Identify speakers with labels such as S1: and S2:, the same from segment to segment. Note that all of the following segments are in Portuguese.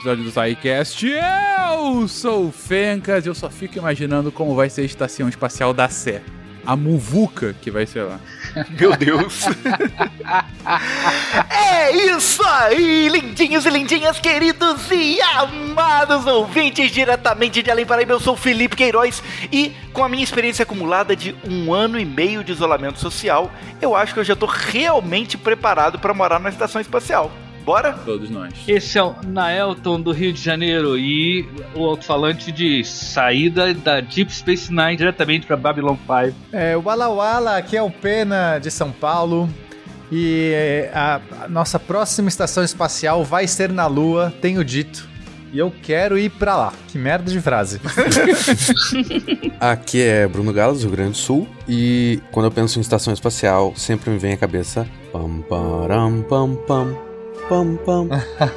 S1: episódio do SciCast. Eu sou o Fencas e eu só fico imaginando como vai ser a estação espacial da Sé. A muvuca que vai ser lá.
S2: Meu Deus. é isso aí, lindinhos e lindinhas, queridos e amados ouvintes diretamente de Além Paraíba. Eu sou o Felipe Queiroz e com a minha experiência acumulada de um ano e meio de isolamento social, eu acho que eu já estou realmente preparado para morar na estação espacial. Bora?
S1: Todos nós.
S3: Esse é o Naelton do Rio de Janeiro e o alto-falante de saída da Deep Space Nine diretamente para Babylon 5.
S4: É, o Wala Wala, aqui é o Pena de São Paulo. E é, a, a nossa próxima estação espacial vai ser na Lua, tenho dito. E eu quero ir pra lá. Que merda de frase.
S5: Aqui é Bruno Galas, do Rio Grande do Sul. E quando eu penso em estação espacial, sempre me vem à cabeça. Pam, param, pam, pam. Pam, pam,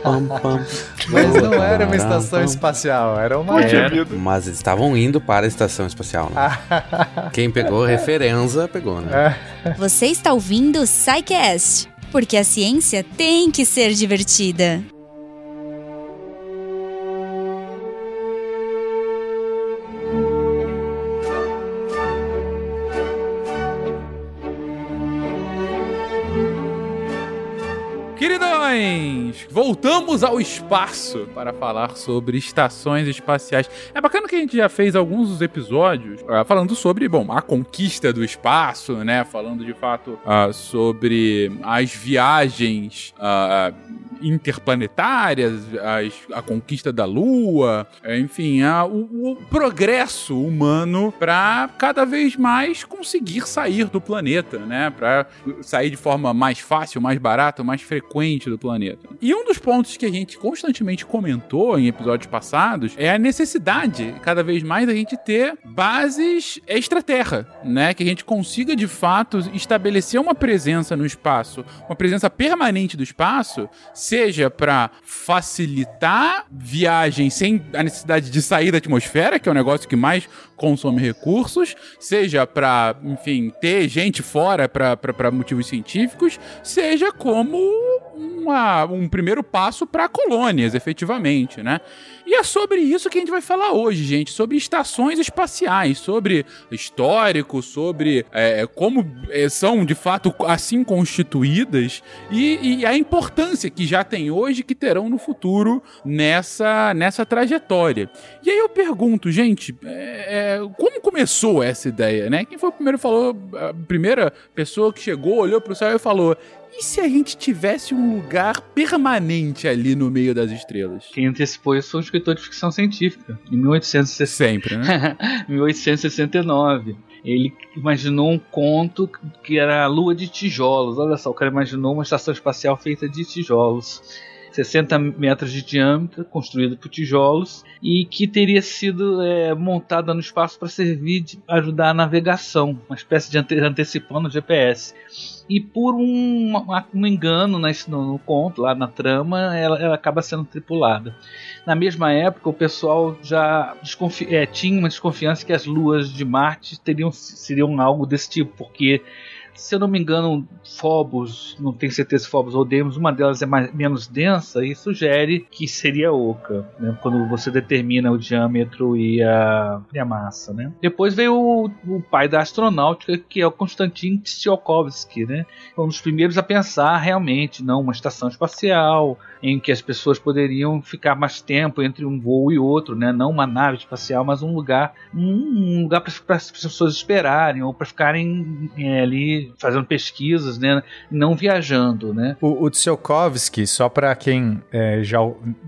S5: pam, pam.
S4: Mas não era uma estação espacial, era uma.
S2: Vida.
S5: Mas eles estavam indo para a estação espacial, né? Quem pegou referência, pegou, né?
S6: Você está ouvindo o SciCast, porque a ciência tem que ser divertida.
S1: Bitcoin. Voltamos ao espaço para falar sobre estações espaciais. É bacana que a gente já fez alguns episódios ah, falando sobre, bom, a conquista do espaço, né? Falando de fato ah, sobre as viagens ah, interplanetárias, as- a conquista da Lua, enfim, o, o progresso humano para cada vez mais conseguir sair do planeta, né? Para sair de forma mais fácil, mais barata, mais frequente do planeta. E um dos pontos que a gente constantemente comentou em episódios passados é a necessidade, cada vez mais, da gente ter bases extraterra, né? Que a gente consiga de fato estabelecer uma presença no espaço, uma presença permanente do espaço, seja para facilitar viagens sem a necessidade de sair da atmosfera, que é o negócio que mais consome recursos, seja para, enfim, ter gente fora para motivos científicos, seja como uma- um primeiro passo para colônias, efetivamente, né? E é sobre isso que a gente vai falar hoje, gente, sobre estações espaciais, sobre histórico, sobre é, como é, são de fato assim constituídas e, e a importância que já tem hoje e que terão no futuro nessa, nessa trajetória. E aí eu pergunto, gente, é, é, como começou essa ideia, né? Quem foi o primeiro falou, a primeira pessoa que chegou, olhou pro céu e falou: e se a gente tivesse um lugar permanente ali no meio das estrelas?
S3: Quem antecipou isso foi um escritor de ficção científica, em 1860.
S1: Sempre, né?
S3: 1869. Ele imaginou um conto que era a lua de tijolos. Olha só, o cara imaginou uma estação espacial feita de tijolos. 60 metros de diâmetro, construída por tijolos, e que teria sido é, montada no espaço para servir de ajudar a navegação, uma espécie de ante antecipando o GPS. E por um, um engano nesse- no, no conto, lá na trama, ela, ela acaba sendo tripulada. Na mesma época, o pessoal já é, tinha uma desconfiança que as luas de Marte teriam, seriam algo desse tipo, porque, se eu não me engano, Phobos, não tenho certeza se Phobos ou Deimos, uma delas é mais, menos densa e sugere que seria oca, né, quando você determina o diâmetro e a, e a massa. Né. Depois veio o, o pai da astronáutica, que é o Konstantin Tsiolkovsky, né, um dos primeiros a pensar realmente, não, uma estação espacial, em que as pessoas poderiam ficar mais tempo entre um voo e outro, né? Não uma nave espacial, mas um lugar, um lugar para as pessoas esperarem ou para ficarem é, ali fazendo pesquisas, né? Não viajando, né?
S4: O, o Tsiolkovsky, só pra quem é, já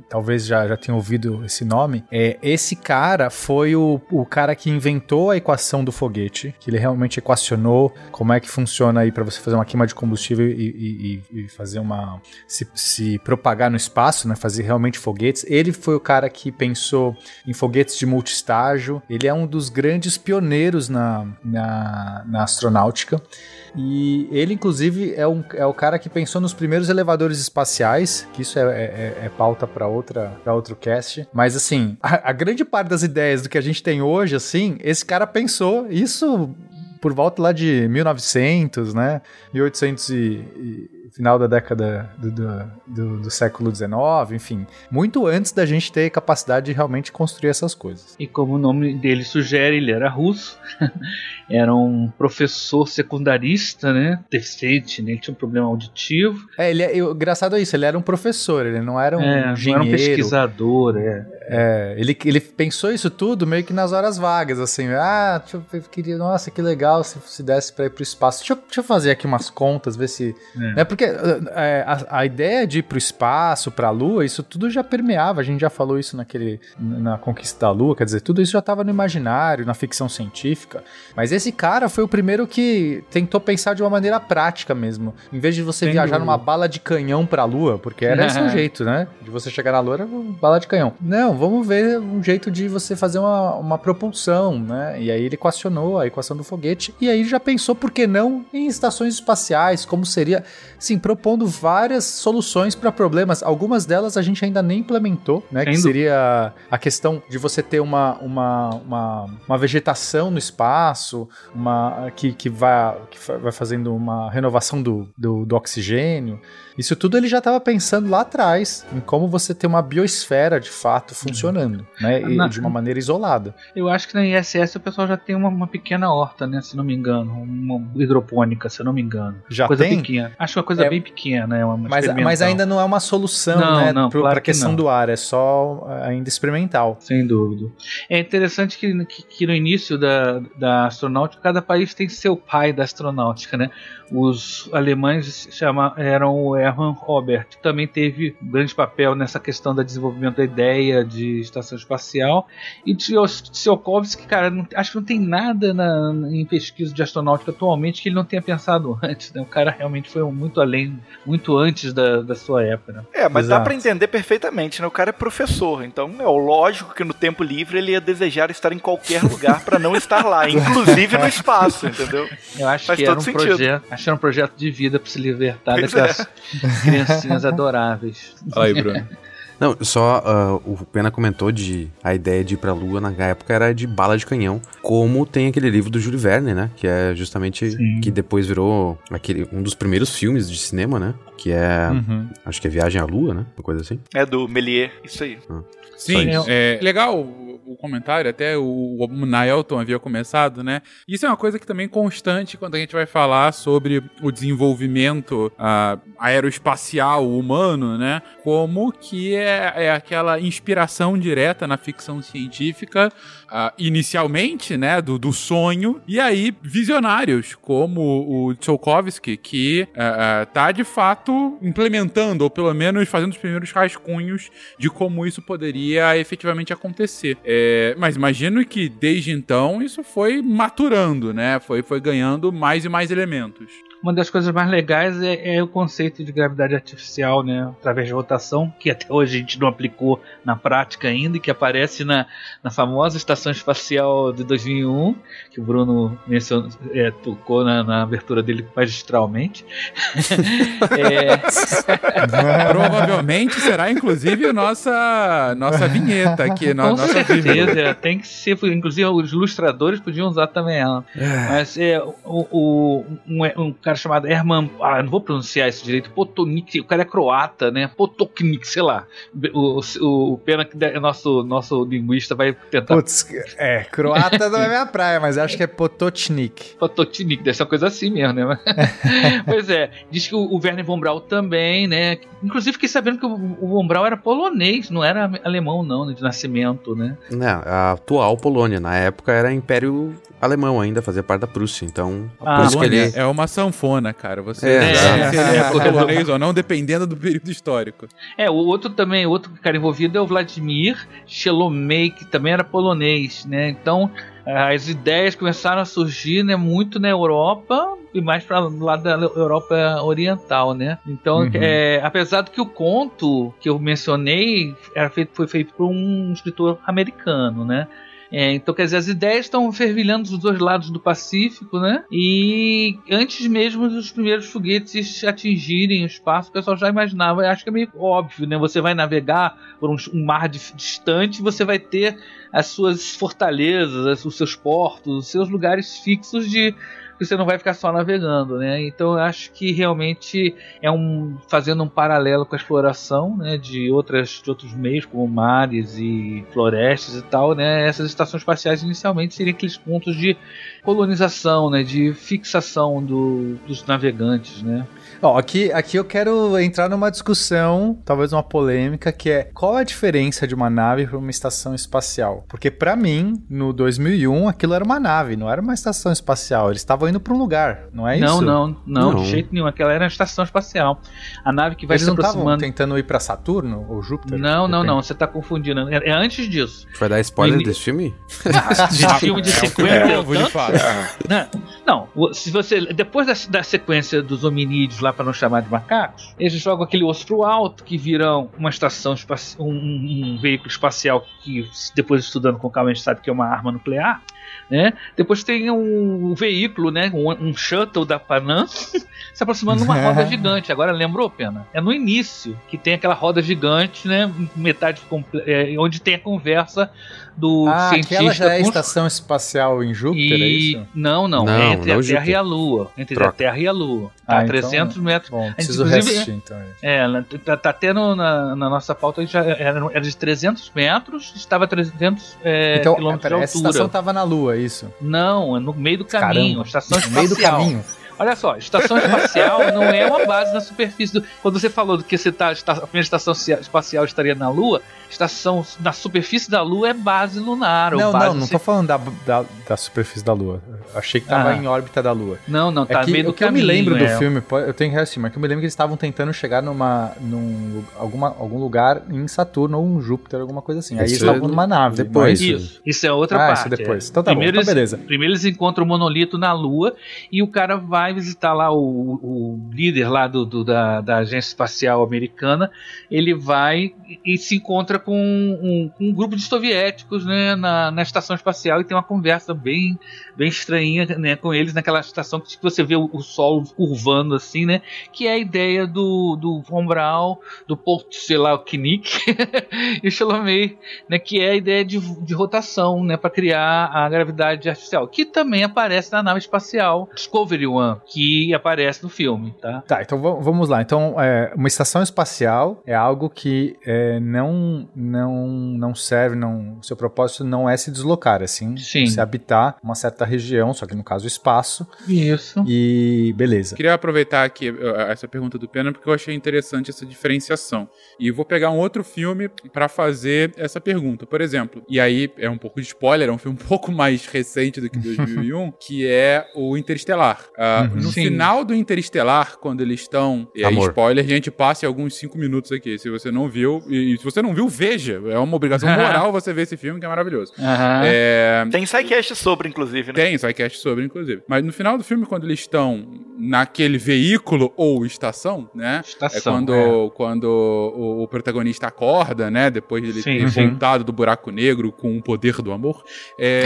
S4: talvez já, já tenha ouvido esse nome, é esse cara foi o, o cara que inventou a equação do foguete, que ele realmente equacionou como é que funciona aí pra você fazer uma queima de combustível e, e- e- e fazer uma se, se propagar no espaço, né? Fazer realmente foguetes. Ele foi o cara que pensou em foguetes de multistágio. Ele é um dos grandes pioneiros na, na, na astronáutica. E ele, inclusive, é, um, é o cara que pensou nos primeiros elevadores espaciais, que isso é, é- é pauta para outra para outro cast. Mas, assim, a, a grande parte das ideias do que a gente tem hoje, assim, esse cara pensou isso por volta lá de 1900, né? 1800 e, e final da década do, do, do, do século XIX, enfim, muito antes da gente ter capacidade de realmente construir essas coisas.
S3: E como o nome dele sugere, ele era russo, era um professor secundarista, né? Deficiente, né? Ele tinha um problema auditivo.
S4: É, ele é, eu- engraçado é isso, ele era um professor, ele não era um
S3: é, não
S4: engenheiro.
S3: era um pesquisador, é.
S4: É, ele, ele pensou isso tudo meio que nas horas vagas, assim, ah, deixa eu, eu queria, nossa, que legal se, se desse pra ir pro espaço. Deixa eu, deixa eu fazer aqui umas contas, ver se.
S3: É.
S4: Né, porque é, a, a ideia de ir pro espaço, pra Lua, isso tudo já permeava, a gente já falou isso naquele, na conquista da Lua, quer dizer, tudo isso já tava no imaginário, na ficção científica. Mas esse cara foi o primeiro que tentou pensar de uma maneira prática mesmo. Em vez de você
S3: Sem
S4: viajar numa bala de canhão pra Lua, porque era esse o jeito, né? De você chegar na Lua era bala de canhão. Não, vamos ver um jeito de você fazer uma, uma propulsão, né? E aí ele equacionou a equação do foguete e aí já pensou, por que não, em estações espaciais, como seria, sim, propondo várias soluções para problemas. Algumas delas a gente ainda nem implementou, né? Que
S3: Sem
S4: seria a questão de você ter uma, uma, uma, uma vegetação no espaço, uma que, que, vai, que vai fazendo uma renovação do, do, do oxigênio. Isso tudo ele já estava pensando lá atrás, em como você ter uma biosfera de fato funcionando, né? E
S3: Na-
S4: de uma maneira isolada.
S3: Eu acho que na ISS o pessoal já tem uma, uma pequena horta, né? Se não me engano. Uma hidropônica, se eu não me engano.
S4: Já
S3: coisa
S4: tem?
S3: pequena. Acho que uma coisa
S4: É.
S3: bem pequena, é uma
S4: Mas, mas ainda não é uma solução,
S3: Não,
S4: né?
S3: não,
S4: pro-
S3: claro que
S4: questão
S3: não.
S4: do ar, é só é, ainda experimental.
S3: Sem dúvida. É interessante que, que, que no início da, da astronáutica, cada país tem seu pai da astronáutica, né? Os alemães chama, eram o Hermann Robert, que também teve um grande papel nessa questão do desenvolvimento da ideia de estação espacial. E Tsiolkovsky, cara, não- acho que não tem nada na, em pesquisa de astronáutica atualmente que ele não tenha pensado antes, né? O cara realmente foi muito além, muito antes da, da sua época, né?
S2: É, mas dá
S4: Exato.
S2: pra entender perfeitamente, né? O cara é professor, então é o lógico que no tempo livre ele ia desejar estar em qualquer lugar pra não estar lá, inclusive no espaço, entendeu?
S3: Eu acho
S2: Faz
S3: que era um
S2: todo sentido.
S3: projeto, acho que era um projeto de vida para se libertar
S2: Pois
S3: daquelas criancinhas adoráveis.
S1: Aí, Bruno.
S5: Não, só ah, o Pena comentou de a ideia de ir pra Lua na época era de bala de canhão, como tem aquele livro do Júlio Verne, né? Que é justamente
S3: Sim.
S5: que depois virou aquele um dos primeiros filmes de cinema, né? Que é,
S4: Uhum.
S5: acho que é Viagem à Lua, né? Uma coisa assim.
S2: É do Melier, isso aí.
S1: Sim,
S3: isso.
S1: é legal o comentário, até o, o havia começado, né? Isso é uma coisa que também é constante quando a gente vai falar sobre o desenvolvimento ah, aeroespacial humano, né? Como que é, é aquela inspiração direta na ficção científica, ah, inicialmente, né? Do, do sonho, e aí visionários, como o Tsiolkovsky, que ah, tá de fato implementando, ou pelo menos fazendo os primeiros rascunhos de como isso poderia efetivamente acontecer. É, mas imagino que desde então isso foi maturando, né? Foi, foi ganhando mais e mais elementos.
S3: Uma das coisas mais legais é, é o conceito de gravidade artificial, né? Através de rotação, que até hoje a gente não aplicou na prática ainda, e que aparece na, na famosa Estação Espacial de 2001, que o Bruno mencionou, é, tocou na, na abertura dele magistralmente. é,
S1: Provavelmente será, inclusive, nossa, nossa vinheta aqui, no,
S3: Com
S1: nossa
S3: certeza, tem que ser. Inclusive, os ilustradores podiam usar também ela. Mas é o, o- um, um cara chamado Herman. Ah, não vou pronunciar isso direito. Potonik, o cara é croata, né? Potoknik, sei lá. O, o, o Pena que é nosso, nosso linguista vai tentar.
S4: Putz, é, croata não é minha praia, mas acho que é Potocnik.
S3: Pototnik, deve ser uma coisa assim mesmo, né? pois é, diz que o, o Werner von Braun também, né? Inclusive fiquei sabendo que o, o von Braun era polonês, não era alemão, não, de nascimento, né?
S5: Não, a atual Polônia, na época era Império Alemão ainda, fazia parte da Prússia, então
S3: Ah,
S5: por isso que ele...
S1: É uma sanfona, cara. Você
S5: É,
S3: é,
S1: ele é
S3: é,
S1: polonês ou não, dependendo do período histórico.
S3: É, o outro também, outro cara envolvido é o Vladimir Shelomey, que também era polonês, né? Então, as ideias começaram a surgir, né, muito na Europa e mais para lá da Europa Oriental, né? Então,
S4: Uhum.
S3: é, apesar do que o conto que eu mencionei era feito, foi feito por um escritor americano, né? É, então, quer dizer, as ideias estão fervilhando dos dois lados do Pacífico, né? E antes mesmo dos primeiros foguetes atingirem o espaço, o pessoal já imaginava. Eu acho que é meio óbvio, né? Você vai navegar por um, um mar distante, você vai ter as suas fortalezas, as- os seus portos, os seus lugares fixos de porque você não vai ficar só navegando, né? Então eu acho que realmente é um fazendo um paralelo com a exploração, né, de outras de outros meios como mares e florestas e tal, né? Essas estações espaciais inicialmente seriam aqueles pontos de colonização, né, de fixação do, dos navegantes, né?
S4: Ó, aqui, aqui eu quero entrar numa discussão, talvez uma polêmica, que é qual a diferença de uma nave para uma estação espacial? Porque para mim, no 2001, aquilo era uma nave, não era uma estação espacial. Eles estavam indo para um lugar, não é
S3: não,
S4: isso?
S3: Não, não,
S5: Não.
S3: de jeito nenhum. Aquela era uma estação espacial. A nave que vai
S4: Eles
S3: se
S4: não estavam
S3: aproximando.
S4: tentando ir para Saturno ou Júpiter?
S3: Não, não, não. Você tá confundindo. É, é antes disso.
S5: Vai dar spoiler desse filme?
S3: De filme de
S1: É
S3: sequência.
S1: de fato.
S3: Não, não, se você. Depois da, da sequência dos hominídeos lá, para não chamar de macacos, eles jogam aquele osso pro alto, que viram uma estação espacial. Um, um veículo espacial que, depois estudando com calma, a gente sabe que é uma arma nuclear. Né? Depois tem um veículo, né? um, um shuttle da Panam se aproximando de uma roda gigante. Agora lembrou, Pena? É no início que tem aquela roda gigante, né? Metade é, onde tem a conversa do
S4: Ah,
S3: cientista
S4: aquela já é a estação espacial em Júpiter, é
S3: e...
S4: isso?
S3: Não, não,
S5: Não,
S3: é entre
S5: não
S3: a Terra
S5: Júpiter.
S3: e a Lua. Entre
S5: Troca.
S3: a Terra e a Lua.
S4: Ah,
S3: a
S4: então-
S3: 300 metros.
S4: Bom, preciso
S3: inclusive,
S4: reassistir então.
S3: É, ela tá, tá tendo na, na nossa pauta já era, era de 300 metros, estava a 300 é,
S4: Então, é,
S3: quilômetros
S4: pera,
S3: de
S4: essa
S3: altura.
S4: estação tava na Lua, é isso?
S3: Não, é no meio do caminho,
S4: Caramba,
S3: estação
S4: No meio do
S3: espacial.
S4: caminho.
S3: Olha só, estação espacial não é uma base na superfície do. Quando você falou que você tá, está- a primeira estação cia- espacial estaria na Lua, estação na superfície da Lua é base lunar. ou
S4: Não,
S3: base
S4: não, não tô falando da, da, da superfície da Lua. Eu achei que tava
S3: Ah.
S4: em órbita da Lua.
S3: Não, não, tá
S4: é que,
S3: meio do
S4: o que eu me
S3: caminho,
S4: lembro
S3: é.
S4: do filme, eu tenho que reassistir, mas o que eu me lembro é que eles estavam tentando chegar numa, num alguma, algum lugar em Saturno ou em Júpiter, alguma coisa assim. Aí eles
S5: Isso é
S4: estavam numa nave.
S5: depois.
S4: é
S3: Isso, isso é outra
S4: Ah,
S3: parte.
S4: isso é depois.
S3: é.
S4: Então tá bom,
S3: primeiro
S4: então
S3: eles-
S4: beleza.
S3: Primeiro eles encontram o monolito na Lua e o cara vai visitar lá o, o líder lá do, do- da, da agência espacial americana. Ele vai e, e se encontra com um, um grupo de soviéticos né, na, na estação espacial e tem uma conversa bem, bem estranha né, com eles naquela estação que você vê o, o solo curvando assim, né? Que é a ideia do, do Von Braun, do Paul, sei lá, Knick e Chalamet né, que é a ideia de, de rotação, né, para criar a gravidade artificial, que também aparece na nave espacial Discovery One, que aparece no filme, tá?
S4: Tá, então va- vamos lá. Então, é, uma estação espacial é algo que é, não, não, não serve, não, seu propósito não é se deslocar, assim,
S3: Sim.
S4: se habitar uma certa região, só que no caso espaço,
S3: Isso.
S4: e beleza.
S1: Queria aproveitar aqui uh, essa pergunta do Pena porque eu achei interessante essa diferenciação. E vou pegar um outro filme pra fazer essa pergunta. Por exemplo, e aí é um pouco de spoiler, é um filme um pouco mais recente do que 2001, que é o Interestelar. Uh,
S4: Uhum.
S1: No
S3: Sim.
S1: final do Interestelar, quando eles estão. E aí,
S5: Amor.
S1: spoiler, gente, passe alguns cinco minutos aqui. Se você não viu, e, e se você não viu, veja. É uma obrigação moral você ver esse filme, que é maravilhoso. É,
S2: Tem sidecast sobre, inclusive, né?
S1: tem, SciCast sobre, inclusive. Mas no final do filme, quando eles estão naquele veículo ou estação, né?
S3: Estação,
S1: é quando,
S3: é.
S1: quando o, o protagonista acorda, né? Depois de ele
S3: Sim,
S1: ter
S3: sim.
S1: voltado do buraco negro com o poder do amor. É,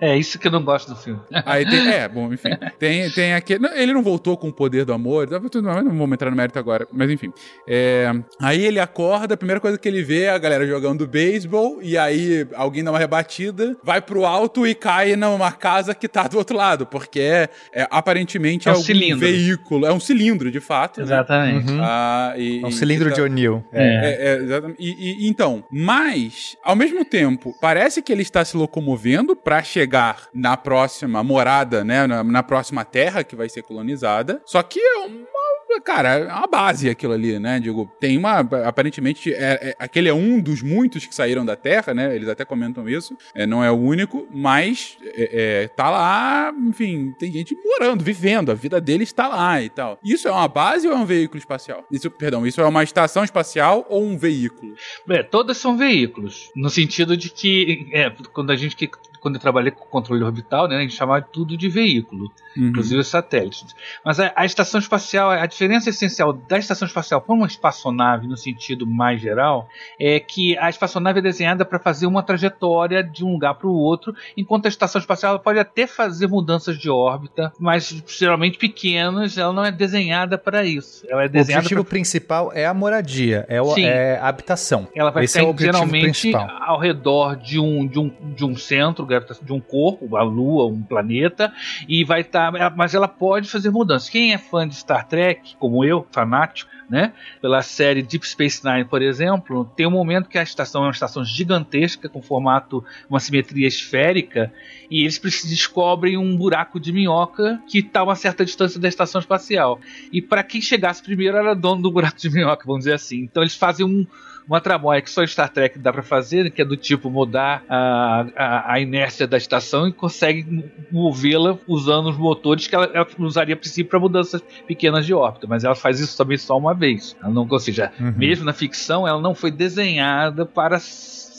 S3: É isso que eu não gosto do filme.
S1: aí tem, é, bom, enfim. Tem, tem aquele. não, Ele não voltou com o poder do amor, tá, não vamos entrar no mérito agora, mas enfim. É, aí ele acorda, a primeira coisa que ele vê a galera jogando beisebol, e aí alguém dá uma rebatida, vai pro alto e cai numa casa que tá do outro lado, porque é, é, aparentemente
S3: É
S1: é,
S3: um cilindro.
S1: veículo, é um cilindro, de fato. né?
S3: Exatamente.
S4: Uhum.
S1: Ah, e-
S4: É um
S1: e-
S4: cilindro
S1: e
S4: de O'Neill.
S3: É.
S1: é, é, exatamente. E, e- então, mas, ao mesmo tempo, parece que ele está se locomovendo para chegar na próxima morada, né? Na, na próxima terra que vai ser colonizada. Só que é uma. Cara, é uma base aquilo ali, né? Digo, tem uma. Aparentemente, é, é- aquele é um dos muitos que saíram da Terra, né? Eles até comentam isso. É, não é o único, mas é, é, tá lá, enfim, tem gente morando, vivendo, a vida deles está lá e tal. Isso é uma base ou é um veículo espacial? Isso, perdão, isso é uma estação espacial ou um veículo?
S3: É, todas são veículos. No sentido de que, é, quando a gente quando eu trabalhei com controle orbital, né, a gente chamava tudo de veículo,
S1: Uhum.
S3: inclusive os satélites. Mas a, a estação espacial, a diferença essencial da estação espacial para uma espaçonave, no sentido mais geral, é que a espaçonave é desenhada para fazer uma trajetória de um lugar para o outro, enquanto a estação espacial pode até fazer mudanças de órbita, mas geralmente pequenas, ela não é desenhada para isso. Ela é
S4: O
S3: desenhada
S4: objetivo
S3: pra...
S4: principal é a moradia, é, o- é a habitação.
S3: Ela vai
S4: Esse é o
S3: ficar
S4: objetivo
S3: geralmente
S4: principal.
S3: ao redor de um, de um, de um centro, de um corpo, a Lua, um planeta, e vai estar. mas ela pode fazer mudanças. Quem é fã de Star Trek, como eu, fanático, né? Pela série Deep Space Nine, por exemplo, tem um momento que a estação é uma estação gigantesca, com formato, uma simetria esférica, e eles descobrem um buraco de minhoca que está a uma certa distância da estação espacial. E para quem chegasse primeiro era dono do buraco de minhoca, vamos dizer assim. Então eles fazem um, uma tramóia que só Star Trek dá pra fazer, que é do tipo mudar a, a, a inércia da estação e consegue mo- movê-la usando os motores que ela, ela usaria a princípio para mudanças pequenas de órbita, mas ela faz isso também só uma vez. Ela não, ou seja,
S4: Uhum.
S3: mesmo na ficção, ela não foi desenhada para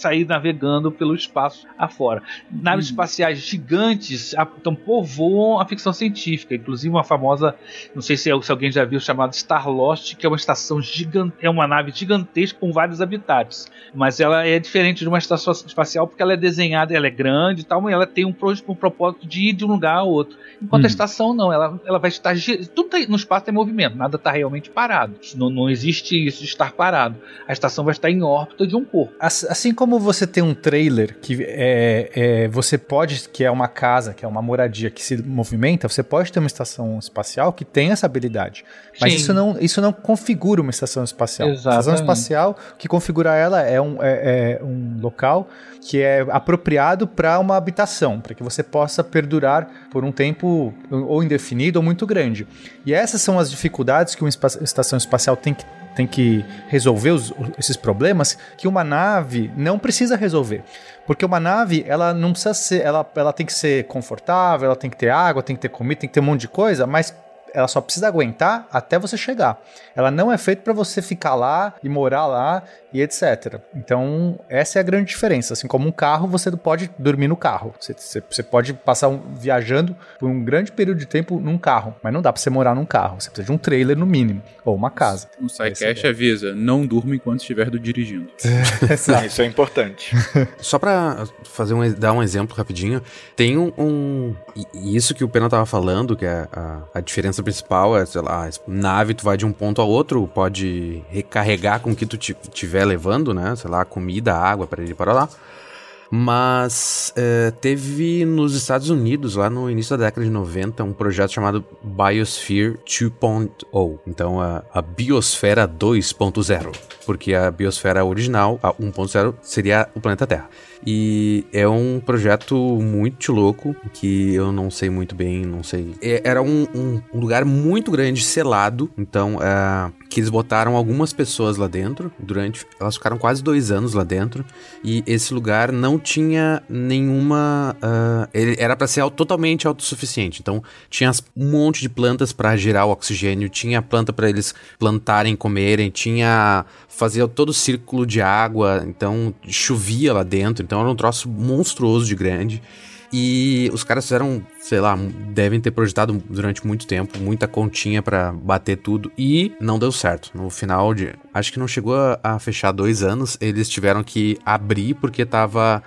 S3: sair navegando pelo espaço afora. Naves espaciais gigantes a- então povoam a ficção científica, inclusive uma famosa, não sei se, se alguém já viu, chamada Star Lost, que é uma estação gigante, é uma nave gigantesca com vários habitats, mas ela é diferente de uma estação espacial porque ela é desenhada, ela é grande e tal, mas ela tem um, um propósito de ir de um lugar a outro. Enquanto
S4: Uhum.
S3: a estação não, ela, ela vai estar tudo tá- no espaço tem movimento, nada está realmente parado. Não, não existe isso de estar parado. A estação vai estar em órbita de um corpo.
S4: Ass- Assim como você tem um trailer que é, é, você pode, que é uma casa, que é uma moradia que se movimenta, você pode ter uma estação espacial que tem essa habilidade. Mas
S3: Sim.
S4: isso não, isso não configura uma estação espacial. A estação
S3: Exatamente.
S4: espacial, o que configura ela é um, é- é um local que é apropriado para uma habitação, para que você possa perdurar por um tempo ou indefinido ou muito grande. E essas são as dificuldades que uma estação espacial tem que tem que resolver os- esses problemas que uma nave não precisa resolver. Porque uma nave, ela não precisa ser, ela, ela tem que ser confortável, ela tem que ter água, tem que ter comida, tem que ter um monte de coisa, mas ela só precisa aguentar até você chegar. Ela não é feita para você ficar lá e morar lá e etc. Então, essa é a grande diferença. Assim como um carro, você não pode dormir no carro. Você, você, você pode passar um- viajando por um grande período de tempo num carro, mas não dá para você morar num carro. Você precisa de um trailer no mínimo, ou uma casa.
S1: O
S4: Essa é a
S1: SciCast avisa, não durma enquanto estiver do dirigindo.
S2: Isso é importante.
S5: Só pra fazer um, dar um exemplo rapidinho, tem um. um- isso que o Pena tava falando, que é a, a diferença principal é, sei lá, nave, tu vai de um ponto a outro, pode recarregar com o que tu ti- tiver levando, né? Sei lá, comida, água para ir para lá. Mas é, teve nos Estados Unidos, lá no início da década de 90, um projeto chamado Biosphere 2.0. Então, a, a Biosfera 2.0. Porque a Biosfera original, a 1.0, seria o planeta Terra. E é um projeto muito louco, que eu não sei muito bem, não sei. É- Era um, um- um lugar muito grande, selado. Então, é, que eles botaram algumas pessoas lá dentro. Durante. Elas ficaram quase dois anos lá dentro. E esse lugar não tinha nenhuma. ah, ele era para ser totalmente autossuficiente. Então, tinha um monte de plantas para gerar o oxigênio, tinha planta para eles plantarem, comerem, tinha. fazia todo o círculo de água, então chovia lá dentro. Então, era um troço monstruoso de grande. E os caras fizeram, sei lá, devem ter projetado durante muito tempo, muita continha pra bater tudo e não deu certo. No final de. Acho que não chegou a, a fechar dois anos, eles tiveram que abrir porque tava.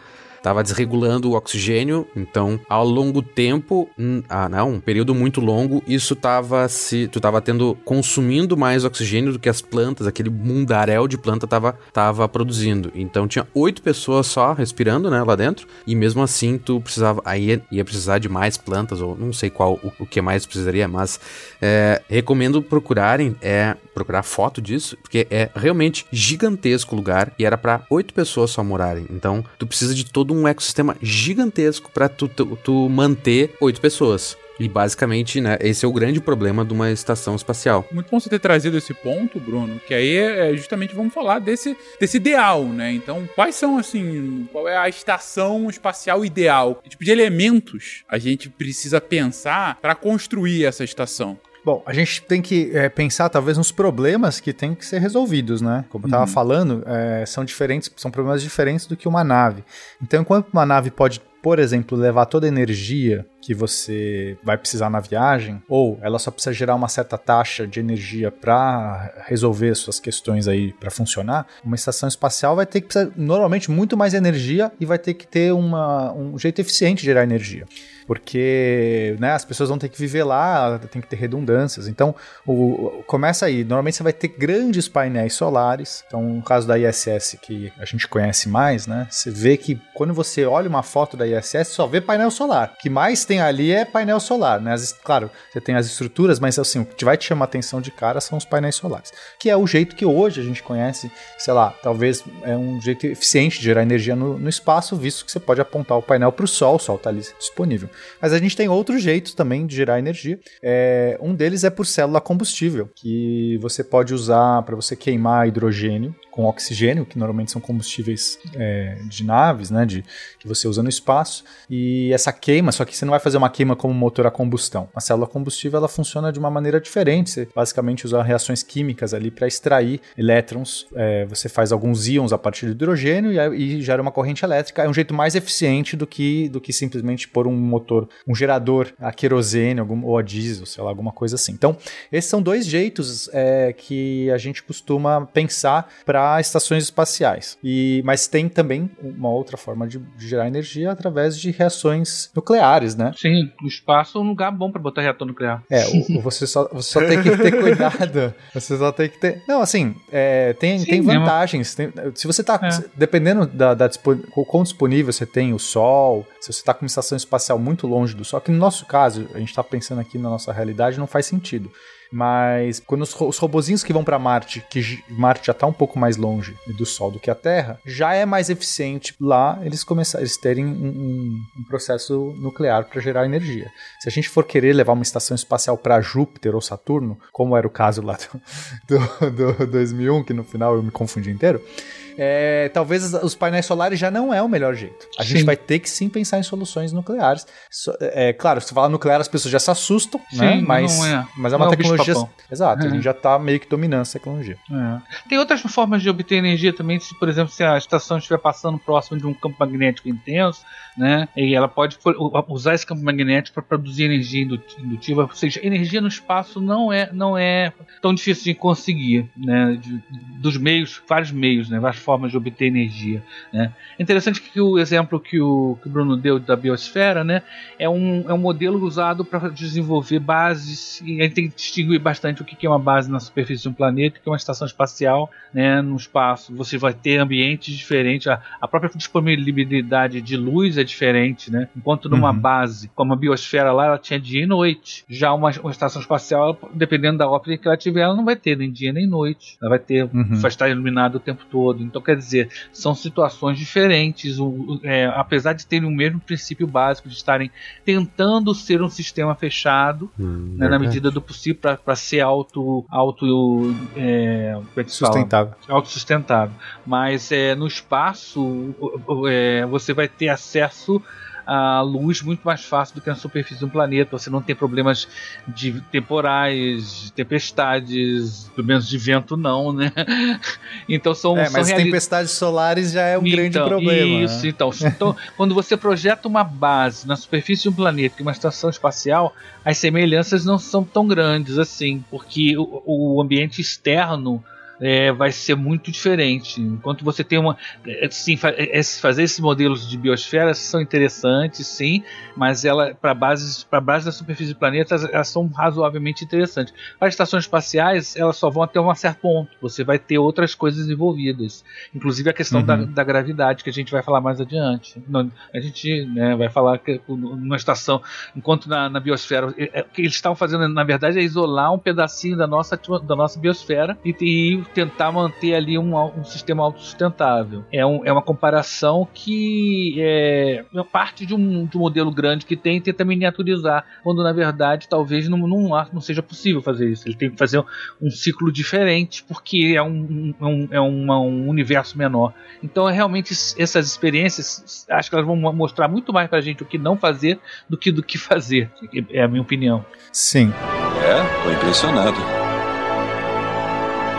S5: Tava desregulando o oxigênio, então ao longo tempo, hum, ah, não, um período muito longo, isso tava se, tu tava tendo consumindo mais oxigênio do que as plantas, aquele mundaréu de planta tava, tava produzindo. Então tinha oito pessoas só respirando, né, lá dentro, e mesmo assim tu precisava, aí ia, ia precisar de mais plantas ou não sei qual o, o que mais precisaria, mas é, recomendo procurarem, é procurar foto disso, porque é realmente gigantesco o lugar e era pra oito pessoas só morarem. Então, tu precisa de todo um ecossistema gigantesco pra tu, tu, tu manter oito pessoas. E basicamente, né, esse é o grande problema de uma estação espacial.
S1: Muito bom você ter trazido esse ponto, Bruno, que aí é justamente vamos falar desse, desse ideal, né? Então, quais são, assim, qual é a estação espacial ideal? Que tipo de elementos a gente precisa pensar para construir essa estação?
S4: Bom, a gente tem que é, pensar talvez nos problemas que tem que ser resolvidos, né? Como eu estava falando, é, são diferentes, são problemas diferentes do que uma nave. Então, enquanto uma nave pode por exemplo, levar toda a energia que você vai precisar na viagem, ou ela só precisa gerar uma certa taxa de energia para resolver suas questões aí para funcionar, uma estação espacial vai ter que precisar, normalmente muito mais energia e vai ter que ter uma, um jeito eficiente de gerar energia porque né, as pessoas vão ter que viver lá, tem que ter redundâncias. Então, o, começa aí. Normalmente você vai ter grandes painéis solares. Então, no caso da ISS, que a gente conhece mais, né? Você vê que quando você olha uma foto da ISS, só vê painel solar. O que mais tem ali é painel solar, né? As, claro, você tem as estruturas, mas assim, o que vai te chamar atenção de cara são os painéis solares. Que é o jeito que hoje a gente conhece, sei lá, talvez é um jeito eficiente de gerar energia no, no espaço, visto que você pode apontar o painel para o Sol, o Sol está ali disponível. Mas a gente tem outros jeitos também de gerar energia. É, um deles é por célula combustível, que você pode usar para você queimar hidrogênio com oxigênio, que normalmente são combustíveis é, de naves, né, de, que você usa no espaço. E essa queima, só que você não vai fazer uma queima como motor a combustão. A célula combustível ela funciona de uma maneira diferente. Você basicamente usa reações químicas ali para extrair elétrons. É, você faz alguns íons a partir do hidrogênio e, e, gera uma corrente elétrica. É um jeito mais eficiente do que, do que simplesmente pôr um motor, um gerador a querosene algum, ou a diesel, sei lá, alguma coisa assim. Então, esses são dois jeitos é, que a gente costuma pensar para estações espaciais. E, mas tem também uma outra forma de, de gerar energia através de reações nucleares, né?
S3: Sim, o espaço é um lugar bom para botar reator nuclear.
S4: É, o, você, só, você só tem que ter cuidado. Você só tem que ter. Não, assim, é, tem, Sim, tem vantagens. Tem, se você tá. É. Dependendo da, da quão disponível você tem o Sol, se você está com uma estação espacial muito longe do Sol, que no nosso caso, a gente está pensando aqui na nossa realidade, não faz sentido. Mas quando os, os robozinhos que vão para Marte, que Marte já está um pouco mais longe do Sol do que a Terra, já é mais eficiente lá eles começarem eles terem um, um, um processo nuclear para gerar energia. Se a gente for querer levar uma estação espacial para Júpiter ou Saturno, como era o caso lá do, do, do 2001, que no final eu me confundi inteiro, é, talvez os painéis solares já não é o melhor jeito. A sim. gente vai ter que sim pensar em soluções nucleares. É, claro, se falar nuclear, as pessoas já se assustam, sim, né? Mas, é. mas é uma é tecnologia. Exato, a gente já está meio que dominando essa tecnologia.
S3: É. Tem outras formas de obter energia também, se, por exemplo, se a estação estiver passando próximo de um campo magnético intenso, né? E ela pode usar esse campo magnético para produzir energia indutiva, ou seja, energia no espaço não é, não é tão difícil de conseguir, né? De, dos meios, vários meios, né? Várias formas de obter energia, né? É interessante que o exemplo que o, que o Bruno deu da biosfera, né? É um, é um modelo usado para desenvolver bases e a gente tem que distinguir bastante o que é uma base na superfície de um planeta, o que é uma estação espacial, né? No espaço você vai ter ambientes diferentes, a, a própria disponibilidade de luz é diferente, né? Enquanto numa uhum. base, como a biosfera lá, ela tinha dia e noite. Já uma, uma estação espacial, dependendo da óptica que ela tiver, ela não vai ter nem dia nem noite. Ela vai ter, uhum. vai estar iluminada o tempo todo. Então, quer dizer, são situações diferentes. O, é, apesar de terem o mesmo princípio básico de estarem tentando ser um sistema fechado, hum, né, na medida do possível, para ser auto, auto é,
S4: é sustentável.
S3: Autossustentável. Mas é, no espaço, é, você vai ter acesso à luz muito mais fácil do que na superfície do planeta. Você não tem problemas de temporais, de tempestades, pelo menos de vento não, né?
S4: Então são, é, mas reali... tempestades solares já é um então, grande problema.
S3: Isso, né? então, então quando você projeta uma base na superfície de um planeta, que é uma estação espacial, as semelhanças não são tão grandes assim, porque o, o ambiente externo é, vai ser muito diferente. Enquanto você tem uma. Sim, é, fazer esses modelos de biosfera são interessantes, sim, mas ela para bases para base da superfície do planeta elas são razoavelmente interessantes. Para estações espaciais, elas só vão até um certo ponto. Você vai ter outras coisas envolvidas, inclusive a questão uhum. da, da, gravidade que a gente vai falar mais adiante. a gente né, vai falar que numa estação, enquanto na, na biosfera, o que eles estavam fazendo na verdade é isolar um pedacinho da nossa da nossa biosfera e, e tentar manter ali um, um sistema autossustentável. É, um, é uma comparação que é, é parte de um, de um, modelo grande que tem e tenta miniaturizar, quando na verdade talvez não, não, não seja possível fazer isso. Ele tem que fazer um ciclo diferente porque é um, um, é uma, um universo menor. Então, é realmente, essas experiências, acho que elas vão mostrar muito mais pra gente o que não fazer do que do que fazer. É a minha opinião.
S4: Sim.
S7: É, tô impressionado.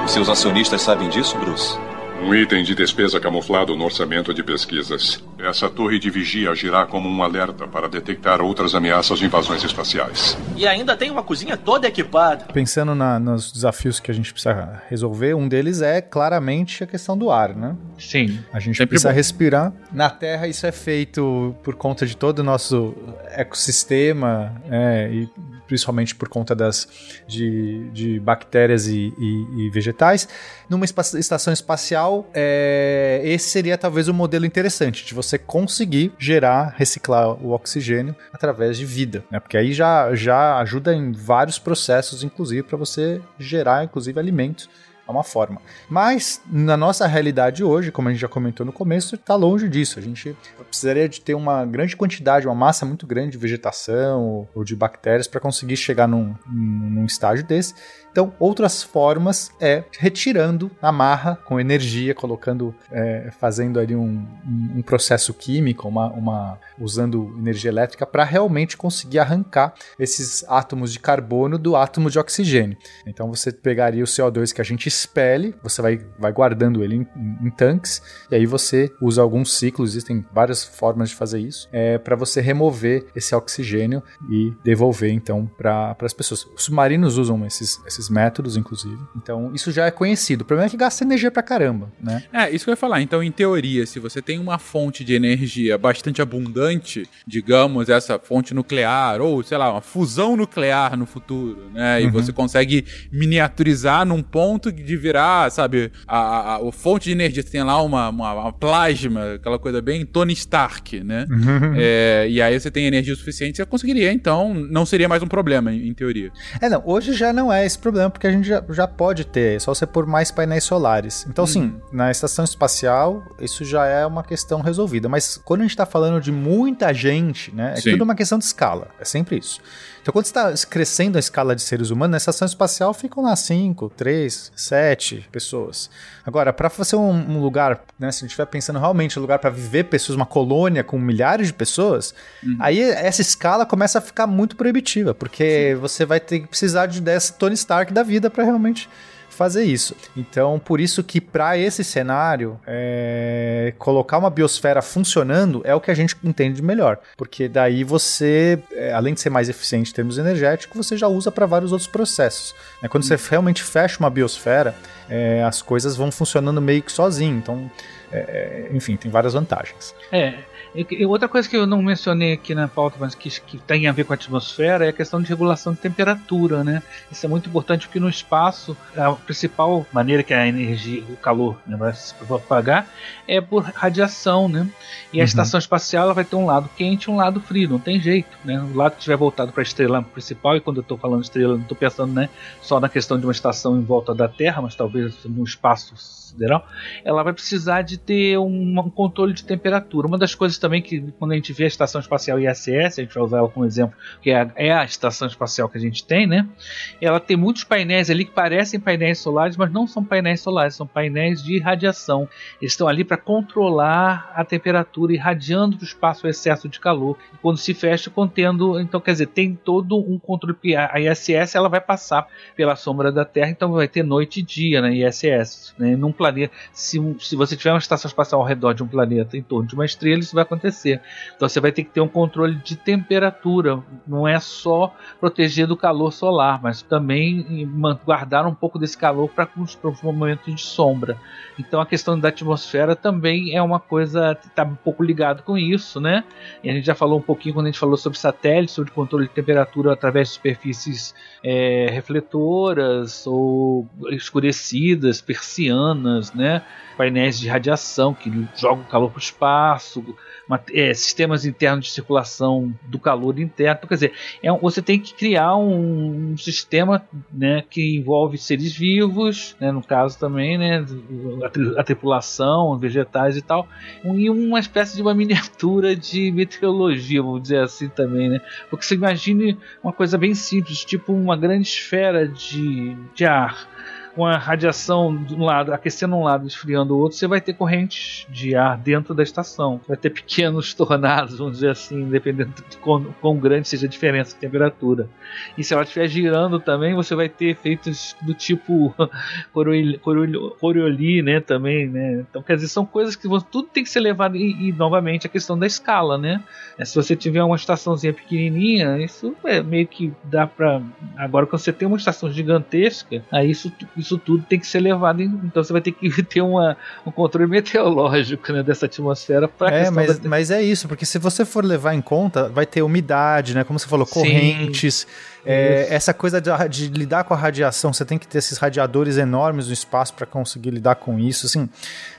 S7: Seus acionistas sabem disso, Bruce? Um item de despesa camuflado no orçamento de pesquisas. Essa torre de vigia agirá como um alerta para detectar outras ameaças de invasões espaciais.
S8: E ainda tem uma cozinha toda equipada.
S4: Pensando na, nos desafios que a gente precisa resolver, um deles é claramente a questão do ar, né?
S3: Sim.
S4: A gente precisa
S1: bom.
S4: respirar. Na Terra, isso é feito por conta de todo o nosso ecossistema, é, e principalmente por conta das de, de bactérias e, e- e vegetais. Numa estação espacial, é, esse seria talvez um modelo interessante de você conseguir gerar, reciclar o oxigênio através de vida, né? Porque aí já, já ajuda em vários processos, inclusive para você gerar, inclusive, alimentos. É uma forma. Mas, na nossa realidade hoje, como a gente já comentou no começo, está longe disso. A gente precisaria de ter uma grande quantidade, uma massa muito grande de vegetação ou- de bactérias para conseguir chegar num, num estágio desse. Então, outras formas é retirando a marra com energia, colocando, é, fazendo ali um, um- processo químico, uma, uma- usando energia elétrica para realmente conseguir arrancar esses átomos de carbono do átomo de oxigênio. Então, você pegaria o CO2 que a gente expele, você vai, vai guardando ele em, em- em tanques, e aí você usa alguns ciclos, existem várias formas de fazer isso, é, para você remover esse oxigênio e devolver então para as pessoas. Os submarinos usam esses, esses métodos, inclusive. Então, isso já é conhecido. O problema é que gasta energia pra caramba, né?
S1: É, isso que eu ia falar. Então, em teoria, se você tem uma fonte de energia bastante abundante, digamos, essa fonte nuclear, ou, sei lá, uma fusão nuclear no futuro, né? E
S4: Uhum.
S1: você consegue miniaturizar num ponto de virar, sabe, a, a, a fonte de energia. Você tem lá uma, uma, uma plasma, aquela coisa bem Tony Stark, né? É, e aí você tem energia suficiente, você conseguiria, então, não seria mais um problema, em, em teoria.
S4: É, não, hoje já não é esse problema, porque a gente já, já pode ter, é só você pôr mais painéis solares. Então, sim, na estação espacial, isso já é uma questão resolvida. Mas quando a gente tá falando de muita gente, né, é
S1: Sim.
S4: tudo uma questão de escala, é sempre isso. Então, quando você está crescendo a escala de seres humanos, na estação espacial ficam lá 5, 3, 7 pessoas. Agora, para fazer um, um lugar, né, se a gente estiver pensando realmente um lugar para viver pessoas, uma colônia com milhares de pessoas, aí essa escala começa a ficar muito proibitiva, porque você vai ter que precisar de dessa Tony Stark da vida para realmente fazer isso. Então, por isso que para esse cenário, é, colocar uma biosfera funcionando é o que a gente entende de melhor, porque daí você, é, além de ser mais eficiente em termos energéticos, você já usa para vários outros processos. né? Quando você realmente fecha uma biosfera, é, as coisas vão funcionando meio que sozinho. Então, é, é, enfim, tem várias vantagens.
S3: É. E, outra coisa que eu não mencionei aqui na pauta, mas que, que tem a ver com a atmosfera, é a questão de regulação de temperatura, né? Isso é muito importante porque no espaço a principal maneira que a energia, o calor né, vai se propagar é por radiação, né? E a
S4: Uhum.
S3: estação espacial ela vai ter um lado quente e um lado frio, não tem jeito, né? O lado que estiver voltado para a estrela principal, e quando eu estou falando estrela, não estou pensando né, só na questão de uma estação em volta da Terra, mas talvez no espaço sideral, ela vai precisar de ter um, um controle de temperatura. Uma das coisas também que, quando a gente vê a estação espacial ISS, a gente vai usar ela como exemplo, que é a, é a estação espacial que a gente tem, né? Ela tem muitos painéis ali que parecem painéis solares, mas não são painéis solares, são painéis de radiação. Eles estão ali para controlar a temperatura, irradiando para o espaço o excesso de calor. Quando se fecha, contendo. Então, quer dizer, tem todo um controle. A ISS ela vai passar pela sombra da Terra, então vai ter noite e dia na ISS. Né? Num planeta, se, se você tiver uma estação espacial ao redor de um planeta em torno de uma estrela, isso vai acontecer. Então você vai ter que ter um controle de temperatura. Não é só proteger do calor solar, mas também guardar um pouco desse calor para os momentos de sombra. Então a questão da atmosfera também é uma coisa que está um pouco ligado com isso, né? E a gente já falou um pouquinho quando a gente falou sobre satélites, sobre controle de temperatura através de superfícies é, refletoras ou escurecidas, persianas, né? Painéis de radiação que jogam calor para o espaço, é, sistemas internos de circulação do calor interno. Então, quer dizer, é você tem que criar um, um sistema né, que envolve seres vivos, né, no caso também, né, a, tri- a tripulação, vegetais e tal, e uma espécie de uma miniatura de meteorologia, vamos dizer assim também, né? Porque você imagine uma coisa bem simples, tipo uma grande esfera de, de ar com a radiação de um lado, aquecendo um lado, esfriando o outro, você vai ter correntes de ar dentro da estação. Vai ter pequenos tornados, vamos dizer assim, dependendo de quão, quão grande seja a diferença de temperatura. E se ela estiver girando também, você vai ter efeitos do tipo Coriolis, Coriolis, né, também, né? Então, quer dizer, são coisas que você, tudo tem que ser levado e, e, novamente a questão da escala, né? É, se você tiver uma estaçãozinha pequenininha, isso é meio que dá para agora quando você tem uma estação gigantesca, aí isso, isso tudo tem que ser levado, em, então você vai ter que ter uma, um controle meteorológico, né, dessa atmosfera para
S4: É, mas, da... mas é isso, porque se você for levar em conta, vai ter umidade, né, como você falou, correntes, Sim é, essa coisa de, de, lidar com a radiação, você tem que ter esses radiadores enormes no espaço para conseguir lidar com isso. Assim,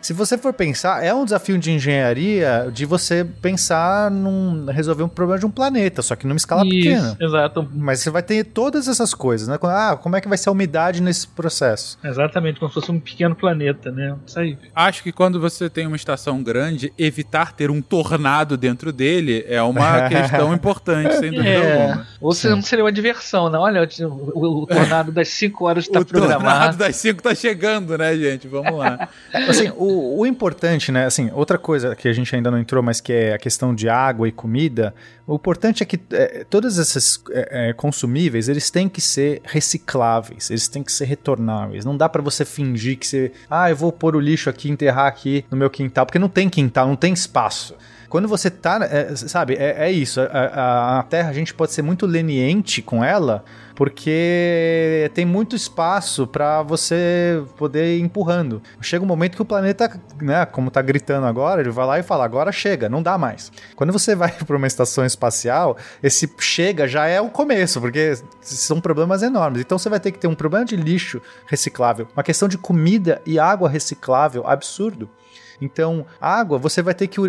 S4: se você for pensar, é um desafio de engenharia de você pensar num resolver um problema de um planeta, só que numa escala isso, pequena.
S3: Exato.
S4: Mas você vai ter todas essas coisas, né? Ah, como é que vai ser a umidade nesse processo?
S3: Exatamente, como se fosse um pequeno planeta, né? Isso aí.
S1: Acho que quando você tem uma estação grande, evitar ter um tornado dentro dele é uma questão importante, sem dúvida é. alguma.
S3: Ou se não seria uma diversão, né? Olha, o, o tornado das 5 horas está programado. O tornado
S1: das 5 está chegando, né, gente? Vamos lá.
S4: assim, o, o, importante, né? Assim, outra coisa que a gente ainda não entrou, mas que é a questão de água e comida. O importante é que é, todos esses é, é, consumíveis, eles têm que ser recicláveis, eles têm que ser retornáveis. Não dá para você fingir que você, ah, eu vou pôr o lixo aqui, enterrar aqui no meu quintal, porque não tem quintal, não tem espaço. Quando você tá, é, sabe, é, é isso. A, a, a, Terra, a gente pode ser muito leniente com ela, porque tem muito espaço para você poder ir empurrando. Chega um momento que o planeta, né, como tá gritando agora, ele vai lá e fala: agora chega, não dá mais. Quando você vai para uma estação espacial, esse chega já é o começo, porque são problemas enormes. Então você vai ter que ter um problema de lixo reciclável, uma questão de comida e água reciclável absurdo. Então, água você vai ter que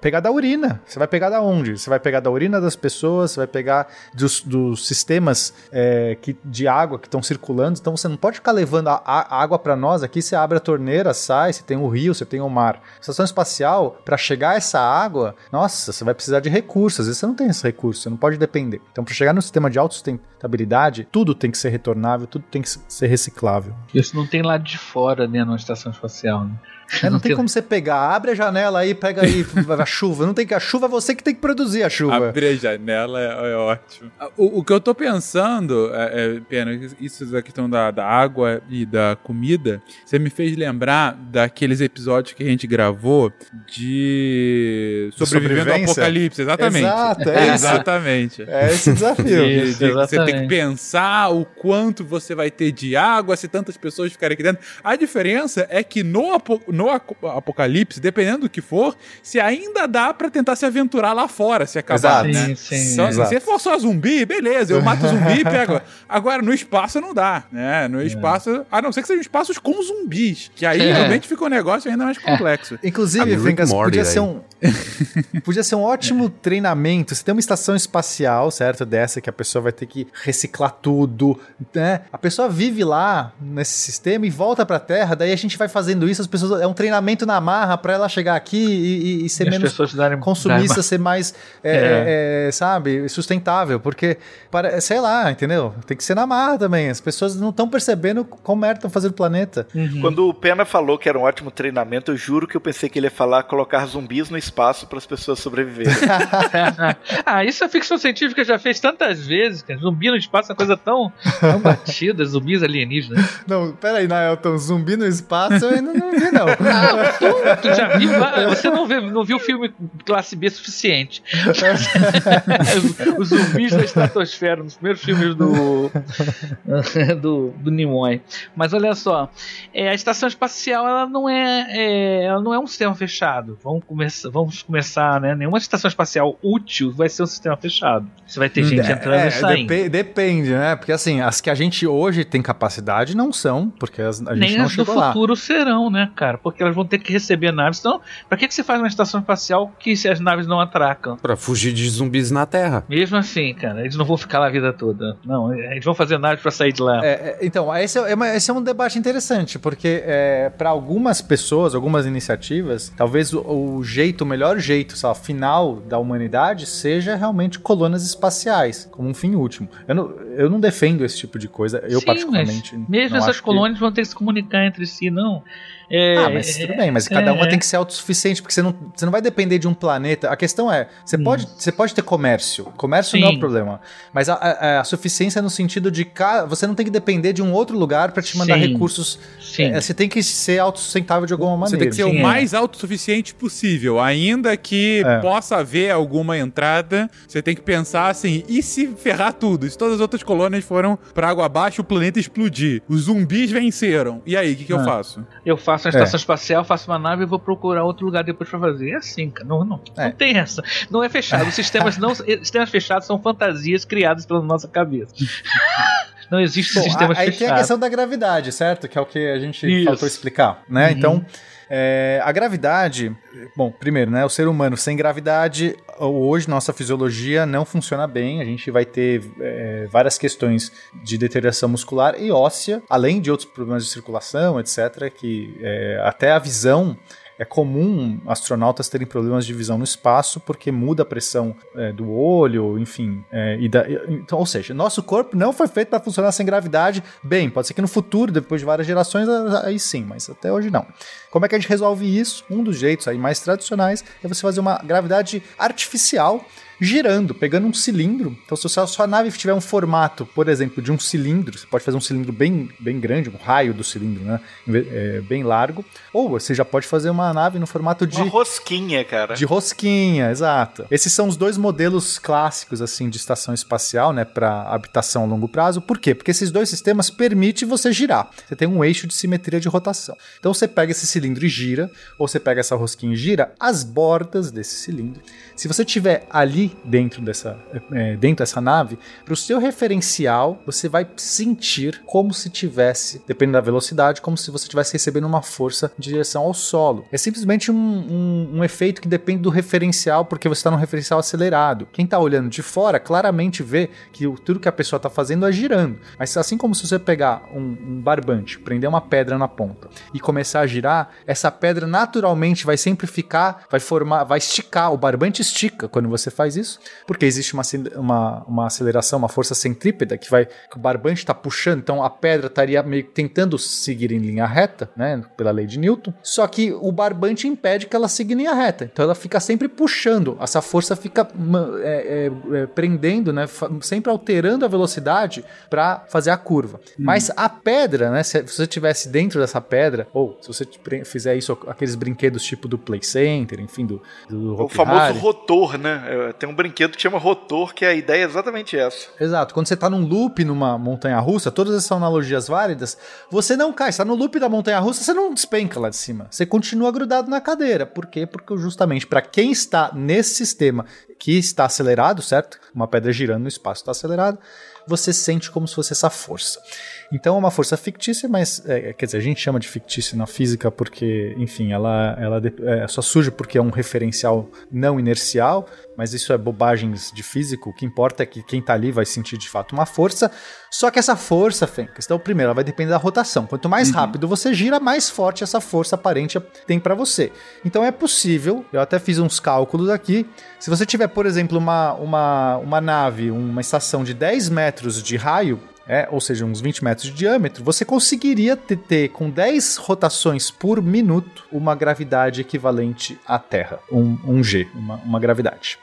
S4: pegar da urina. Você vai pegar da onde? Você vai pegar da urina das pessoas, você vai pegar dos, dos sistemas é, que, de água que estão circulando. Então você não pode ficar levando a, a água para nós aqui. Você abre a torneira, sai, você tem o rio, você tem o mar. Estação espacial, para chegar essa água, nossa, você vai precisar de recursos. Às vezes você não tem esse recurso, você não pode depender. Então, para chegar no sistema de autossustentabilidade, tudo tem que ser retornável, tudo tem que ser reciclável.
S3: Isso não tem lá de fora, né, numa estação espacial, né?
S4: É, não, tem como você pegar, abre a janela aí, pega aí a chuva. Não tem que a chuva é você que tem que produzir a chuva.
S1: Abrir a janela é, é ótimo. O, o, que eu tô pensando, é, é, pena, isso da questão da, da água e da comida, você me fez lembrar daqueles episódios que a gente gravou de sobrevivendo ao apocalipse, exatamente.
S4: Exato, é isso.
S1: exatamente.
S4: É esse desafio.
S1: Isso, de, de, você tem que pensar o quanto você vai ter de água se tantas pessoas ficarem aqui dentro. A diferença é que no, no no apocalipse, dependendo do que for, se ainda dá para tentar se aventurar lá fora, se acabar, exato. né? Sim, sim, só, se for só zumbi, beleza, eu mato zumbi e pego. Agora, no espaço não dá, né? No é. espaço, a não ser que sejam espaços com zumbis, que aí é. realmente fica um negócio ainda mais complexo.
S4: Inclusive, Fencas, podia ser um podia ser um ótimo treinamento. Você tem uma estação espacial, certo? Dessa que a pessoa vai ter que reciclar tudo, né? A pessoa vive lá nesse sistema e volta para a Terra, daí a gente vai fazendo isso, as pessoas é um treinamento na marra para ela chegar aqui e, e, e ser e menos darem, consumista, darem... ser mais, é, é. É, sabe, sustentável. Porque, para, sei lá, entendeu? Tem que ser na marra também. As pessoas não estão percebendo como é que estão fazendo o planeta.
S2: Uhum. Quando o Pena falou que era um ótimo treinamento, eu juro que eu pensei que ele ia falar colocar zumbis no espaço para as pessoas sobreviverem.
S3: ah, isso a ficção científica já fez tantas vezes, cara. Zumbi no espaço é uma coisa tão, tão batida, zumbis alienígenas.
S4: Não, peraí, Naelton, zumbi no espaço eu ainda não vi, não.
S3: Ah, tu, tu, já viu? Você não, vê, não viu o filme classe B suficiente. Os zumbis da estratosfera, nos primeiros filmes do, do, do Nimoy. Mas olha só, é, a estação espacial ela não é, é, ela não é um sistema fechado. Vamos começar, vamos começar, né? Nenhuma estação espacial útil vai ser um sistema fechado. Você vai ter gente é, entrando é, e saindo.
S4: Dep depende, né? Porque assim, as que a gente hoje tem capacidade não são, porque a gente
S3: Nem
S4: não
S3: as do
S4: lá.
S3: futuro serão, né, cara? Porque elas vão ter que receber naves. Então, pra que, que você faz uma estação espacial que se as naves não atracam?
S5: Pra fugir de zumbis na Terra.
S3: Mesmo assim, cara, eles não vão ficar lá a vida toda. Não, eles vão fazer naves pra sair de lá.
S4: É, é, então, esse é, é uma- esse é um debate interessante, porque é, para algumas pessoas, algumas iniciativas, talvez o, o jeito, o melhor jeito, sei lá, final da humanidade seja realmente colônias espaciais, como um fim último. Eu não, eu não defendo esse tipo de coisa, eu
S3: Sim,
S4: particularmente.
S3: mas mesmo
S4: não
S3: essas
S4: acho que-
S3: colônias vão ter que se comunicar entre si, não. É,
S4: Ah, mas tudo bem, mas cada uma
S3: é.
S4: tem que ser autossuficiente, porque você não, você não vai depender de um planeta. A questão é, você, pode, você pode ter comércio. Comércio não é
S3: Sim.
S4: o problema. Mas a, a- a suficiência no sentido de ca- você não tem que depender de um outro lugar para te mandar
S3: Sim.
S4: recursos.
S3: Sim.
S4: É, você tem que ser autossustentável de alguma
S1: Você
S4: maneira.
S1: tem que ser
S3: Sim,
S1: o
S3: é.
S1: mais autossuficiente possível. Ainda que
S4: É.
S1: possa haver alguma entrada, você tem que pensar assim: e se ferrar tudo? Se todas as outras colônias foram pra água abaixo, o planeta explodir. Os zumbis venceram. E aí, o que, que eu
S4: É.
S1: faço?
S3: Eu faço uma estação espacial, faço uma nave e vou procurar outro lugar depois pra fazer. É assim, cara. Não, não,
S4: É.
S3: não tem essa. Não é fechado. Os sistemas, não, sistemas fechados são fantasias criadas pela nossa cabeça. não existe
S4: Bom,
S3: sistemas
S4: a- aí tem a questão da gravidade, certo? Que é o que a gente
S3: Isso.
S4: faltou explicar, né?
S3: Uhum.
S4: Então, é, a gravidade, bom, primeiro, né? O ser humano sem gravidade, hoje nossa fisiologia não funciona bem. A gente vai ter é, várias questões de deterioração muscular e óssea, além de outros problemas de circulação, etc. Que é, até a visão é comum astronautas terem problemas de visão no espaço porque muda a pressão é, do olho, enfim. é, e da- então, ou seja, nosso corpo não foi feito para funcionar sem gravidade. Bem, pode ser que no futuro, depois de várias gerações, aí sim, mas até hoje não. Como é que a gente resolve isso? Um dos jeitos aí mais tradicionais é você fazer uma gravidade artificial girando, pegando um cilindro. Então, se a sua nave tiver um formato, por exemplo, de um cilindro, você pode fazer um cilindro bem, bem grande, um raio do cilindro, né? É, bem largo. Ou você já pode fazer uma nave no formato de
S2: Uma rosquinha, cara.
S4: de rosquinha, exato. Esses são os dois modelos clássicos assim de estação espacial, né, para habitação a longo prazo. Por quê? Porque esses dois sistemas permitem você girar. Você tem um eixo de simetria de rotação. Então você pega esse cilindro e gira, ou você pega essa rosquinha e gira as bordas desse cilindro. Se você tiver ali dentro dessa, é, dentro dessa nave, para o seu referencial, você vai sentir como se tivesse, dependendo da velocidade, como se você estivesse recebendo uma força de direção ao solo. É simplesmente um, um- um efeito que depende do referencial, porque você está num referencial acelerado. Quem está olhando de fora claramente vê que tudo que a pessoa está fazendo é girando. Mas assim como se você pegar um, um barbante, prender uma pedra na ponta e começar a girar, essa pedra naturalmente vai sempre ficar, vai formar, vai esticar. O barbante estica quando você faz isso, porque existe uma, uma, uma aceleração, uma força centrípeta que vai, que o barbante está puxando, então a pedra estaria meio que tentando seguir em linha reta, né, pela lei de Newton. Só que o barbante impede que ela siga em linha reta, então ela fica sempre puxando. Essa força fica é, é, é, prendendo, né, sempre alterando a velocidade para fazer a curva. Mas a pedra, né, se você estivesse dentro dessa pedra, ou se você fizer isso, aqueles brinquedos tipo do Play Center, enfim, do, do
S2: O famoso rotor, né? Tem um brinquedo que chama rotor, que a ideia é exatamente essa.
S4: Exato. Quando você tá num loop numa montanha russa, todas essas são analogias válidas, você não cai. Você tá no loop da montanha russa, você não despenca lá de cima. Você continua grudado na cadeira. Por quê? Porque justamente para quem está nesse sistema que está acelerado, certo? Uma pedra girando no espaço está acelerado, você sente como se fosse essa força. Então é uma força fictícia, mas é, quer dizer, a gente chama de fictícia na física porque, enfim, ela, ela é, só surge porque é um referencial não inercial, mas isso é bobagens de físico. O que importa é que quem tá ali vai sentir de fato uma força. Só que essa força, Fê, questão primeiro, ela vai depender da rotação. Quanto mais rápido você gira, mais forte essa força aparente tem para você. Então é possível, eu até fiz uns cálculos aqui. Se você tiver, por exemplo, uma, uma, uma nave, uma estação de 10 metros de raio, é, ou seja, uns 20 metros de diâmetro, você conseguiria ter, com 10 rotações por minuto uma gravidade equivalente à Terra, um, um G, uma, uma gravidade.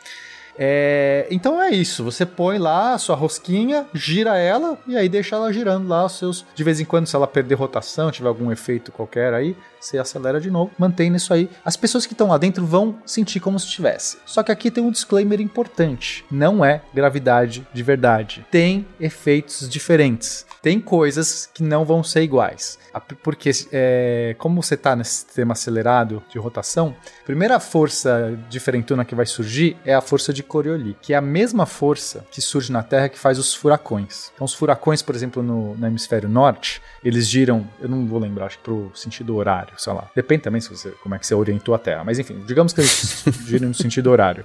S4: É, então é isso, você põe lá a sua rosquinha, gira ela e aí deixa ela girando lá os seus. De vez em quando, se ela perder rotação, tiver algum efeito qualquer aí, você acelera de novo, mantém isso aí. As pessoas que estão lá dentro vão sentir como se estivesse. Só que aqui tem um disclaimer importante: não é gravidade de verdade. Tem efeitos diferentes. Tem coisas que não vão ser iguais. Porque, é, como você está nesse sistema acelerado de rotação, a primeira força diferentona que vai surgir é a força de Coriolis, que é a mesma força que surge na Terra que faz os furacões. Então, os furacões, por exemplo, no, no hemisfério norte, eles giram, eu não vou lembrar, acho que pro sentido horário, horário, sei lá. Depende também se você, como é que você orientou a Terra. Mas enfim, digamos que eles girem no sentido horário.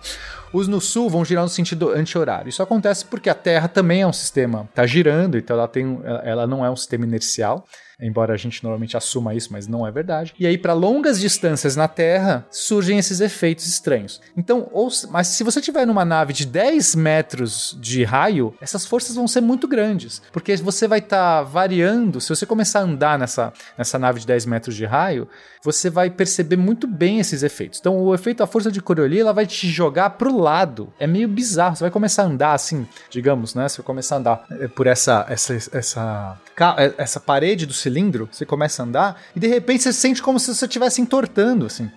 S4: Os no sul vão girar no sentido anti-horário. Isso acontece porque a Terra também é um sistema, está girando, então ela, tem, ela não é um sistema inercial embora a gente normalmente assuma isso, mas não é verdade. E aí, para longas distâncias na Terra, surgem esses efeitos estranhos. Então, ou, mas se você tiver numa nave de 10 metros de raio, essas forças vão ser muito grandes, porque você vai estar tá variando. Se você começar a andar nessa, nessa nave de 10 metros de raio, você vai perceber muito bem esses efeitos. Então, o efeito da força de Coriolis, ela vai te jogar pro lado. É meio bizarro. Você vai começar a andar assim, digamos, né? Você vai começar a andar eh, por essa essa essa eh, essa parede do cilindro, você começa a andar e de repente você sente como se você estivesse entortando, assim.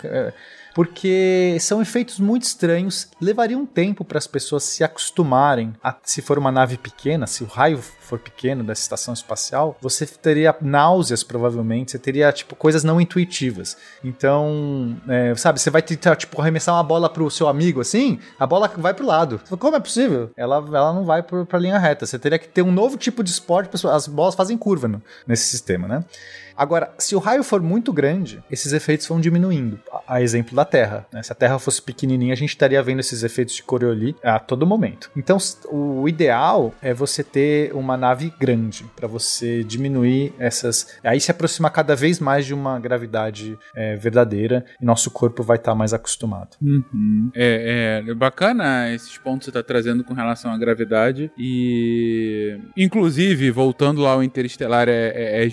S4: Porque são efeitos muito estranhos, levaria um tempo para as pessoas se acostumarem a, se for uma nave pequena, se o raio for pequeno dessa estação espacial, você teria náuseas provavelmente, você teria tipo coisas não intuitivas. Então, é, sabe, você vai tentar tipo arremessar uma bola pro seu amigo assim, a bola vai pro lado. Como é possível? Ela, ela não vai para linha reta. Você teria que ter um novo tipo de esporte, as bolas fazem curva no, nesse sistema, né? Agora, se o raio for muito grande, esses efeitos vão diminuindo. A, exemplo da Terra. Né? Se a Terra fosse pequenininha, a gente estaria vendo esses efeitos de Coriolis a todo momento. Então, o ideal é você ter uma nave grande para você diminuir essas. Aí se aproximar cada vez mais de uma gravidade é, verdadeira e nosso corpo vai estar tá mais acostumado.
S1: Uhum. É, é, bacana esses pontos que você está trazendo com relação à gravidade e, inclusive, voltando lá ao Interestelar, é, é, é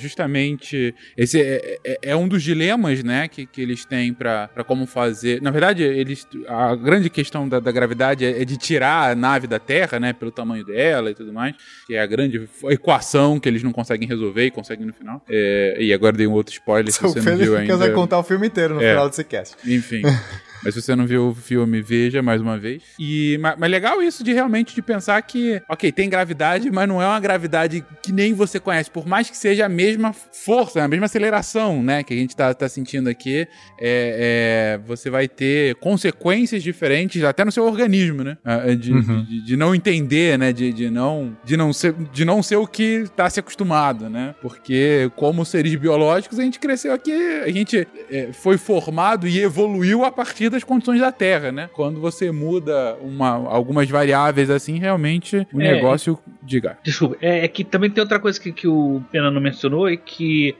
S1: esse é, é, é, um dos dilemas, né, que, que eles têm para como fazer. Na verdade, eles a grande questão da, da gravidade é, é, de tirar a nave da Terra, né, pelo tamanho dela e tudo mais, que é a grande equação que eles não conseguem resolver e conseguem no final. É, e agora dei um outro spoiler se você não viu ainda.
S4: Você contar o filme inteiro no é. final desse cast.
S1: Enfim. Mas se você não viu o filme, veja mais uma vez. E, mas, mas legal isso de realmente de pensar que, ok, tem gravidade, mas não é uma gravidade que nem você conhece. Por mais que seja a mesma força, a mesma aceleração, né, que a gente tá, tá sentindo aqui, é, é, você vai ter consequências diferentes até no seu organismo, né? De, uhum. de, de, não entender, né? De, de, não, de, não ser, de não ser o que tá se acostumado, né? Porque como seres biológicos, a gente cresceu aqui, a gente é, foi formado e evoluiu a partir das condições da Terra, né? Quando você muda uma, algumas variáveis assim, realmente o é, negócio. Diga.
S3: Desculpa, é, é, que também tem outra coisa que, que o Pena não mencionou e que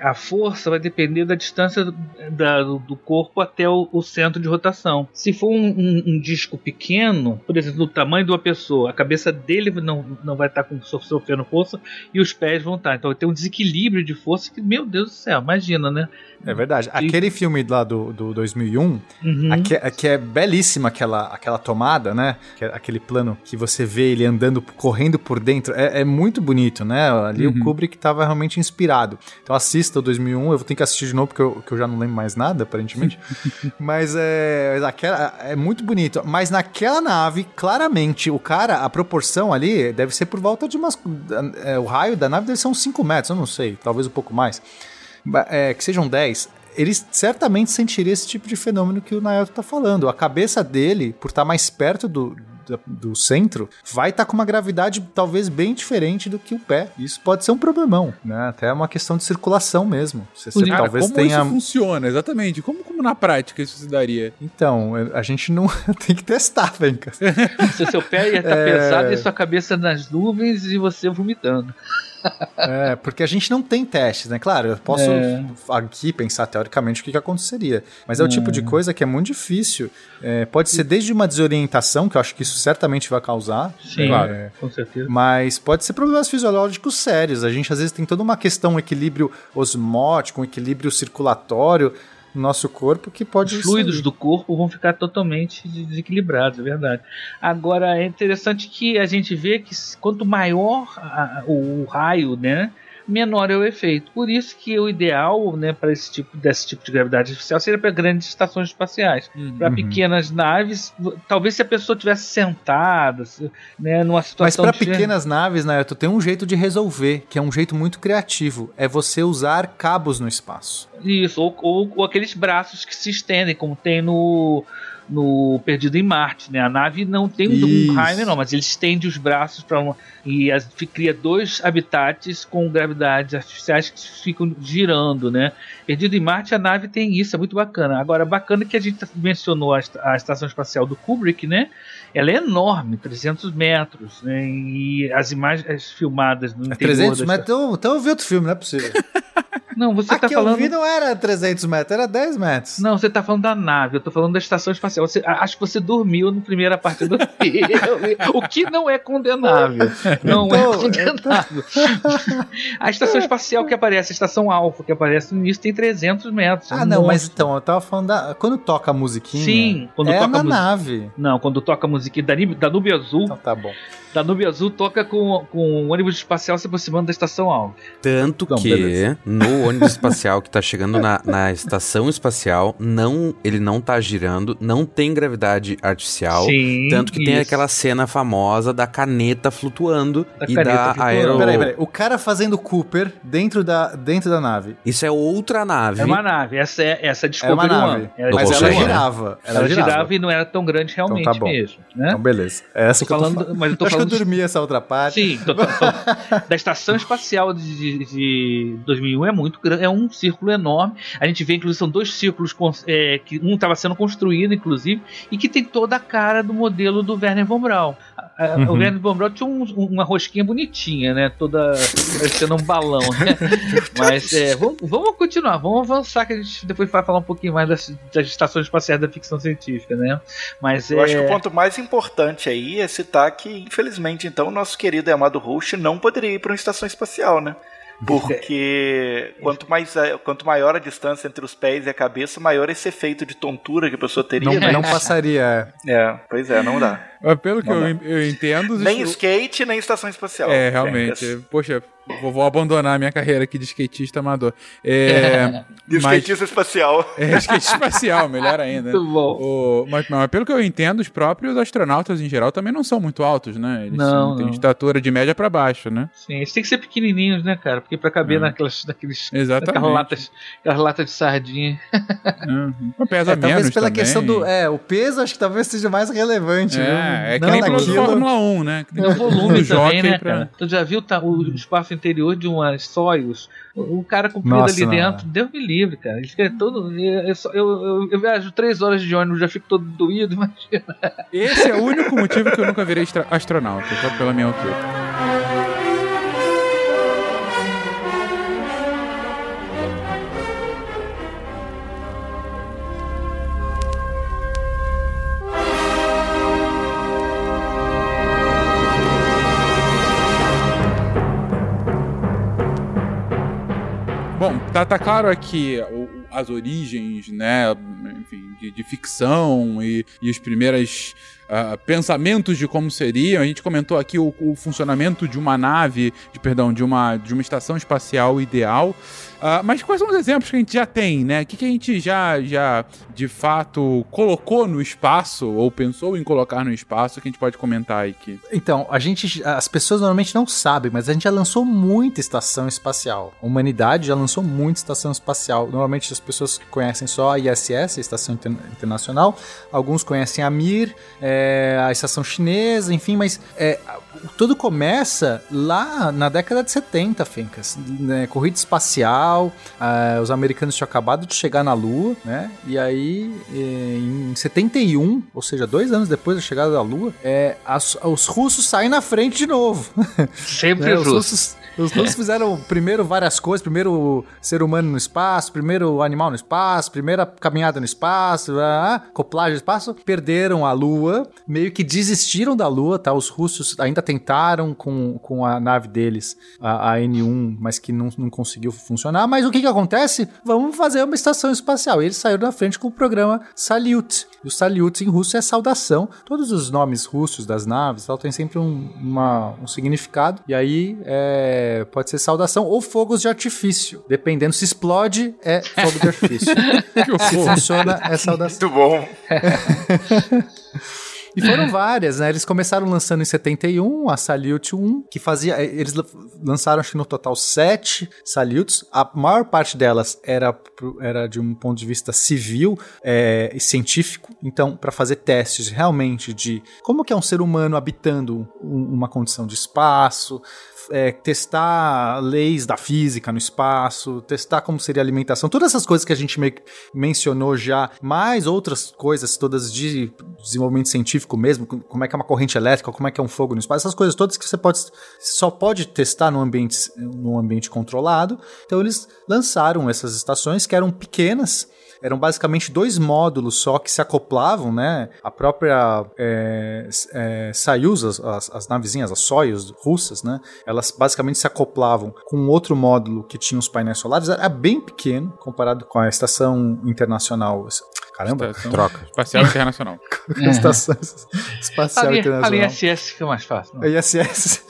S3: a força vai depender da distância do, da, do corpo até o, o, centro de rotação. Se for um, um, um, disco pequeno, por exemplo, do tamanho de uma pessoa, a cabeça dele não, não vai estar com, sofrendo força e os pés vão estar. Então vai ter um desequilíbrio de força que, meu Deus do céu, imagina, né?
S4: É verdade. Aquele filme lá do, do 2001, uhum. aqui, aqui é belíssima aquela, aquela tomada, né? É aquele plano que você vê ele andando, correndo por dentro. É, é muito bonito, né? Ali uhum. o Kubrick estava realmente inspirado. Então assista o 2001, eu vou ter que assistir de novo porque eu, eu já não lembro mais nada, aparentemente. Mas é, aquela, é muito bonito. Mas naquela nave, claramente, o cara, a proporção ali deve ser por volta de umas. É, o raio da nave deve ser uns 5 metros, eu não sei, talvez um pouco mais é, que sejam 10, ele certamente sentiria esse tipo de fenômeno que o Naoto está falando. A cabeça dele, por estar tá mais perto do, do, centro, vai estar tá com uma gravidade talvez bem diferente do que o pé. Isso pode ser um problemão, né? Até uma questão de circulação mesmo.
S1: Você, você Cara, talvez como tenha... isso funciona, exatamente? Como, como na prática isso se daria?
S4: Então, a gente não tem que testar, vem
S3: Se seu pé ia estar tá é... pesado e sua cabeça nas nuvens e você vomitando
S4: é, porque a gente não tem testes, né? Claro, eu posso é. aqui pensar teoricamente o que, que aconteceria. Mas é, é, o tipo de coisa que é muito difícil. É, pode ser desde uma desorientação, que eu acho que isso certamente vai causar.
S3: Sim, claro. É, com certeza.
S4: Mas pode ser problemas fisiológicos sérios. A gente às vezes tem toda uma questão, um equilíbrio osmótico, um equilíbrio circulatório nosso corpo que pode.
S3: Os fluidos sair. do corpo vão ficar totalmente desequilibrados, é verdade. Agora é interessante que a gente vê que quanto maior a, o, o raio, né? Menor é o efeito. Por isso que o ideal, né, para esse tipo desse tipo de gravidade artificial seria para grandes estações espaciais. Uhum. Para pequenas naves, talvez se a pessoa tivesse sentada, né, numa situação
S4: Mas para pequenas naves, né, tu tem um jeito de resolver, que é um jeito muito criativo, é você usar cabos no espaço.
S3: Isso, ou, ou, ou aqueles braços que se estendem, como tem no no Perdido em Marte, né? A nave não tem um raio não, mas ele estende os braços para uma e as- cria dois habitats com gravidades artificiais que ficam girando, né? Perdido em Marte, a nave tem isso, é muito bacana. Agora, bacana que a gente mencionou a, a estação espacial do Kubrick, né? Ela é enorme, 300 metros, né? E as imagens filmadas no
S4: É
S3: interior
S4: 300
S3: da
S4: metros. Então, então eu vi outro filme, não é possível.
S3: Não, você
S4: Aqui
S3: tá falando.
S4: eu vi não era 300 metros, era 10 metros.
S3: Não, você tá falando da nave, eu tô falando da estação espacial. Você- a- acho que você dormiu na primeira parte do filme. o que não é condenável. Não
S4: Então,
S3: é condenável. a estação espacial que aparece, a estação Alfa que aparece no início, tem 300 metros. é um
S4: Ah, não, mas
S3: monstro.
S4: então, eu tava falando da. Quando toca a musiquinha.
S3: Sim, quando
S4: é
S3: toca
S4: na
S3: a mu-
S4: nave.
S3: Não, quando toca a musiquinha da Nib- Danúbio Azul,
S4: Então tá bom.
S3: Danúbio Azul toca com, com o ônibus espacial se aproximando da estação Alfa.
S5: Tanto
S4: Não,
S5: que
S4: beleza.
S5: no ônibus espacial que tá chegando na, na estação espacial, não, ele não tá girando, não tem gravidade artificial.
S3: Sim.
S5: Tanto que tem
S3: isso.
S5: aquela cena famosa da caneta flutuando
S3: Da
S5: e
S3: caneta
S5: da
S3: flutuando.
S5: aero...
S4: Peraí, peraí. O cara fazendo Cooper dentro da, dentro da nave.
S5: Isso é outra nave.
S3: É uma nave, essa é essa é
S4: Era uma nave.
S3: Era
S5: Do
S4: Mas ela
S5: Consegue,
S4: girava. Ela,
S3: Ela
S4: girava.
S3: girava e não era tão grande realmente
S4: Então tá bom.
S3: mesmo, né?
S4: Então, beleza. É essa
S3: Tô
S4: que eu tô
S3: falando-
S4: falando.
S3: mas eu tô falando
S4: que eu dormi essa outra parte.
S3: Sim, tô- tô- tô- da estação espacial de, de- de 2001 é muito grande, é um círculo enorme. A gente vê, inclusive, são dois círculos é, que um estava sendo construído, inclusive, e que tem toda a cara do modelo do Werner von Braun. A- O
S4: Uhum.
S3: Werner von Braun tinha um- uma rosquinha bonitinha, né? Toda parecendo um balão, né? Mas é, vamos, vamos continuar, vamos avançar, que a gente depois vai falar um pouquinho mais das, das estações espaciais da ficção científica, né? Mas
S2: Eu
S3: é,
S2: acho que o ponto mais importante aí é citar que, infelizmente, então, o nosso querido e amado Rush não poderia ir para uma estação espacial, né? Porque quanto, mais, a- quanto maior a distância entre os pés e a cabeça, maior esse efeito de tontura que a pessoa teria,
S4: Não,
S2: né?
S4: não passaria.
S2: É, pois é, não dá.
S1: Pelo que
S2: Não
S1: eu, eu entendo,
S2: Nem
S1: estru-
S2: skate, nem estação espacial.
S1: É, realmente. Poxa, vou, vou abandonar a minha carreira aqui de skatista amador. É,
S2: De
S1: mas,
S2: skatista espacial.
S1: é skate espacial, melhor ainda.
S3: muito bom.
S1: O- mas, mas pelo que eu entendo, os próprios astronautas em geral também não são muito altos, né? Eles
S3: Não,
S1: são- têm
S3: não.
S1: estatura de média pra baixo, né?
S3: Sim, eles têm que ser pequenininhos, né, cara? Porque pra caber
S1: É.
S3: naquelas, naqueles
S1: Exatamente.
S3: Aquelas latas, aquelas latas de sardinha.
S1: Uhum. Pesa
S4: É, talvez
S1: menos
S4: pela
S1: também.
S4: questão do. É, o peso acho que talvez seja mais relevante. viu?
S1: É, é que nem piloto de Fórmula 1, né? Que tem
S3: É o volume
S1: um jockey
S3: também, né,
S1: pra-
S3: cara? Tu já viu tá, o espaço interior de umas Soyuz? O, o cara comprido
S4: Nossa,
S3: ali
S4: não.
S3: dentro, Deus me livre, cara. Ele fica todo. Eu, eu, eu, eu- viajo três horas de ônibus, já fico todo doído, imagina.
S1: Esse é o único motivo que eu nunca virei astronauta, só pela minha altura. Bom, tá, tá claro aqui as origens, né, enfim, de, de ficção e, e os primeiros ah, pensamentos de como seriam. A gente comentou aqui o, o funcionamento de uma nave, de perdão, de uma, de uma estação espacial ideal. Ah, mas quais são os exemplos que a gente já tem, né? O que, que a gente já, já, de fato, colocou no espaço ou pensou em colocar no espaço que a gente pode comentar aí aqui?
S4: Então, a gente. As pessoas normalmente não sabem, mas a gente já lançou muita estação espacial. A humanidade já lançou muita estação espacial. Normalmente as pessoas conhecem só a ISS, a Estação Inter- Internacional. Alguns conhecem a Mir, é, a estação chinesa, enfim, mas é, tudo começa lá na década de 70, Fencas. Né? Corrida espacial, ah, os americanos tinham acabado de chegar na Lua, né? E aí, eh, em 71, ou seja, dois anos depois da chegada da Lua, é, as- os russos saem na frente de novo.
S3: Sempre
S4: né?
S3: Os russos.
S4: russos, os russos fizeram primeiro várias coisas, primeiro ser humano no espaço, primeiro animal no espaço, primeira caminhada no espaço, blá, acoplagem no espaço, perderam a Lua, meio que desistiram da Lua, tá? Os russos ainda tentaram com, com a nave deles, a, a N1, mas que não, não conseguiu funcionar. Mas o que que acontece? Vamos fazer uma estação espacial. E eles saíram na frente com o programa Salyut. O Salyut em russo é saudação. Todos os nomes russos das naves tal, tem sempre um, uma- um significado. E aí é, pode ser saudação ou fogos de artifício. Dependendo se explode, é fogo de artifício. Se funciona, é saudação.
S2: Muito bom.
S4: E foram várias, né? Eles começaram lançando em 71 a Salute 1, que fazia. Eles la- lançaram, acho que no total, sete Salutes. A maior parte delas era, era de um ponto de vista civil é, e científico. Então, para fazer testes realmente de como que é um ser humano habitando um- uma condição de espaço, é, testar leis da física no espaço, testar como seria a alimentação, todas essas coisas que a gente mencionou já, mais outras coisas todas de desenvolvimento científico mesmo, co- como é que é uma corrente elétrica, como é que é um fogo no espaço, essas coisas todas que você pode só pode testar num ambiente, num ambiente controlado. Então eles lançaram essas estações que eram pequenas, eram basicamente dois módulos só que se acoplavam, né? A própria é, é, Soyuz, as, as, as navezinhas, as Soyuz russas, né? Elas basicamente se acoplavam com outro módulo que tinha os painéis solares. Era bem pequeno comparado com a estação internacional. Caramba,
S1: Estação
S5: Troca.
S1: Espacial Internacional.
S4: estação espacial
S3: Ali, ali
S4: internacional.
S3: ISS fica mais fácil. Não.
S4: ISS,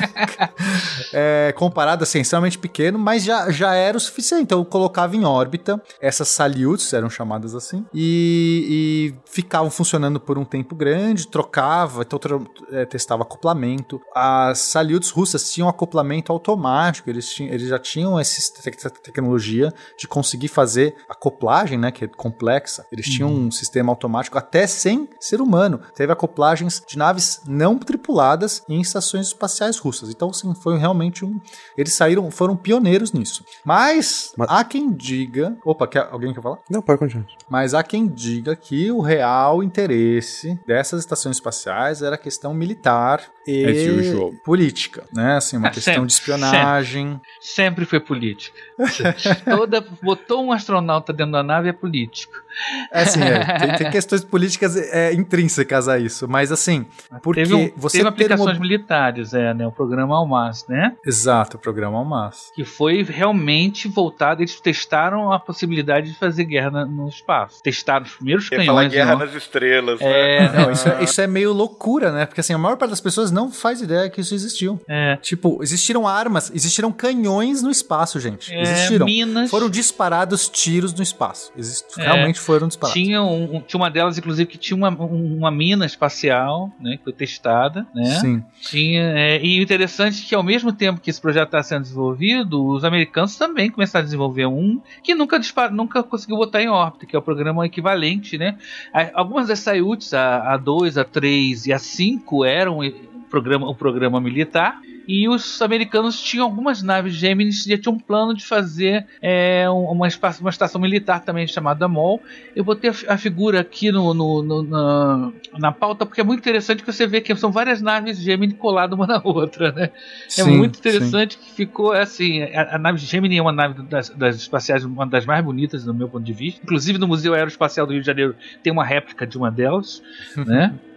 S4: é, comparado assim, extremamente pequeno, mas já, já era o suficiente. Então, eu colocava em órbita essas Salyuts, eram chamadas assim, e, e ficavam funcionando por um tempo grande, trocava, então tro- é, testava acoplamento. As Salyuts russas tinham acoplamento automático, eles, tinham, eles já tinham essa te- te- tecnologia de conseguir fazer acoplagem, né, que é complexa. Eles tinham um sistema automático até sem ser humano. Teve acoplagens de naves não tripuladas em estações espaciais russas. Então, sim, foi realmente um. Eles saíram, foram pioneiros nisso. Mas,
S5: Mas-
S4: há quem diga. Opa, quer, alguém quer falar?
S5: Não, pode continuar.
S4: Mas há quem diga que o real interesse dessas estações espaciais era questão militar e
S1: usual.
S4: política, né? Assim, uma
S3: Ah,
S4: questão
S3: sempre,
S4: de espionagem.
S3: Sempre foi política. Toda, botou um astronauta dentro da nave é político.
S4: É assim, é, tem, tem questões políticas é, intrínsecas a isso, mas assim, porque
S3: teve um,
S4: você
S3: teve aplicações
S4: uma...
S3: militares, é, né? O programa Almas, né?
S4: Exato, o programa Almas.
S3: Que foi realmente voltado. Eles testaram a possibilidade de fazer guerra na- no espaço. Testaram os primeiros
S2: falar
S3: canhões.
S2: Guerra
S3: não.
S2: nas Estrelas,
S3: É,
S2: né?
S4: Não, isso é, isso é meio loucura, né? Porque assim, a maior parte das pessoas não faz ideia que isso existiu.
S3: É,
S4: Tipo, existiram armas, existiram canhões no espaço, gente.
S3: é,
S4: existiram.
S3: Minas.
S4: Foram disparados tiros no espaço. Exist...
S3: É,
S4: Realmente foram disparados.
S3: Tinha, um, um- tinha uma delas, inclusive, que tinha uma, um- uma mina espacial, né? Que foi testada, né?
S4: Sim.
S3: Tinha, é, e o interessante é que ao mesmo tempo que esse projeto está sendo desenvolvido, os americanos também começaram a desenvolver um que nunca, dispara, nunca conseguiu botar em órbita, que é o programa equivalente, né? Algumas das Sayuts, a, a 2, a 3 e a 5 eram eh, programa, o programa militar. E os americanos tinham algumas naves que já tinham um plano de fazer é, um- uma, espa- uma estação militar também chamada MOL. Eu botei a, a figura aqui no, no- no- na, na pauta porque é muito interessante que você vê que são várias naves Gemini coladas uma na outra, né? É
S4: Sim,
S3: muito
S4: sim.
S3: interessante que ficou assim. A, a nave Gemini é uma nave das, das espaciais, uma das mais bonitas do meu ponto de vista. Inclusive no Museu Aeroespacial do Rio de Janeiro tem uma réplica de uma delas, né?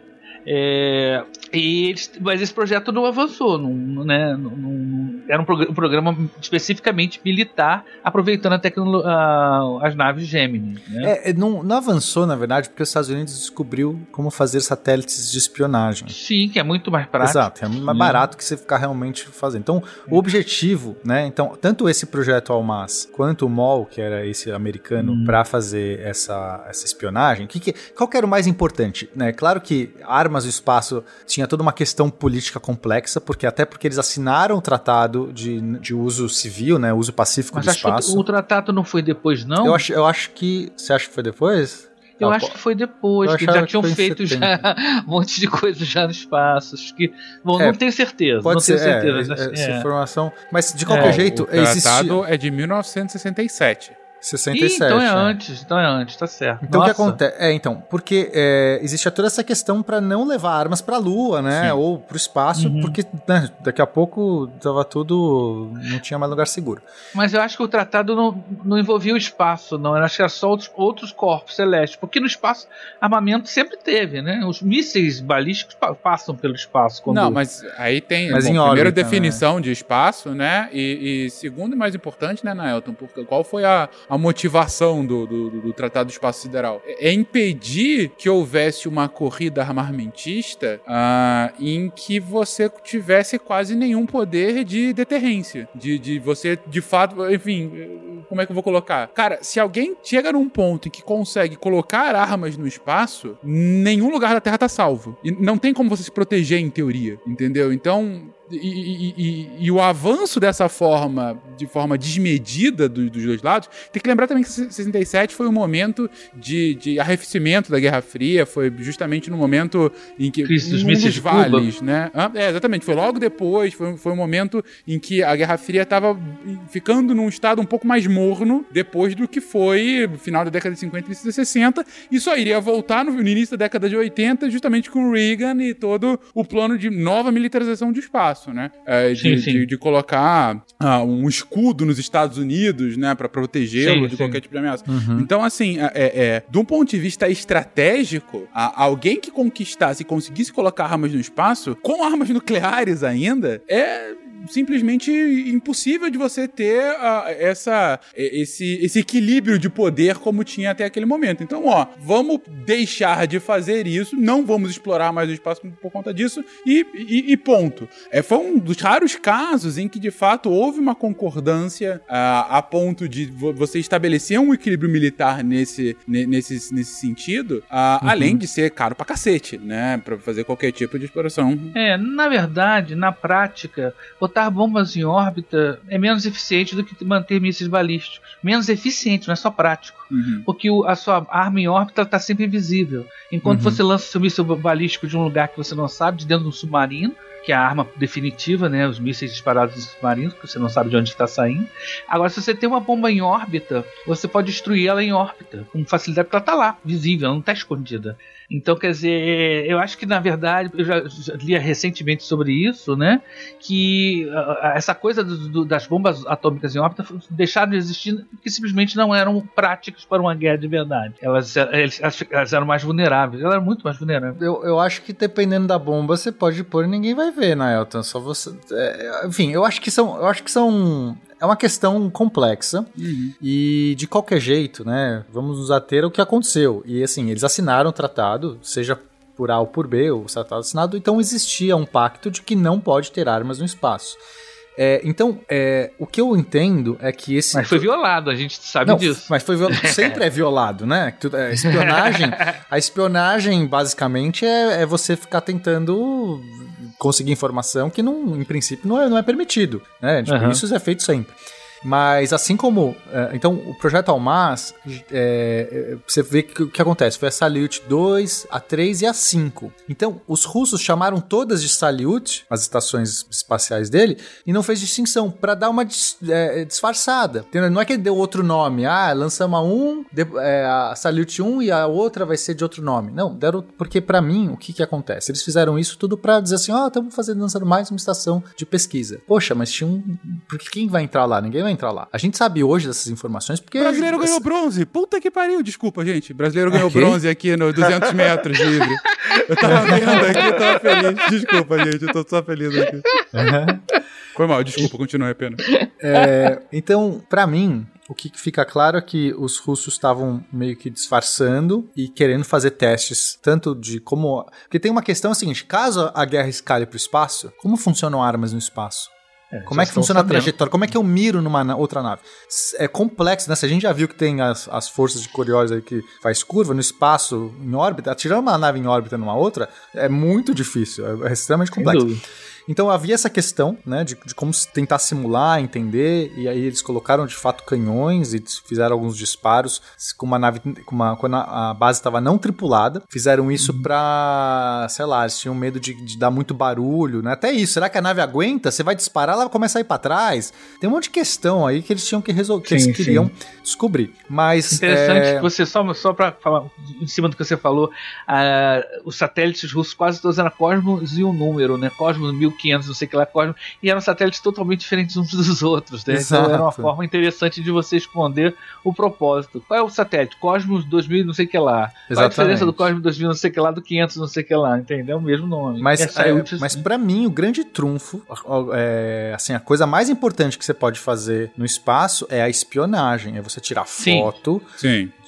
S3: É, e eles- mas esse projeto não avançou, não, não, né, não- era um, progr- um programa especificamente militar, aproveitando a a- as naves Gemini. Né?
S4: É, é, não, avançou, na verdade, porque os Estados Unidos descobriu como fazer satélites de espionagem.
S3: Sim, que é muito mais prático.
S4: Exato, é muito mais
S3: Hum.
S4: barato que você ficar realmente fazendo. Então, o objetivo, né? Então, tanto esse projeto Almas quanto o MOL, que era esse americano,
S3: Hum.
S4: pra fazer essa, essa espionagem, que, que, qual que era o mais importante? Né? Claro que armas do espaço tinha toda uma questão política complexa, porque até porque eles assinaram o tratado de, de uso civil, né? Uso pacífico
S3: Mas
S4: do
S3: acho que
S4: espaço.
S3: o, o tratado não foi depois, não?
S4: Eu acho, eu acho que. Você acha que foi depois?
S3: Eu
S4: Ah,
S3: acho
S4: pô.
S3: que foi depois,
S4: Eu
S3: que já
S4: que
S3: tinham
S4: em
S3: feito já
S4: 70.
S3: um monte de coisa já no espaço. Acho que, bom,
S4: É,
S3: não tenho certeza.
S4: Pode
S3: não
S4: ser,
S3: tenho
S4: é,
S3: certeza.
S4: é,
S3: acho-
S4: essa
S3: é.
S4: informação. Mas de qualquer
S3: É,
S4: jeito,
S1: o tratado
S4: existia.
S1: é de 1967.
S4: 67.
S3: Ih, então é
S4: né?
S3: antes, então é antes, tá certo.
S4: Então o que acontece? É, então, porque é, existe toda essa questão pra não levar armas pra Lua, né?
S1: Sim.
S4: Ou pro espaço,
S3: Uhum.
S4: porque né, daqui a pouco tava tudo. não tinha mais lugar seguro.
S3: Mas eu acho que o tratado não, não envolvia o espaço, não. Eu acho que era só outros, outros corpos celestes. Porque no espaço, armamento sempre teve, né? Os mísseis balísticos pa- passam pelo espaço. Quando...
S1: Não, mas aí tem.
S4: Mas
S1: bom,
S4: em
S1: primeiro,
S4: órbita,
S1: definição de espaço, né? E, e segundo e mais importante, né, Naelton? Porque qual foi a, a motivação do, do, do- do Tratado do Espaço Sideral? É impedir que houvesse uma corrida armamentista ah, em que você tivesse quase nenhum poder de deterrência. De, de você, de fato, enfim, como é que eu vou colocar? Cara, se alguém chega num ponto em que consegue colocar armas no espaço, nenhum lugar da Terra tá salvo. E não tem como você se proteger em teoria, entendeu? Então, e, e- o avanço dessa forma, de forma desmedida do- dos dois lados, tem que lembrar também que 67 foi um momento de, de arrefecimento da Guerra Fria, foi justamente no momento em que
S3: Crise dos
S1: um dos
S3: Cuba.
S1: vales, né? É, exatamente, foi logo depois, foi, foi um momento em que a Guerra Fria estava ficando num estado um pouco mais morno depois do que foi no final da década de 50 e início de 60, e só iria voltar no, no início da década de 80, justamente com o Reagan e todo o plano de nova militarização do espaço, né? É, de,
S3: Sim, sim.
S1: de- de colocar ah, um escudo nos Estados Unidos, né, para protegê-lo de
S3: sim.
S1: qualquer tipo de ameaça. Então, assim, é, é, é, de um ponto de vista estratégico, a- alguém que conquistasse e conseguisse colocar armas no espaço, com armas nucleares ainda, é simplesmente impossível de você ter ah, essa, esse, esse equilíbrio de poder como tinha até aquele momento. Então, ó, vamos deixar de fazer isso, não vamos explorar mais o espaço por conta disso e, e- e ponto. É, foi um dos raros casos em que, de fato, houve uma concordância ah, a ponto de vo- você estabelecer um equilíbrio militar nesse, ne- nesse, nesse sentido, ah, além de ser caro pra cacete, né? Pra fazer qualquer tipo de exploração.
S3: É, na verdade, na prática, botar bombas em órbita é menos eficiente do que manter mísseis balísticos. Menos eficiente, não é só prático.
S1: Uhum.
S3: Porque a sua arma em órbita está sempre invisível. Enquanto
S4: Uhum.
S3: você lança seu míssil balístico de um lugar que você não sabe, de dentro de um submarino, que é a arma definitiva, né? Os mísseis disparados dos submarinos, que você não sabe de onde está saindo. Agora, se você tem uma bomba em órbita, você pode destruir ela em órbita, com facilidade, porque ela está lá, visível, ela não está escondida. Então, quer dizer, eu acho que na verdade, eu já, já li recentemente sobre isso, né? Que ah, essa coisa do- do- das bombas atômicas em órbita deixaram de existir porque simplesmente não eram práticas para uma guerra de verdade. Elas, elas, elas eram mais vulneráveis, elas eram muito mais vulneráveis.
S4: Eu, eu acho que dependendo da bomba, você pode pôr e ninguém vai ver, né, Elton? Só você. é, enfim, eu acho que são. Eu acho que são. É uma questão complexa
S1: Uhum.
S4: e de qualquer jeito, né? Vamos nos ater ao que aconteceu. E assim, eles assinaram o tratado, seja por A ou por B, o tratado assinado, então existia um pacto de que não pode ter armas no espaço. É, então, é, o que eu entendo é que esse.
S3: Mas foi violado, a gente sabe
S4: Não,
S3: disso.
S4: mas foi viol- sempre é violado, né? Tu- é, espionagem, a espionagem basicamente é, é você ficar tentando conseguir informação que não, em princípio não é, não é permitido, né? Tipo,
S3: Aham.
S4: Isso é feito sempre. Mas assim como. é, então, o projeto Almaz, é, é, você vê que o que acontece? Foi a Salyut 2, a 3 e a 5. Então, os russos chamaram todas de Salyut, as estações espaciais dele, e não fez distinção, para dar uma dis- é, disfarçada. Não é que ele deu outro nome. Ah, lançamos a 1, de- é, a Salyut 1 e a outra vai ser de outro nome. Não, deram. Porque, para mim, o que que acontece? Eles fizeram isso tudo para dizer assim: ó, estamos fazendo, lançando mais uma estação de pesquisa. Poxa, mas tinha um. Porque quem vai entrar lá? Ninguém vai entrar lá. A gente sabe hoje dessas informações porque.
S1: O brasileiro ganhou bronze. Puta que pariu. Desculpa, gente. O brasileiro ganhou
S4: Ok.
S1: bronze aqui no 200 metros livre. Eu tava vendo aqui, eu tava feliz. Desculpa, gente. Eu tô só feliz aqui. Foi mal, desculpa. Continua, é pena.
S4: É, então, pra mim, o que fica claro é que os russos estavam meio que disfarçando e querendo fazer testes, tanto de como. Porque tem uma questão seguinte: caso a guerra escale pro espaço, como funcionam armas no espaço? Como
S3: já
S4: é que funciona a
S3: sabendo.
S4: trajetória? Como é que eu miro numa na- outra nave? É complexo, né? Se a gente já viu que tem as, as forças de Coriolis aí que faz curva no espaço, em órbita, atirar uma nave em órbita numa outra é muito difícil, é, é extremamente complexo. Então havia essa questão, né, de, de como tentar simular, entender, e aí eles colocaram de fato canhões e fizeram alguns disparos com uma nave, com uma, quando a base estava não tripulada, fizeram isso pra, sei lá, eles tinham medo de, de dar muito barulho, né, até isso, será que a nave aguenta? Você vai disparar, ela vai começar a ir pra trás? Tem um monte de questão aí que eles tinham que resolver, que
S3: Sim,
S4: eles queriam descobrir, mas...
S3: Interessante
S4: é,
S3: que você, só, só para falar em cima do que você falou, ah, os satélites russos quase todos eram Cosmos e um número, né? Cosmos 1500, não sei o que lá, Cosmos, e eram satélites totalmente diferentes uns dos outros, né? Então era uma
S4: Exato.
S3: forma interessante de você esconder o propósito. Qual é o satélite? Cosmos 2000, não sei o que lá. Qual é a
S4: Exatamente.
S3: diferença do Cosmos 2000, não sei o que lá, do 500, não sei o que lá, entendeu? O mesmo nome.
S4: Mas, é,
S3: é
S4: mas para mim, o grande trunfo, é, assim, a coisa mais importante que você pode fazer no espaço é a espionagem. É você tirar
S3: Sim.
S4: foto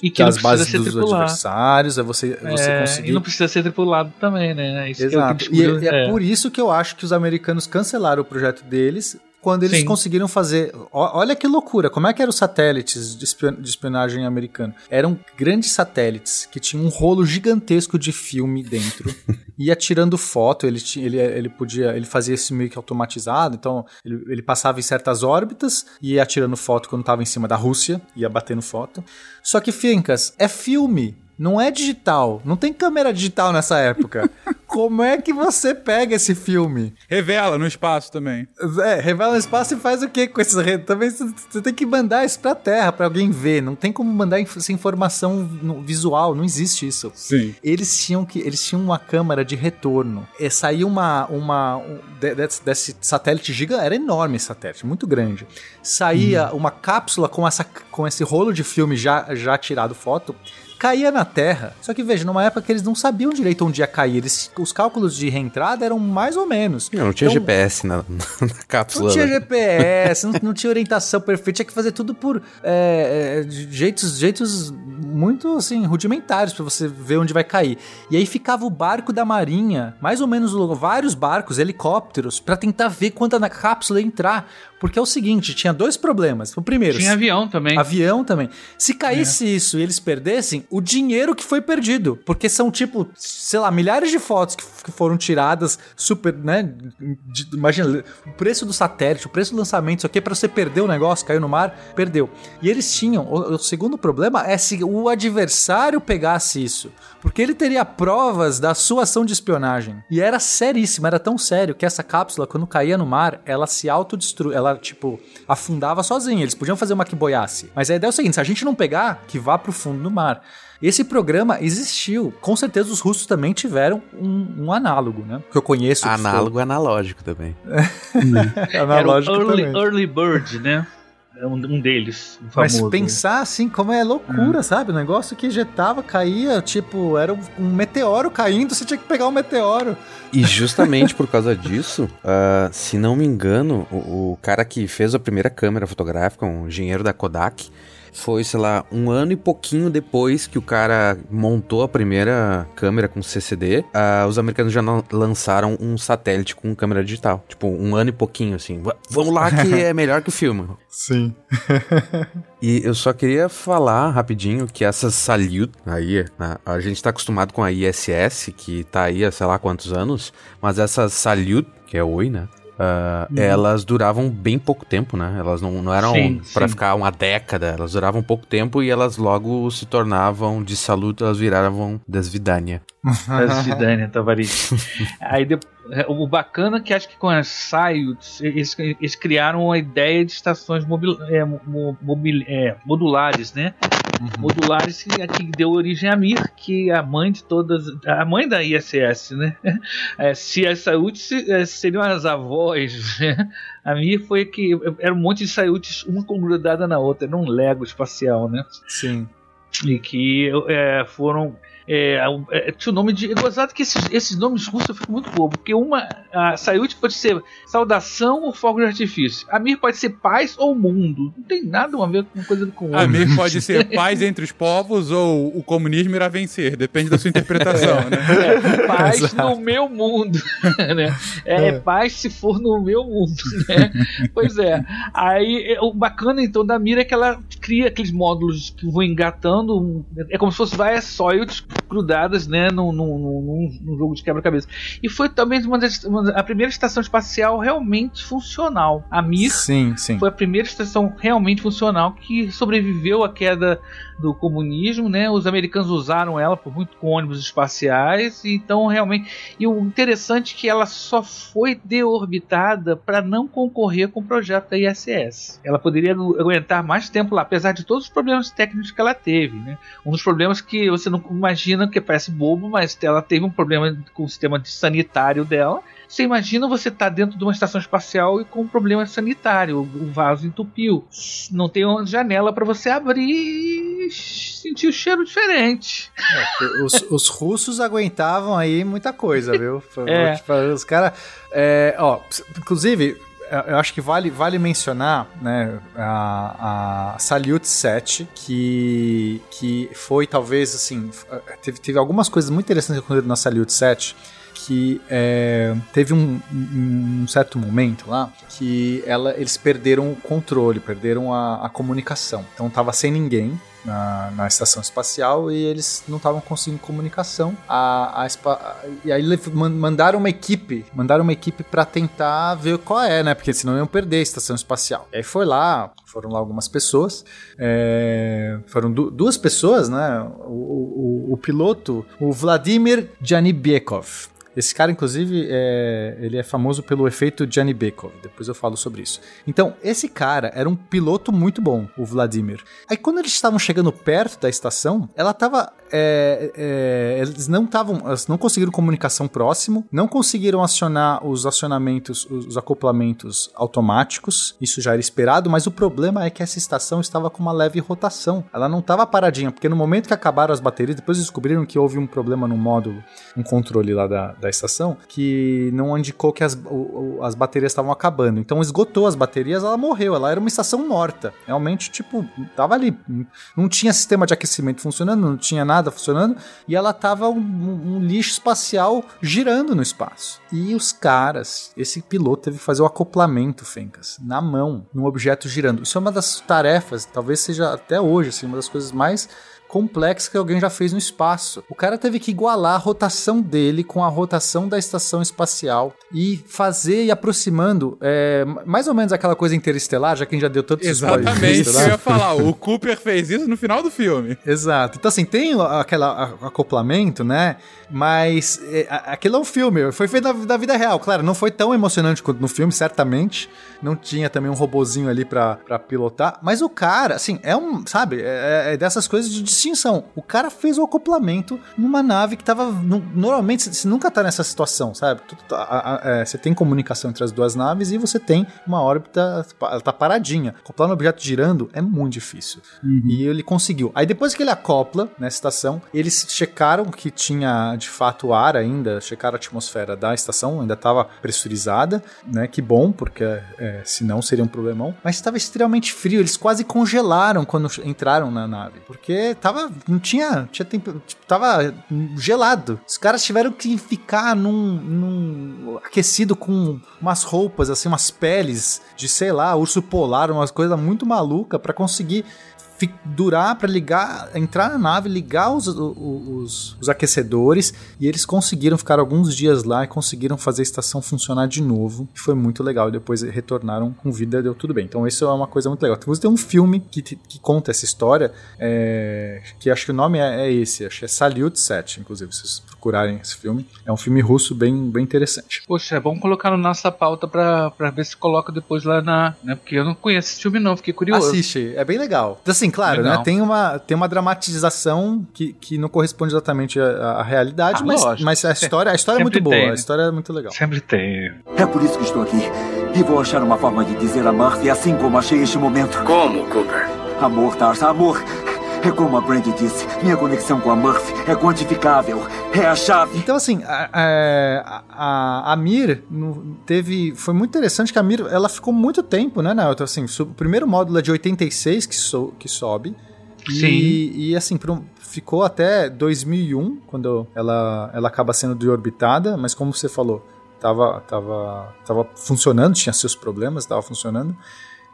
S3: e que
S4: das
S3: precisa
S4: bases
S3: ser
S4: dos
S3: tripulado.
S4: adversários, é você, você
S3: É,
S4: conseguir...
S3: E não precisa ser tripulado também, né? Isso que é o que
S4: Exato. E é, é
S3: é.
S4: por isso que eu acho que os americanos cancelaram o projeto deles quando eles
S3: Sim.
S4: conseguiram fazer. olha que loucura, como é que eram os satélites de, espion- de espionagem americano? Eram grandes satélites que tinham um rolo gigantesco de filme dentro. ia tirando foto, ele, ele, ele podia. Ele fazia isso meio que automatizado, então ele, ele passava em certas órbitas e ia tirando foto quando estava em cima da Rússia, ia batendo foto. Só que, Fincas, é filme. Não é digital. Não tem câmera digital nessa época. Como é que você pega esse filme?
S1: Revela no espaço também.
S4: É, revela no espaço e faz o que com esses redes? Também você tem que mandar isso pra terra, pra alguém ver. Não tem como mandar essa informação visual, não existe isso.
S1: Sim.
S4: Eles tinham que eles tinham uma câmera de retorno. E saiu uma uma um- de- desse, desse satélite gigante, era enorme esse satélite, muito grande. Saía uma cápsula com essa com esse rolo de filme já já tirado foto. Caía na Terra. Só que veja, numa época que eles não sabiam direito onde ia cair. Eles, os cálculos de reentrada eram mais ou menos.
S5: Não, não tinha
S4: Então,
S5: GPS na, na cápsula.
S4: não tinha
S5: né?
S4: GPS, não, não tinha orientação perfeita, tinha que fazer tudo por é, é, jeitos, jeitos muito assim, rudimentares pra você ver onde vai cair. E aí ficava o barco da marinha, mais ou menos vários barcos, helicópteros, pra tentar ver quando a cápsula ia entrar. Porque é o seguinte, tinha dois problemas. O primeiro,
S3: Tinha avião também.
S4: Avião também. Se caísse isso e eles perdessem, o dinheiro que foi perdido. Porque são, tipo, sei lá, milhares de fotos que, que foram tiradas, super, né? de- imagina, o preço do satélite, o preço do lançamento, isso aqui, pra você perder o negócio, caiu no mar, perdeu. E eles tinham. O, o segundo problema é se o adversário pegasse isso. Porque ele teria provas da sua ação de espionagem. E era seríssimo, era tão sério que essa cápsula, quando caía no mar, ela se autodestruía. Ela, tipo, afundava sozinha. Eles podiam fazer uma que boiasse. Mas a ideia é o seguinte: se a gente não pegar, que vá pro fundo do mar. Esse programa existiu. Com certeza os russos também tiveram um, um análogo, né? Que eu conheço. que
S5: Análogo analógico também.
S4: foi
S3: Era o
S4: analógico
S3: early,
S4: também.
S3: early Bird, né? É um, um deles, um
S4: Mas
S3: famoso.
S4: pensar assim, como é loucura, sabe? O negócio que jetava, caía, tipo, era um- um meteoro caindo, você tinha que pegar o meteoro.
S5: E justamente por causa disso, ah, se não me engano, o, o cara que fez a primeira câmera fotográfica, um engenheiro da Kodak, foi, sei lá, um ano e pouquinho depois que o cara montou a primeira câmera com CCD, ah, os americanos já lan- lançaram um satélite com câmera digital. Tipo, um ano e pouquinho, assim. "Va- Vamos lá que é melhor que o filme.
S4: Sim.
S5: E eu só queria falar rapidinho que essa Salute aí, né, a gente tá acostumado com a ISS, que tá aí há sei lá quantos anos, mas essa Salute, que é Oi, né? Ah, Elas duravam bem pouco tempo, né? Elas não, não eram
S3: sim.
S5: ficar uma década, elas duravam pouco tempo e elas logo se tornavam de Salute, elas viravam desvidania.
S3: da Zidane Tavares. Aí de- o bacana é que acho que com as Sayuts, eles, eles criaram a ideia de estações mobil, é, mo- mobil- é, modulares, né? Modulares que, que deu origem à Mir, que é a mãe de todas, a mãe da ISS, né? É, se as Sayuts é, seriam as avós, né? A Mir foi que era um monte de Sayuts, uma grudada na outra, era um Lego espacial, né?
S4: Sim.
S3: e que é, foram é, é, tinha o nome de. É gozado que esses, esses nomes russos eu fico muito bobo, porque uma. A Sayut pode ser saudação ou fogo de artifício. A Mir pode ser paz ou mundo. Não tem nada a ver com uma coisa com outra.
S1: Amir pode ser paz entre os povos ou o comunismo irá vencer, depende da sua interpretação, né?
S3: É, paz no meu mundo, né? É, paz se for no meu mundo, né? Pois é. Aí é, o bacana então da Mira é que ela cria aqueles módulos que vão engatando, é como se fosse várias soilts grudadas, né, num, num, num- num jogo de quebra-cabeça. E foi também uma das, uma a primeira estação espacial realmente funcional. A Mir
S4: Sim, sim.
S3: foi a primeira estação realmente funcional que sobreviveu à queda do comunismo, né? Os americanos usaram ela por muito com ônibus espaciais, e então realmente. E o interessante é que ela só foi deorbitada para não concorrer com o projeto da ISS. Ela poderia agu- aguentar mais tempo lá, apesar de todos os problemas técnicos que ela teve, né? Um dos problemas que você não imagina, que parece bobo, mas ela teve um problema com o sistema de sanitário dela. Você imagina você estar dentro de uma estação espacial e com um problema sanitário, o vaso entupiu. Não tem uma janela para você abrir e sentir o cheiro diferente.
S4: Os, os russos aguentavam aí muita coisa, viu?
S3: É.
S4: Tipo, Os caras. é, ó, inclusive, eu acho que vale, vale mencionar né, a, a Salyut 7, que, que foi talvez assim. Teve, teve algumas coisas muito interessantes que aconteceram na Salyut 7. Que é, teve um, um, certo momento lá que ela, eles perderam o controle, perderam a, a comunicação. Então tava sem ninguém na, na estação espacial e eles não estavam conseguindo comunicação. A, a, e aí mandaram uma equipe, mandaram uma equipe para tentar ver qual é, né? Porque senão iam perder a estação espacial. E aí foi lá, foram lá algumas pessoas, é, foram du- duas pessoas, né? O, o- o piloto, o Vladimir Janibiekov. Esse cara, inclusive, é, ele é famoso pelo efeito Janibekov. Depois eu falo sobre isso. Então, esse cara era um piloto muito bom, o Vladimir. Aí, quando eles estavam chegando perto da estação, ela tava. é, é, eles não estavam. Não conseguiram comunicação próximo, não conseguiram acionar os acionamentos, os, os acoplamentos automáticos. Isso já era esperado, mas o problema é que essa estação estava com uma leve rotação. Ela não estava paradinha, porque no momento que acabaram as baterias, depois descobriram que houve um problema no módulo, um controle lá da, da estação, que não indicou que as, o- as baterias estavam acabando. Então esgotou as baterias, ela morreu. Ela era uma estação morta. Realmente, tipo, tava ali. Não tinha sistema de aquecimento funcionando, não tinha nada funcionando, e ela tava um, um- um lixo espacial girando no espaço. E os caras, esse piloto teve que fazer o acoplamento, Fencas, na mão, num objeto girando. Isso é uma das tarefas, talvez seja até hoje, assim, uma das coisas mais complexa que alguém já fez no espaço. O cara teve que igualar a rotação dele com a rotação da estação espacial e fazer e aproximando é, mais ou menos aquela coisa interestelar, já que a gente já deu tantos spoilers
S1: Exatamente, eu
S4: interestelar.
S1: ia falar. O Cooper fez isso no final do filme.
S4: Exato. Então, assim, tem aquele acoplamento, né? Mas é, aquilo é um filme, foi feito na, na vida real. Claro, não foi tão emocionante quanto no filme, certamente. Não tinha também um robozinho ali pra, pra pilotar. Mas o cara, assim, é um, sabe, é, é dessas coisas de distinção. O cara fez o acoplamento numa nave que tava. no- normalmente, você nunca tá nessa situação, sabe? A- é, Você tem comunicação entre as duas naves e você tem uma órbita, ela tá paradinha. Acoplar um objeto girando é muito difícil. E ele conseguiu. Aí depois que ele acopla nessa estação, eles checaram que tinha de fato ar ainda, checaram a atmosfera da estação, ainda estava pressurizada, né? Que bom, porque é, senão seria um problemão. Mas estava extremamente frio, eles quase congelaram quando entraram na nave, porque tava, não tinha, tinha tempo, tava gelado. Os caras tiveram que ficar num, num aquecido com umas roupas assim, umas peles de sei lá, urso polar, umas coisas muito maluca para conseguir durar para ligar, entrar na nave, ligar os, os, os aquecedores e eles conseguiram ficar alguns dias lá e conseguiram fazer a estação funcionar de novo. Foi muito legal. Depois retornaram com vida, deu tudo bem. Então isso é uma coisa muito legal. Inclusive tem um filme que, que conta essa história, é, que acho que o nome é, é esse, acho que é Salyut 7, inclusive, vocês procurarem esse filme. É um filme russo bem, bem interessante.
S3: Poxa, é bom colocar na nossa pauta pra, pra ver se coloca depois lá na. Né, porque eu não conheço esse filme, não, fiquei curioso.
S4: Assiste, é bem legal. Assim, claro,
S3: Legal.
S4: né? Tem uma, tem uma dramatização que, que não corresponde exatamente à, à realidade,
S3: Ah,
S4: mas,
S3: lógico.
S4: mas a história, a história é muito boa.
S3: tem, né?
S4: A história é muito legal.
S3: Sempre tem.
S9: É por isso que estou aqui. E vou achar uma forma de dizer a Murphy assim como achei este momento.
S8: Como, Cooper?
S9: Amor, Tarsa, amor. É como a Brandy disse, minha conexão com a Murphy é quantificável. É a chave.
S4: Então, assim, a, a, a- Mir teve. Foi muito interessante que a Mir ela ficou muito tempo, né, Nelton? Assim, so- o primeiro módulo é de 86 que, so, que sobe.
S3: Sim.
S4: E, e, assim, por um- ficou até 2001, quando ela, ela acaba sendo deorbitada, mas como você falou, tava, tava, tava funcionando, tinha seus problemas, tava funcionando.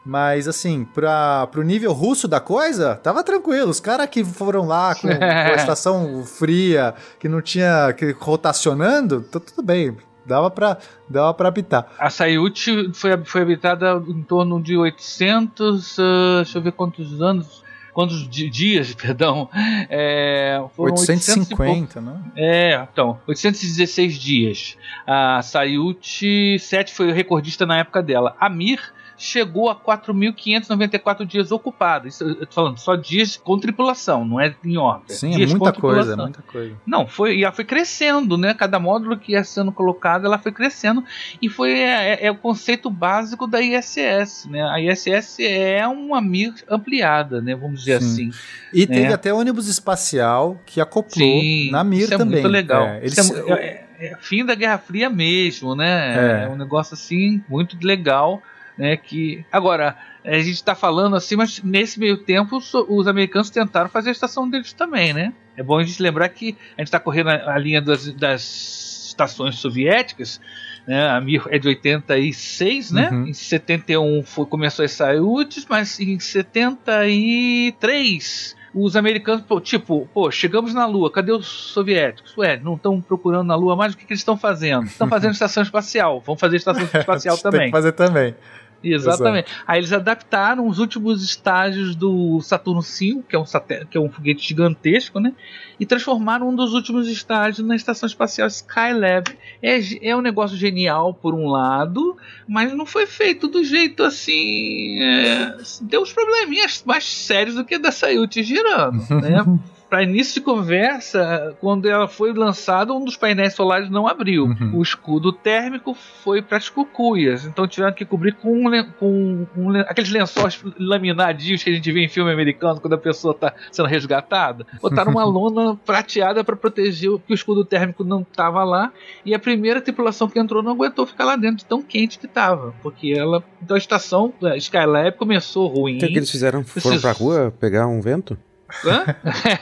S4: Mas assim, pra, pro nível russo da coisa, tava tranquilo. Os caras que foram lá com, com a estação fria, que não tinha. que rotacionando, tá tudo bem. Dava pra, dava pra habitar.
S3: A Sayut foi, foi habitada em torno de 800. ah, deixa eu ver quantos anos. Quantos di- dias, perdão. É, foram 800 e pouco.
S4: 850, né?
S3: É, então, 816 dias. A Sayut 7 foi o recordista na época dela. A Mir chegou a 4.594 dias ocupada. Isso eu tô falando só dias com tripulação, não é em órbita.
S4: Sim, é
S3: dias
S4: muita
S3: com
S4: coisa, é muita coisa.
S3: Não, foi, e ela foi crescendo, né? Cada módulo que ia sendo colocado, ela foi crescendo. E foi é, é- é o conceito básico da ISS, né? A ISS é uma MIR ampliada, né? Vamos dizer
S4: Sim.
S3: assim.
S4: E teve
S3: É.
S4: até ônibus espacial que acoplou
S3: Sim,
S4: na Mir
S3: isso é
S4: também.
S3: muito legal.
S4: É, eles,
S3: Isso é, é- é fim da Guerra Fria mesmo, né?
S4: É.
S3: É, um negócio assim muito legal, né? Que agora a gente está falando assim, mas nesse meio tempo os, os americanos tentaram fazer a estação deles também, né? É bom a gente lembrar que a gente está correndo a, a linha das, das estações soviéticas, né? A Mir é de 86, né?
S4: Uhum.
S3: Em 71 foi, começou as Sayutes, mas em 73 os americanos, pô, tipo, pô, chegamos na Lua, cadê os soviéticos? Ué, não estão procurando na Lua mais, o que, que eles estão fazendo? Estão fazendo estação espacial, vamos fazer estação espacial
S4: Tem
S3: também.
S4: que fazer também.
S3: Exatamente. Aí eles adaptaram os últimos estágios do Saturno V, que é um, que é um foguete gigantesco, né? E transformaram um dos últimos estágios na estação espacial Skylab. É, é um negócio genial por um lado, mas não foi feito do jeito assim. é, deu uns probleminhas mais sérios do que da Sayuti girando, né? Para início de conversa, quando ela foi lançada, um dos painéis solares não abriu.
S4: Uhum.
S3: O escudo térmico foi para as cucuias, então tiveram que cobrir com, um com um aqueles lençóis laminadinhos que a gente vê em filme americano quando a pessoa está sendo resgatada. Botaram uma lona prateada para proteger que o escudo térmico não estava lá. E a primeira tripulação que entrou não aguentou ficar lá dentro de tão quente que estava, porque ela, então a estação a Skylab começou ruim.
S5: Então, o que eles fizeram? Foram
S3: Esses-
S5: pra rua pegar um vento?
S3: Hã?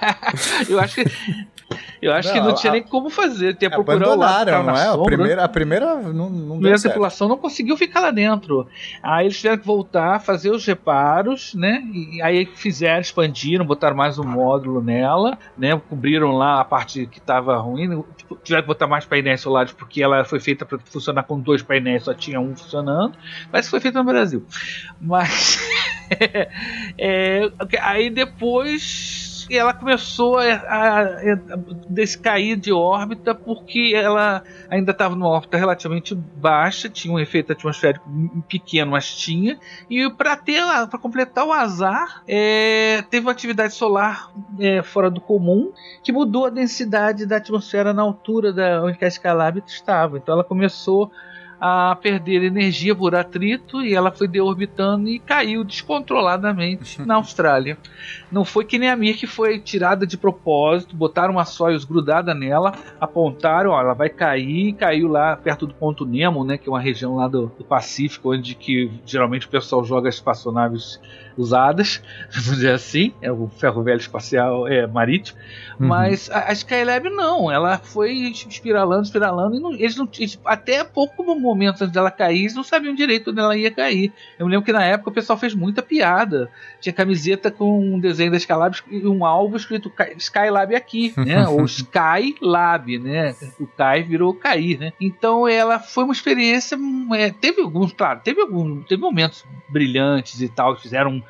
S3: eu acho que eu acho que
S4: Não,
S3: não tinha
S4: a-
S3: nem como fazer, ter procurar o lado
S4: não é? A primeira, a primeira não, não
S3: A primeira
S4: certo.
S3: tripulação não conseguiu ficar lá dentro. Aí eles tiveram que voltar, fazer os reparos, né? E aí fizeram, expandiram, botaram mais um módulo nela, né? Cobriram lá a parte que estava ruim. né? Tipo, Tiveram que botar mais painéis solares porque ela foi feita para funcionar com dois painéis, só tinha um funcionando. Parece que foi feito no Brasil. Mas é, aí depois ela começou a, a, a descair de órbita porque ela ainda estava numa órbita relativamente baixa, tinha um efeito atmosférico pequeno, mas tinha. E para ter para completar o azar, é, teve uma atividade solar é, fora do comum que mudou a densidade da atmosfera na altura da onde a Skylab estava. Então ela começou a perder energia por atrito e ela foi deorbitando e caiu descontroladamente na Austrália. Não foi que nem a Mir que foi tirada de propósito, botaram uma Soyuz grudada nela, apontaram, ó, ela vai cair, caiu lá perto do ponto Nemo, né, que é uma região lá do, do Pacífico, onde que geralmente o pessoal joga espaçonaves usadas, vamos dizer assim, é o ferro velho espacial é marítimo,
S4: Uhum.
S3: mas a, a Skylab não, ela foi espiralando, espiralando, e não- eles não, eles- até pouco momento antes dela cair, eles não sabiam direito onde ela ia cair. Eu me lembro que na época o pessoal fez muita piada. Tinha camiseta com um desenho da Skylab e um alvo escrito Skylab aqui, né? Ou Skylab, né? O Kai virou cair, né? Então ela foi uma experiência. hum, é, teve alguns, claro, teve alguns, teve momentos brilhantes e tal, fizeram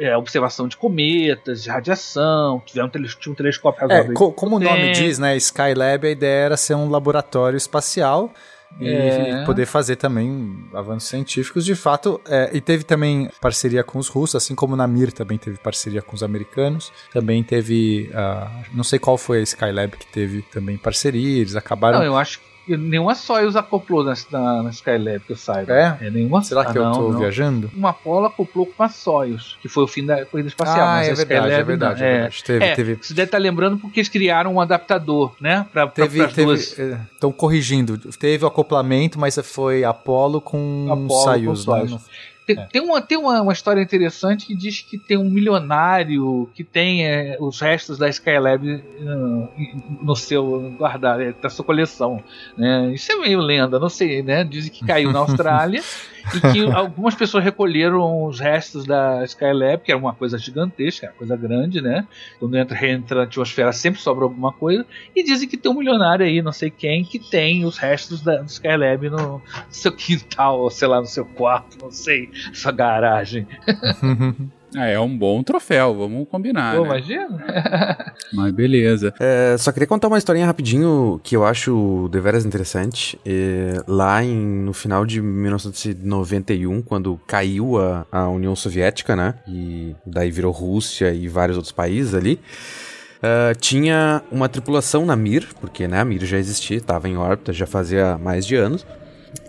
S3: é, observação de cometas, de radiação, tiveram um, tele- tinha um telescópio
S4: É, co- como o nome diz, né? Skylab, a ideia era ser um laboratório espacial e
S3: É.
S4: poder fazer também avanços científicos. De fato, é, e teve também parceria com os russos, assim como na Mir também teve parceria com os americanos. Também teve, ah, não sei qual foi a Skylab que teve também parceria, eles acabaram...
S3: Não, eu acho que nenhuma Soyuz acoplou na, na, na Skylab, que eu saiba.
S4: É?
S3: nenhuma
S4: Será que
S3: ah,
S4: eu
S3: não,
S4: tô
S3: não.
S4: viajando?
S3: Uma Apollo acoplou com uma Soyuz, que foi o fim da corrida espacial.
S4: Ah, é
S3: a
S4: verdade,
S3: Skylab
S4: é verdade,
S3: não.
S4: é verdade. Teve-
S3: É,
S4: teve-
S3: Você deve estar lembrando porque eles criaram um adaptador, né? Pra, pra,
S4: Teve,
S3: pras
S4: teve,
S3: duas.
S4: estão corrigindo. Teve o acoplamento, mas foi Apollo com
S3: Apollo com
S4: Soyuz, né?
S3: Soyuz.
S4: Não-
S3: Tem, tem uma, tem uma, uma história interessante que diz que tem um milionário que tem é, os restos da Skylab eh, no seu guardado, é, da sua coleção. Né? Isso é meio lenda, não sei, né? Dizem que caiu na Austrália e que algumas pessoas recolheram os restos da Skylab, que era uma coisa gigantesca, uma coisa grande, né? Quando entra, reentra na atmosfera sempre sobra alguma coisa. E dizem que tem um milionário aí, não sei quem, que tem os restos da Skylab no seu quintal, ou sei lá, no seu quarto, não sei, sua garagem.
S1: Ah, é um bom troféu, vamos combinar.
S3: Pô,
S1: né?
S3: imagina?
S1: Mas beleza.
S5: É, só queria contar uma historinha rapidinho que eu acho deveras interessante. É, lá em, no final de 1991, quando caiu a, a União Soviética, né? E daí virou Rússia e vários outros países ali. ah, tinha uma tripulação na Mir, porque né, a Mir já existia, estava em órbita já fazia mais de anos.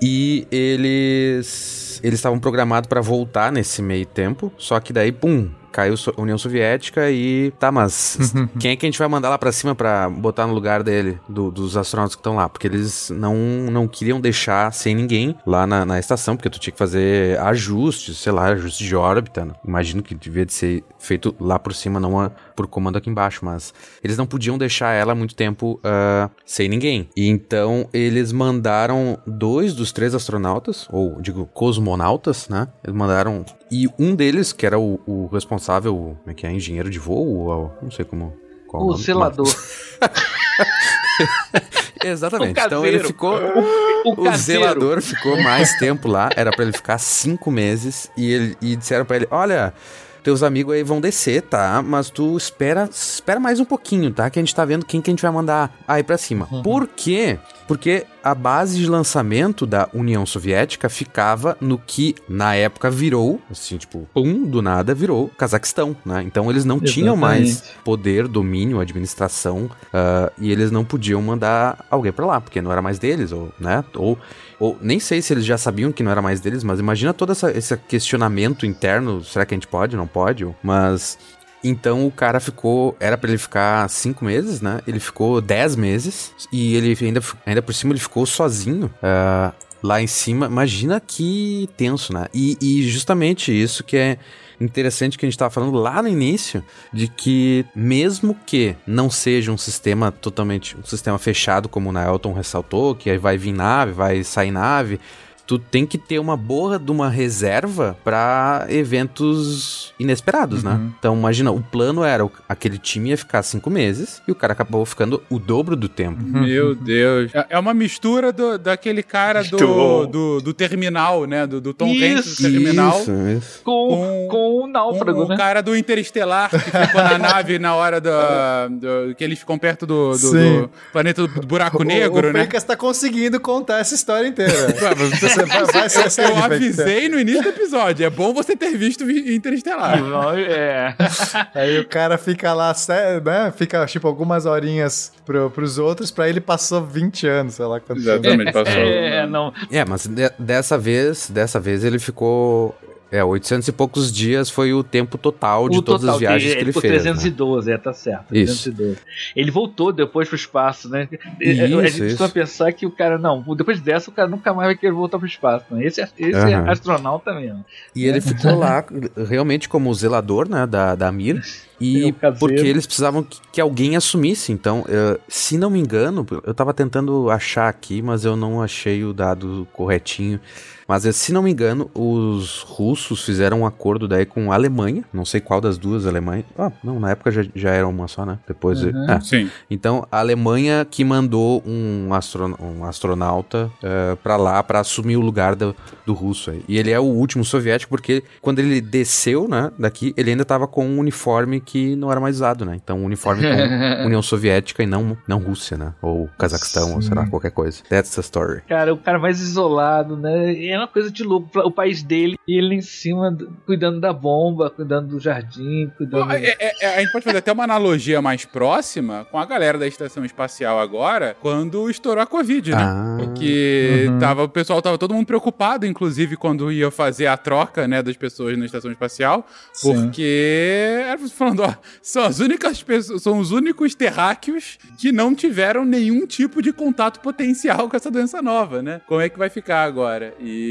S5: E eles eles estavam programados para voltar nesse meio tempo, só que daí, pum, caiu a União Soviética e tá, mas quem é que a gente vai mandar lá pra cima pra botar no lugar dele, do- dos astronautas que estão lá? Porque eles não, não queriam deixar sem ninguém lá na, na estação, porque tu tinha que fazer ajustes, sei lá, ajustes de órbita. né? Imagino que devia de ser feito lá por cima, não a, por comando aqui embaixo, mas eles não podiam deixar ela muito tempo uh, sem ninguém. E então eles mandaram dois dos três astronautas, ou digo, cosmonautas, né? Eles mandaram. E um deles, que era o, o responsável, como é que é? Engenheiro de voo? Ou, não sei como. Qual
S3: O
S5: nome,
S3: selador.
S5: Exatamente.
S3: O
S5: então ele ficou.
S3: O,
S5: O
S3: caseiro.
S5: zelador ficou mais tempo lá, era pra ele ficar cinco meses e, ele, e disseram pra ele: Olha, teus amigos aí vão descer, tá? Mas tu espera, espera mais um pouquinho, tá? Que a gente tá vendo quem que a gente vai mandar aí pra cima. Por quê? Porque a base de lançamento da União Soviética ficava no que na época virou, assim, tipo, pum, do nada virou Cazaquistão, né? Então eles não tinham mais
S3: Exatamente.
S5: poder, domínio, administração, ah, e eles não podiam mandar alguém pra lá, porque não era mais deles, ou, né? Ou, ou nem sei se eles já sabiam que não era mais deles, mas imagina todo essa, esse questionamento interno, será que a gente pode, não pode? Mas então o cara ficou, era pra ele ficar cinco meses, né? Ele ficou dez meses e ele ainda, ainda por cima ele ficou sozinho. ah, Lá em cima, imagina que tenso, né? E, e justamente isso que é interessante que a gente estava falando lá no início, de que mesmo que não seja um sistema totalmente, um sistema fechado, como o Naelton ressaltou, que aí vai vir nave, vai sair nave, tu tem que ter uma boa de uma reserva para eventos inesperados, né? Então imagina, o plano era o- aquele time ia ficar cinco meses e o cara acabou ficando o dobro do tempo.
S1: Meu Deus. É- É uma mistura do- daquele cara do, do, do Terminal, né? Do, do Tom Hanks do Terminal.
S5: Isso, isso.
S3: Com,
S1: Com-
S3: com o náufrago,
S1: o, o
S3: né?
S1: cara do Interestelar que ficou na nave na hora do, do- que eles ficam perto do, do- do planeta do buraco
S4: O-
S1: negro,
S4: o
S1: né?
S4: Fencas tá conseguindo contar essa história inteira. vai, vai ser
S1: Eu,
S4: sério,
S1: eu avisei no início do episódio. É bom você ter visto Interestelar.
S3: É.
S4: Aí o cara fica lá, né? Fica, tipo, algumas horinhas pro, pros outros, pra ele passou 20 anos, sei lá quanto.
S1: Exatamente, passou.
S3: É, não.
S5: É, mas de- dessa vez, dessa vez ele ficou. É, 800 e poucos dias foi o tempo total de
S3: o
S5: todas
S3: total
S5: as viagens
S3: dele,
S5: que ele fez. né?
S3: 312, é, tá certo.
S5: Isso.
S3: 312. Ele voltou depois pro espaço, né? a
S5: Isso,
S3: gente costuma
S5: isso.
S3: pensar que o cara, não, depois dessa o cara nunca mais vai querer voltar pro espaço. Não. Esse, é- esse
S5: Aham.
S3: é astronauta mesmo.
S5: E ele ficou lá realmente como zelador, né, da, da Mir. E porque eles precisavam que, que alguém assumisse. Então, eh, se não me engano, eu tava tentando achar aqui, mas eu não achei o dado corretinho. Mas eh, se não me engano, os russos fizeram um acordo daí com a Alemanha. Não sei qual das duas Alemanhas. Ah, não, na época já, já era uma só, né? Depois.
S3: Uhum.
S5: é.
S1: Sim.
S5: Então, a Alemanha que mandou um, astro- um astronauta eh, pra lá pra assumir o lugar do, do russo. aí. E ele é o último soviético porque quando ele desceu, né, daqui, ele ainda tava com um uniforme que não era mais usado, né? Então, um uniforme com União Soviética e não, não Rússia, né? Ou Cazaquistão, ou sei lá, qualquer coisa. That's the story.
S3: Cara, o cara mais isolado, né? É uma coisa de louco. O país dele, e ele em cima, do- cuidando da bomba, cuidando do jardim, cuidando.
S1: É- é- é- a gente pode fazer até uma analogia mais próxima com a galera da estação espacial agora, quando estourou a Covid, né?
S5: Ah,
S1: Porque
S4: Uhum.
S1: tava, o pessoal tava todo mundo preocupado, inclusive, quando ia fazer a troca, né, das pessoas na estação espacial,
S4: Sim.
S1: porque era falando, ó, são as únicas pessoas, são os únicos terráqueos que não tiveram nenhum tipo de contato potencial com essa doença nova, né? Como é que vai ficar agora? E,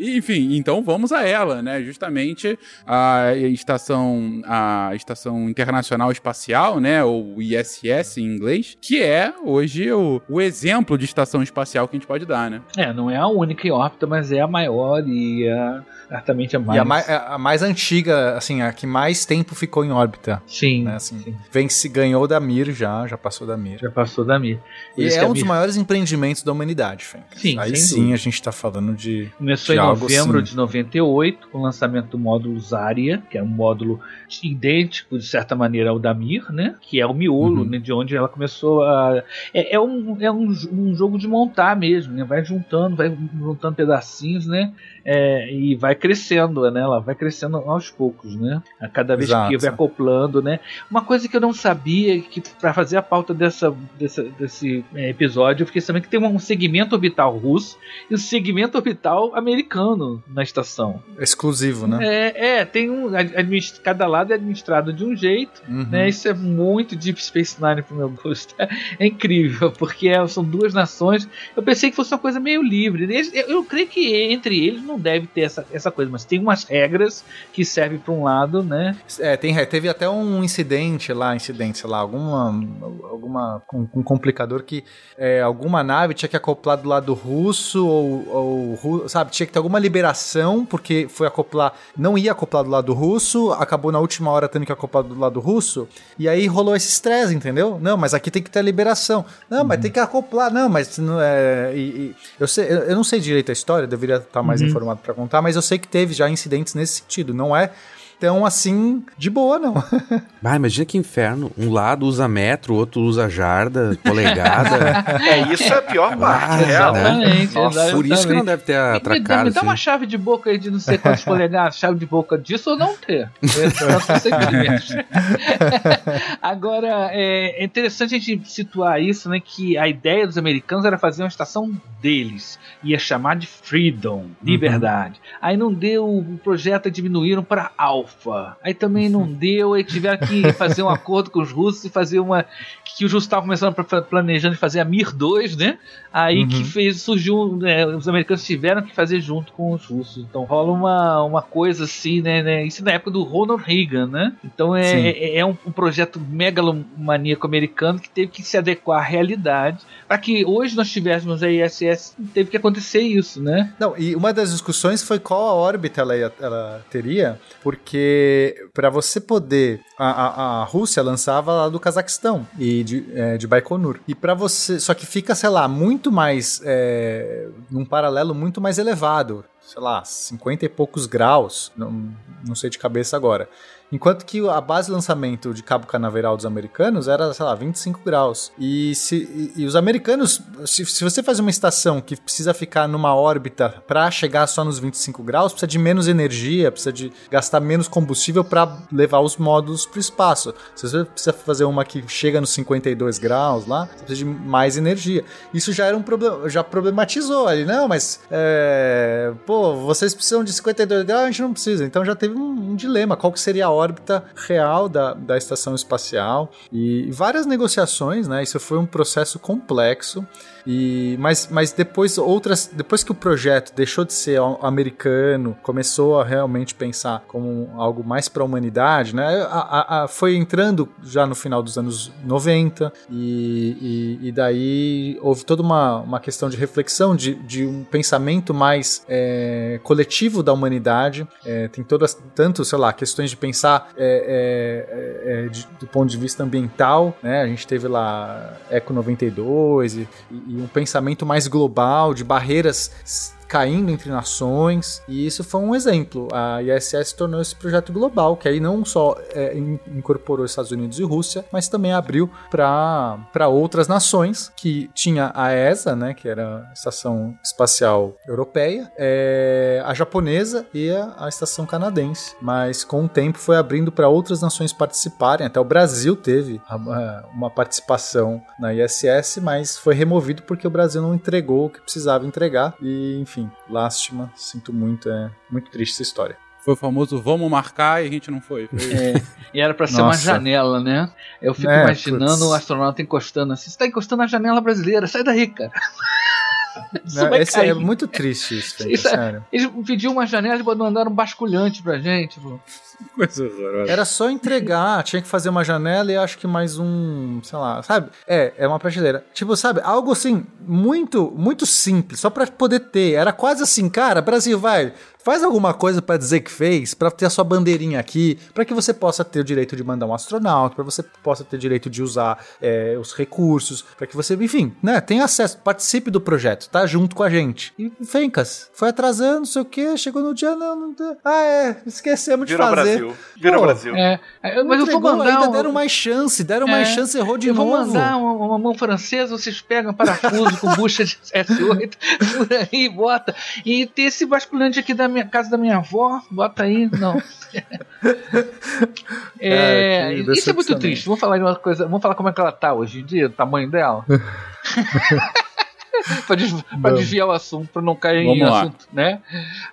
S1: e, enfim, então vamos a ela, né? Justamente a estação, a estação internacional espacial, né, ou ISS em inglês, que é hoje o, o exemplo de estação espacial que a gente pode dar, né?
S3: É, não é a única em órbita, mas é a maior e a, certamente a mais.
S4: E a mais, a mais antiga, assim, a que mais tempo ficou em órbita.
S3: Sim,
S4: Né, assim,
S3: sim.
S4: vence, ganhou da Mir já, já passou da Mir.
S3: já passou da Mir.
S4: E é
S3: que a
S4: um dos maiores empreendimentos da humanidade, Fencas.
S3: Sim,
S4: Aí sim
S3: dúvida.
S4: a gente tá falando de.
S3: Começou
S4: de
S3: em novembro
S4: assim.
S3: de 98, com o lançamento do módulo Zarya, que é um módulo idêntico, de certa maneira, ao da Mir, né? Que é o miolo,
S5: Uhum.
S3: né? De onde ela começou a. É, é um, é um, um jogo de montar mesmo, né? Vai juntando, vai juntando pedacinhos, né? É, e vai crescendo, né? Ela vai crescendo aos poucos, né? A cada vez
S4: Exato.
S3: que vai acoplando, né? Uma coisa que eu não sabia, que para fazer a pauta dessa, dessa- desse é, episódio, eu fiquei sabendo que tem um segmento orbital russo e o segmento orbital americano na estação.
S4: exclusivo, né?
S3: É, é, tem um. Cada lado é administrado de um jeito,
S4: Uhum.
S3: né? Isso é muito Deep Space Nine pro meu gosto. É incrível, porque é- são duas nações. Eu pensei que fosse uma coisa meio livre. Eu, eu creio que entre eles não deve ter essa, essa coisa, mas tem umas regras que servem para um lado, né?
S4: É, tem, teve até um incidente lá, incidente, sei lá, alguma, alguma um, um complicador que é, alguma nave tinha que acoplar do lado russo ou, ou sabe, tinha que ter alguma liberação porque foi acoplar, não ia acoplar do lado russo, acabou na última hora tendo que acoplar do lado russo e aí rolou esse estresse, entendeu? Não, mas aqui tem que ter liberação. Não, mas tem que acoplar. Não, mas não é, e- e- eu sei, eu, eu não sei direito a história, deveria estar mais
S3: Uhum.
S4: informado pra contar, mas eu sei que teve já incidentes nesse sentido. Não é tão assim de boa, não.
S5: Ah, imagina que inferno. Um lado usa metro, o outro usa jarda, polegada.
S2: É, isso é a pior parte.
S5: Ah, né?
S3: Exatamente,
S5: Nossa, por isso que não
S3: exatamente.
S5: deve ter atracado.
S3: me dá uma
S5: assim.
S3: chave de boca aí de não sei quantos polegadas, chave de boca disso ou não ter. É, só 60 milímetros. Agora, é é interessante a gente situar isso, né? Que a ideia dos americanos era fazer uma estação deles. Ia chamar de Freedom, liberdade. Aí não deu, o projeto diminuíram para Alpha. Aí também não deu, aí tiveram que fazer um acordo com os russos e fazer uma. Que os russos estavam começando pra- planejando fazer a Mir 2, né? Aí que fez, surgiu, né, os americanos tiveram que fazer junto com os russos. Então rola uma, uma coisa assim, né, né? Isso na época do Ronald Reagan, né? Então é, é, é um, um projeto megalomaníaco americano que teve que se adequar à realidade para que hoje nós tivéssemos a ISS, teve que acontecer isso, né?
S4: Não, e uma das discussões foi qual a órbita ela, ela teria, porque para você poder. A, a, a Rússia lançava lá do Cazaquistão e de, é, de Baikonur. E para você. Só que fica, sei lá, muito mais. É, num paralelo muito mais elevado. Sei lá, 50 e poucos graus. Não, não sei de cabeça agora. Enquanto que a base de lançamento de Cabo Canaveral dos americanos era, sei lá, 25 graus. E, se, e, e os americanos, se, se você faz uma estação que precisa ficar numa órbita para chegar só nos 25 graus, precisa de menos energia, precisa de gastar menos combustível para levar os módulos para o espaço. Se você precisa fazer uma que chega nos 52 graus lá, você precisa de mais energia. Isso já era um problema, já problematizou ali, não, mas é, pô, vocês precisam de 52 graus, a gente não precisa. Então já teve um, um dilema, qual que seria a órbita real da, da estação espacial e várias negociações, né? Isso foi um processo complexo. E, mas, mas depois outras depois que o projeto deixou de ser americano começou a realmente pensar como algo mais para a humanidade né? A- a- a- foi entrando já no final dos anos 90 e, e, e daí houve toda uma, uma questão de reflexão de, de um pensamento mais é, coletivo da humanidade. É, tem todas tanto sei lá questões de pensar é, é, é, de- do ponto de vista ambiental né? A gente teve lá Eco 92 e, e um pensamento mais global de barreiras caindo entre nações e isso foi um exemplo. A ISS tornou esse projeto global que aí não só é, in- incorporou Estados Unidos e Rússia mas também abriu para outras nações que tinha a ESA né que era a estação espacial europeia é, a japonesa e a, a estação canadense. Mas com o tempo foi abrindo para outras nações participarem. Até o Brasil teve uma participação na ISS mas foi removido porque o Brasil não entregou o que precisava entregar. E enfim lástima sinto muito é muito triste essa história
S1: Foi o famoso vamos marcar e a gente não foi. Foi.
S3: É, e era pra ser uma janela, né? Eu fico
S4: É,
S3: imaginando
S4: putz.
S3: o astronauta encostando assim. Você tá encostando na janela brasileira, sai daí, cara. Vai
S4: esse
S3: cair.
S4: é muito triste isso, Felipe,
S3: Isso é-
S4: sério
S3: Eles pediam uma janela e mandaram um basculhante pra gente. pô.
S1: Coisa horrorosa.
S4: Era só entregar, tinha que fazer uma janela e acho que mais um, sei lá, sabe? É, é uma prateleira. Tipo, sabe, algo assim, muito, muito simples, só pra poder ter. Era quase assim, cara, Brasil, vai, faz alguma coisa pra dizer que fez, pra ter a sua bandeirinha aqui, pra que você possa ter o direito de mandar um astronauta, pra você possa ter direito de usar é, os recursos, pra que você, enfim, né, tenha acesso, participe do projeto, tá junto com a gente. E Fencas, foi atrasando, não sei o que, chegou no dia, não, não deu. Ah, é, esquecemos de
S2: Virou
S4: fazer.
S2: Brasil. Virou
S4: Pô,
S2: Brasil.
S3: É, é, mas eu vou
S4: Entregou,
S3: mandar.
S4: ainda
S3: um-
S4: deram mais chance, deram mais
S3: É,
S4: chance, errou de
S3: eu vou
S4: novo.
S3: mandar uma, uma mão francesa, vocês pegam parafuso com bucha de S8, por aí, bota. E tem esse basculante aqui da minha casa da minha avó, bota aí, não. É,
S4: É,
S3: isso é muito triste. Vamos falar de uma coisa. Vamos falar como é que ela tá hoje em dia, o tamanho dela. para
S4: Vamos.
S3: desviar o assunto, para não cair em
S1: Vamos lá.
S3: assunto, né?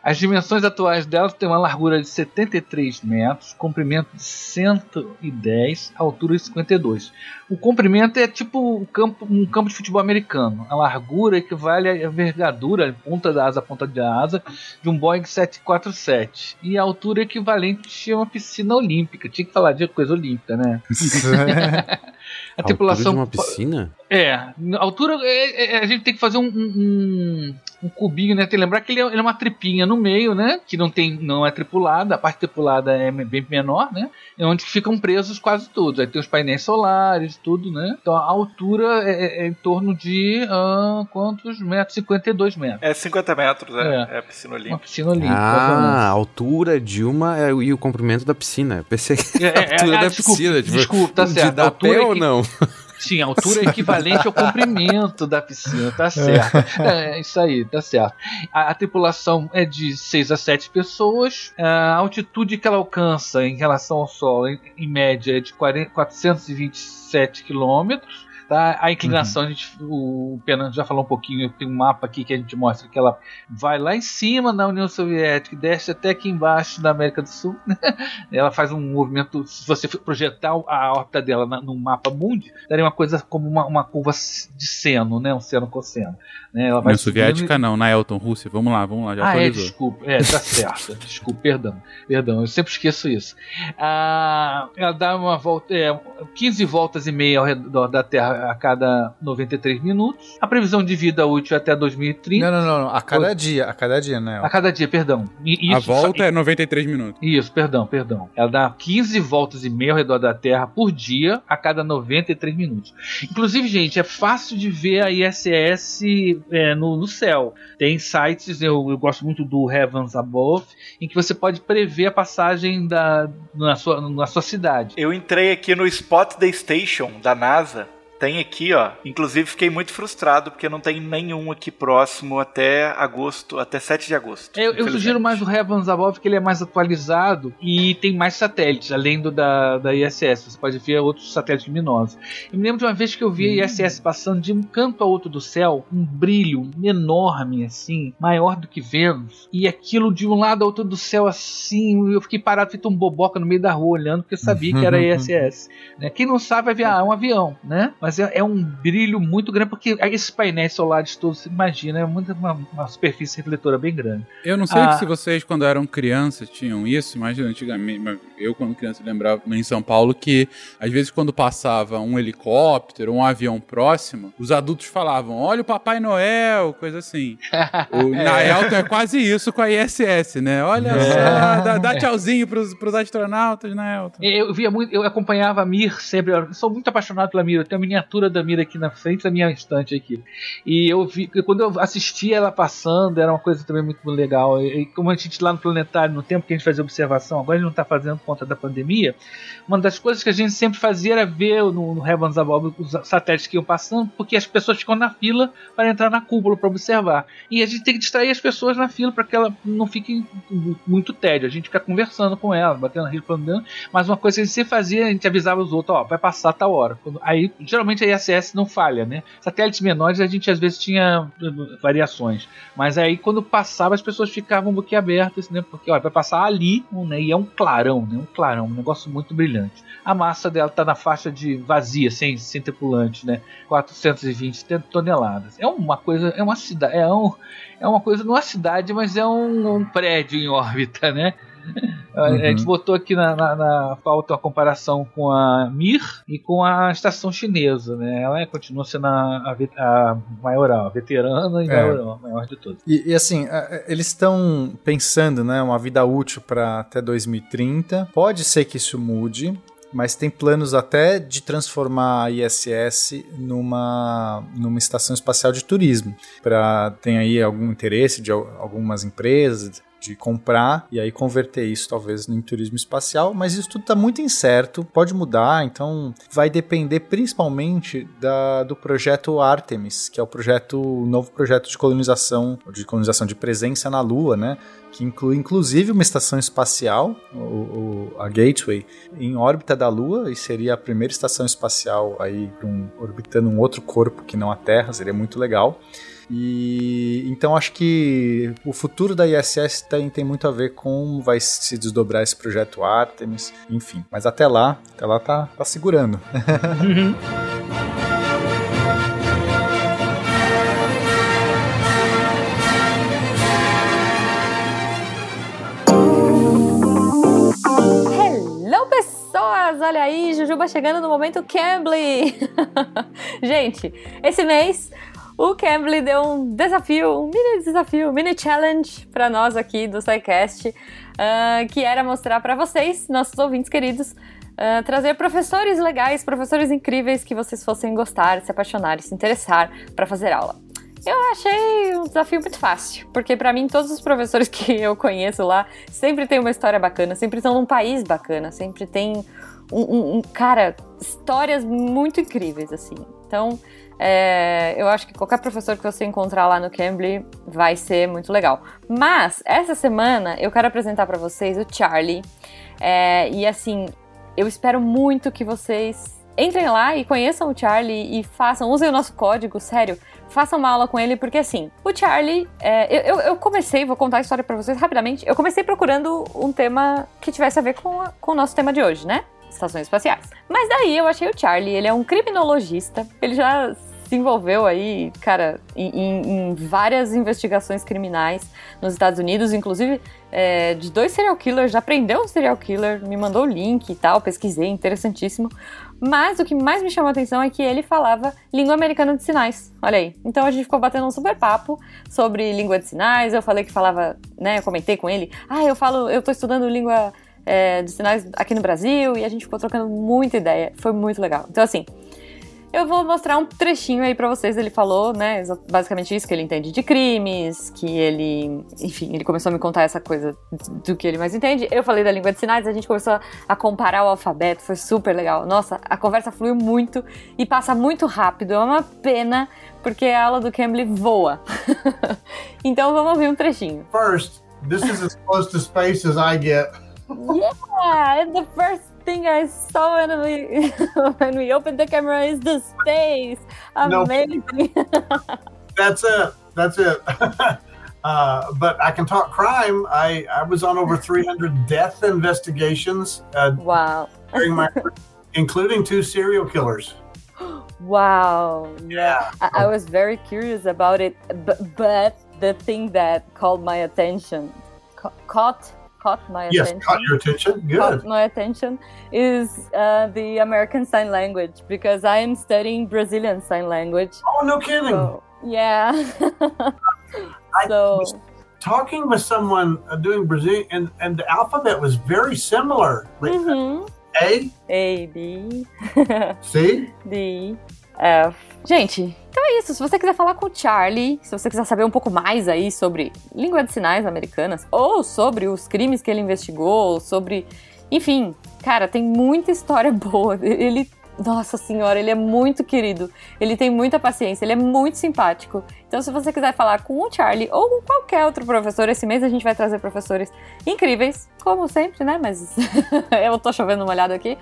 S3: As dimensões atuais dela têm uma largura de 73 metros, comprimento de 110, altura de 52. O comprimento é tipo um campo, um campo de futebol americano. A largura equivale à envergadura, ponta da asa a ponta da asa, de um Boeing 747. E a altura equivalente a uma piscina olímpica. Tinha que falar de coisa olímpica, né? A tripulação.
S5: de uma piscina?
S3: É, a altura é- é- a gente tem que fazer um, um- um- cubinho, né? Tem que lembrar que ele é, ele é uma tripinha no meio, né? Que não tem, não é tripulada, a parte tripulada é bem menor, né? É onde ficam presos quase todos. Aí tem os painéis solares, tudo, né? Então a altura é, é- é em torno de ah, quantos metros? 52 metros.
S2: É 50 metros, é,
S3: É.
S2: é a piscina
S3: Uma
S2: olímpica.
S3: piscina olímpica.
S5: Ah, a altura de uma é, e o comprimento da piscina. Eu pensei que
S3: É,
S5: a
S3: é,
S5: altura da
S3: desculpa,
S5: piscina. Tipo,
S3: desculpa, tá
S5: de
S3: certo. A
S5: dar
S3: altura
S5: pé
S3: é
S5: ou não?
S3: Sim, a altura é equivalente ao comprimento da piscina, tá certo. É, isso aí, tá certo. A, a tripulação é de 6 a 7 pessoas. A altitude que ela alcança em relação ao Sol, em, em média, é de 40, 427 quilômetros. Tá? A inclinação, a gente, o Penan já falou um pouquinho, tem um mapa aqui que a gente mostra que ela vai lá em cima na União Soviética e desce até aqui embaixo da América do Sul. né? Ela faz um movimento, se você projetar a órbita dela na- no mapa mundi, daria uma coisa como uma, uma curva de seno, né? um seno cosseno. Né? Ela
S1: União
S3: subindo
S1: Soviética não, na Elton, Rússia. Vamos lá, vamos lá, já
S3: ah, é, desculpa. É, tá certo. desculpa, perdão. Perdão, eu sempre esqueço isso. Ah, ela dá uma volta, é, 15 voltas e meia ao redor da Terra a cada 93 minutos. A previsão de vida útil até 2030.
S4: Não, não, não, não. A cada dia, a cada dia, né?
S3: A cada dia, perdão. E
S1: a
S3: isso
S1: volta
S3: só-
S1: é 93 minutos.
S3: Isso, perdão, perdão. Ela dá 15 voltas e meia ao redor da Terra por dia, a cada 93 minutos. Inclusive, gente, é fácil de ver a ISS é, no, no céu. Tem sites, eu, eu gosto muito do Heavens Above, em que você pode prever a passagem da, na, sua, na sua cidade.
S2: Eu entrei aqui no Spot the Station da NASA. Tem aqui, ó. Inclusive fiquei muito frustrado porque não tem nenhum aqui próximo até agosto, até 7 de agosto.
S3: Eu, eu
S2: infelizmente.
S3: sugiro mais o Heavens Above, que ele é mais atualizado e tem mais satélites, além do da, da ISS. Você pode ver outros satélites luminosos. Eu me lembro de uma vez que eu vi a ISS passando de um canto ao outro do céu, um brilho enorme, assim, maior do que Vênus, e aquilo de um lado ao outro do céu, assim, eu fiquei parado, feito um boboca no meio da rua olhando, porque eu sabia que era a ISS. né? Quem não sabe vai ver, ah, é um avião, né? Mas é, é um brilho muito grande, porque esses painéis solares todos, você imagina, é muito, uma, uma superfície refletora bem grande.
S1: Eu não sei
S3: Ah.
S1: se vocês, quando eram crianças, tinham isso, mas antigamente, mas eu, quando criança, lembrava em São Paulo que, às vezes, quando passava um helicóptero, um avião próximo, os adultos falavam: Olha o Papai Noel, coisa assim. O, na Elton é quase isso com a ISS, né? Olha
S3: É.
S1: só, dá, dá tchauzinho pros, pros astronautas na Elton.
S3: Eu via muito, eu acompanhava a Mir sempre. Eu sou muito apaixonado pela Mir. Eu tenho a miniatura da Mir aqui na frente da minha estante aqui. E eu vi, quando eu assistia ela passando, era uma coisa também muito legal. E, como a gente lá no planetário, no tempo que a gente fazia observação, agora a gente não está fazendo por conta da pandemia. Uma das coisas que a gente sempre fazia era ver no, no Heavens Above os satélites que iam passando, porque as pessoas ficam na fila para entrar na cúpula para observar. E a gente tem que distrair as pessoas na fila para que ela não fique muito tédio. A gente fica conversando com ela, batendo rio, falando. Mas uma coisa que a gente sempre fazia, a gente avisava os outros, ó, vai passar tal hora. Aí, geralmente a ISS não falha, né? Satélites menores a gente às vezes tinha eh, variações. Mas aí quando passava as pessoas ficavam boquiabertas, né? Porque, ó, vai passar ali, né? E é um clarão, né? Um clarão, um negócio muito brilhante. A massa dela tá na faixa de vazia, sem, sem tripulante, né? 420 toneladas. É uma coisa, é uma cidade, é, um, é uma coisa, não é uma cidade, mas é um, um prédio em órbita, né? A- A gente botou aqui na, na, na pauta uma comparação com a Mir e com a estação chinesa, né? Ela é- continua sendo a, a, a maior, a veterana e
S4: É.
S3: maior, a maior de todas.
S4: E, e assim, a- a- eles estão pensando, né, uma vida útil para até 2030. Pode ser que isso mude, mas tem planos até de transformar a ISS numa, numa estação espacial de turismo. Pra, tem aí algum interesse de al- algumas empresas de comprar e aí converter isso talvez em turismo espacial, mas isso tudo está muito incerto, pode mudar, então vai depender principalmente da, do projeto Artemis, que é o projeto o novo projeto de colonização, de colonização de presença na Lua, né? Que inclui inclusive uma estação espacial, o, o- a Gateway, em órbita da Lua, e seria a primeira estação espacial aí um- orbitando um outro corpo que não a Terra, seria muito legal. E então acho que o futuro da ISS tem, tem muito a ver com como vai se desdobrar esse projeto Artemis, enfim. Mas até lá, até lá tá, tá segurando.
S10: Pessoas! Olha aí, Jujuba chegando no momento Cambly! Gente, esse mês o Cambly deu um desafio, um mini desafio, mini challenge para nós aqui do SciCast, uh, que era mostrar para vocês, nossos ouvintes queridos, uh, trazer professores legais, professores incríveis que vocês fossem gostar, se apaixonar se interessar para fazer aula. Eu achei um desafio muito fácil, porque para mim todos os professores que eu conheço lá sempre tem uma história bacana, sempre estão num país bacana, sempre tem um, um, um cara, histórias muito incríveis assim. Então, é, eu acho que qualquer professor que você encontrar lá no Cambly vai ser muito legal. Mas, essa semana, eu quero apresentar para vocês o Charlie. É, e assim, eu espero muito que vocês entrem lá e conheçam o Charlie e façam, usem o nosso código, sério, façam uma aula com ele, porque assim, o Charlie, é, eu, eu comecei, vou contar a história pra vocês rapidamente, eu comecei procurando um tema que tivesse a ver com, a, com o nosso tema de hoje, né? Estações espaciais. Mas daí eu achei o Charlie, ele é um criminologista, ele já se envolveu aí, cara, em, em, várias investigações criminais nos Estados Unidos, inclusive é, de dois serial killers, já prendeu um serial killer, me mandou o link e tal, pesquisei, interessantíssimo. Mas o que mais me chamou a atenção é que ele falava língua americana de sinais. Olha aí. Então a gente ficou batendo um super papo sobre língua de sinais. Eu falei que falava, né? Eu comentei com ele. Ah, eu falo, eu tô estudando língua é, de sinais aqui no Brasil e a gente ficou trocando muita ideia. Foi muito legal. Então, assim, eu vou mostrar um trechinho aí para vocês. Ele falou, né, basicamente isso, que ele entende de crimes, que ele, enfim, ele começou a me contar essa coisa do que ele mais entende. Eu falei da língua de sinais, a gente começou a comparar o alfabeto, foi super legal. Nossa, a conversa fluiu muito e passa muito rápido. É uma pena, porque a aula do Cambly voa. então vamos ouvir um trechinho.
S11: First, this is as close to space as I get.
S10: Yeah, the first thing I saw when we when we opened the camera is the space. Amazing.
S11: That's it. That's it. uh, but I can talk crime. I, I was on over 300 death investigations. Uh,
S10: wow.
S11: during my, including two serial killers.
S10: Wow.
S11: Yeah.
S10: I, I was very curious about it, but, but the thing that called my attention, ca- caught caught my
S11: yes,
S10: attention.
S11: caught your attention. Good.
S10: Caught my attention is uh, the American Sign Language because I am studying Brazilian Sign Language.
S11: Oh, no kidding.
S10: So, yeah.
S11: I
S10: so
S11: was talking with someone uh, doing Brazilian, and, and the alphabet was very similar. Like,
S10: uhum.
S11: A,
S10: A, B,
S11: C,
S10: D, F. Gente, então é isso. Se você quiser falar com o Charlie, se você quiser saber um pouco mais aí sobre língua de sinais americanas, ou sobre os crimes que ele investigou, sobre. Enfim, cara, tem muita história boa. Ele. Nossa senhora, ele é muito querido. Ele tem muita paciência, ele é muito simpático. Então, se você quiser falar com o Charlie ou com qualquer outro professor, esse mês a gente vai trazer professores incríveis, como sempre, né? Mas eu tô chovendo uma olhada aqui.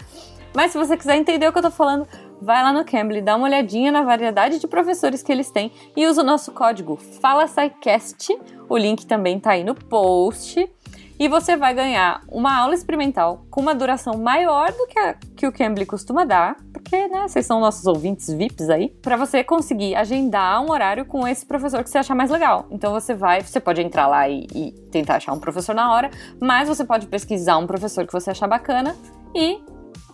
S10: Mas se você quiser entender o que eu tô falando, vai lá no Cambly, dá uma olhadinha na variedade de professores que eles têm e usa o nosso código FalaSciCast. O link também tá aí no post. E você vai ganhar uma aula experimental com uma duração maior do que, a, que o Cambly costuma dar, porque, né, vocês são nossos ouvintes VIPs aí, para você conseguir agendar um horário com esse professor que você achar mais legal. Então você vai, você pode entrar lá e, e tentar achar um professor na hora, mas você pode pesquisar um professor que você achar bacana e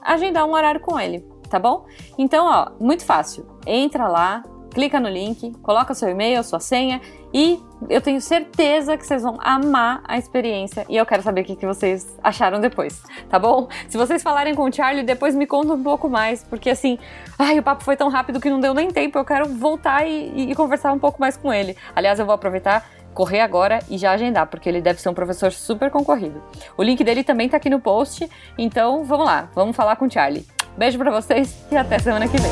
S10: agendar um horário com ele, tá bom? Então, ó, muito fácil. Entra lá, clica no link, coloca seu e-mail, sua senha e eu tenho certeza que vocês vão amar a experiência e eu quero saber o que, vocês acharam depois, tá bom? Se vocês falarem com o Charlie, depois me conta um pouco mais, porque assim, ai, o papo foi tão rápido que não deu nem tempo, eu quero voltar e, e, e conversar um pouco mais com ele. Aliás, eu vou aproveitar correr agora e já agendar, porque ele deve ser um professor super concorrido. O link dele também tá aqui no post, então vamos lá, vamos falar com o Charlie. Beijo para vocês e até semana que vem.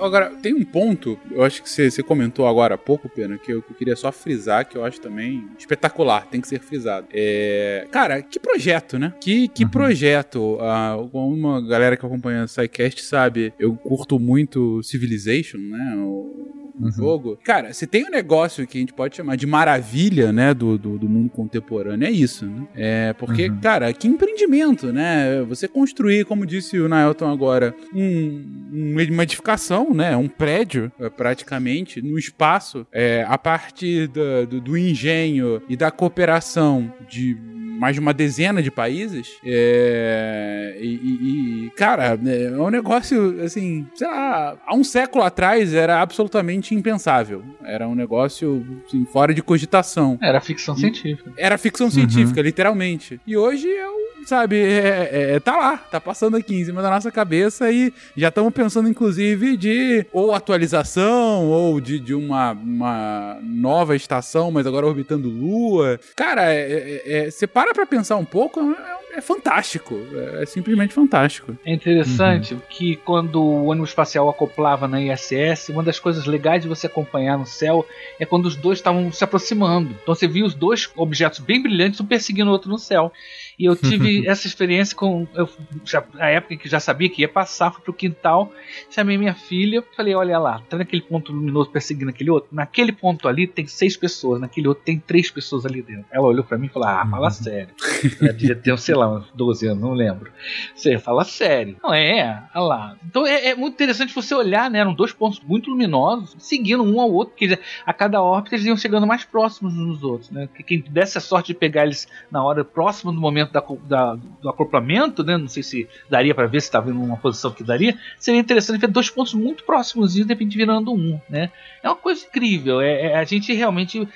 S1: Agora, tem um ponto, eu acho que você, você comentou agora há pouco, Pena, que eu, que eu queria só frisar, que eu acho também espetacular, tem que ser frisado. É, cara, que projeto, né? Que, que projeto. Ah, uma galera que acompanha o SciCast sabe, eu curto muito Civilization, né? O, no jogo. Cara, se tem um negócio que a gente pode chamar de maravilha, né, do, do, do mundo contemporâneo, é isso, né? É porque, cara, que empreendimento, né? Você construir, como disse o Naelton agora, um, uma edificação, né? Um prédio, é, praticamente, no espaço, é, a partir do, do engenho e da cooperação de mais de uma dezena de países. É, e, e- e, cara, é um negócio, assim, sei lá, há um século atrás era absolutamente impensável. Era um negócio, assim, fora de cogitação.
S3: Era ficção científica.
S1: Era ficção científica, literalmente. E hoje é um, sabe, é, é- tá lá, tá passando aqui em cima da nossa cabeça e já estamos pensando, inclusive, de ou atualização, ou de, de uma, uma nova estação, mas agora orbitando Lua. Cara, é- é- é- você para pensar um pouco, é, é fantástico. É, é simplesmente fantástico.
S3: É interessante que quando o ônibus espacial acoplava na ISS, uma das coisas legais de você acompanhar no céu é quando os dois estavam se aproximando. Então você via os dois objetos bem brilhantes, um perseguindo o outro no céu. E eu tive essa experiência com. Eu, já, na época em que já sabia que ia passar, fui pro quintal, chamei minha filha, falei: olha lá, tá naquele ponto luminoso perseguindo aquele outro? Naquele ponto ali tem seis pessoas, naquele outro tem três pessoas ali dentro. Ela olhou pra mim e falou: ah, fala sério. Ela devia ter, sei lá, uns 12 anos, não lembro. Você fala sério. Não é, olha lá. Então é, é muito interessante você olhar, né? Eram dois pontos muito luminosos, seguindo um ao outro, porque a cada órbita eles iam chegando mais próximos uns dos outros, né? Que Quem desse a sorte de pegar eles na hora próxima do momento da, da- do acoplamento, né? Não sei se daria para ver se estava em uma posição que daria. Seria interessante ver dois pontos muito próximos e de repente virando um, né? É uma coisa incrível. É, é- a gente realmente,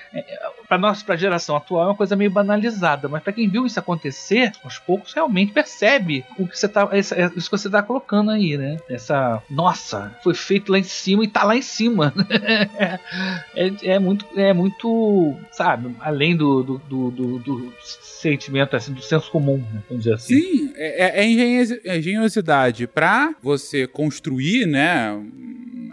S3: para nós, para a geração atual, é uma coisa meio banalizada, mas para quem viu isso acontecer, aos poucos realmente percebe o que você tá, essa- é isso que você tá colocando aí, né? Essa, nossa, foi feito lá em cima e tá lá em cima. é, é muito, é muito, sabe, além do, do, do, do- do sentimento assim, do senso comum, né? vamos dizer assim.
S1: Sim, é, é engenhosi- é engenhosidade pra você construir, né?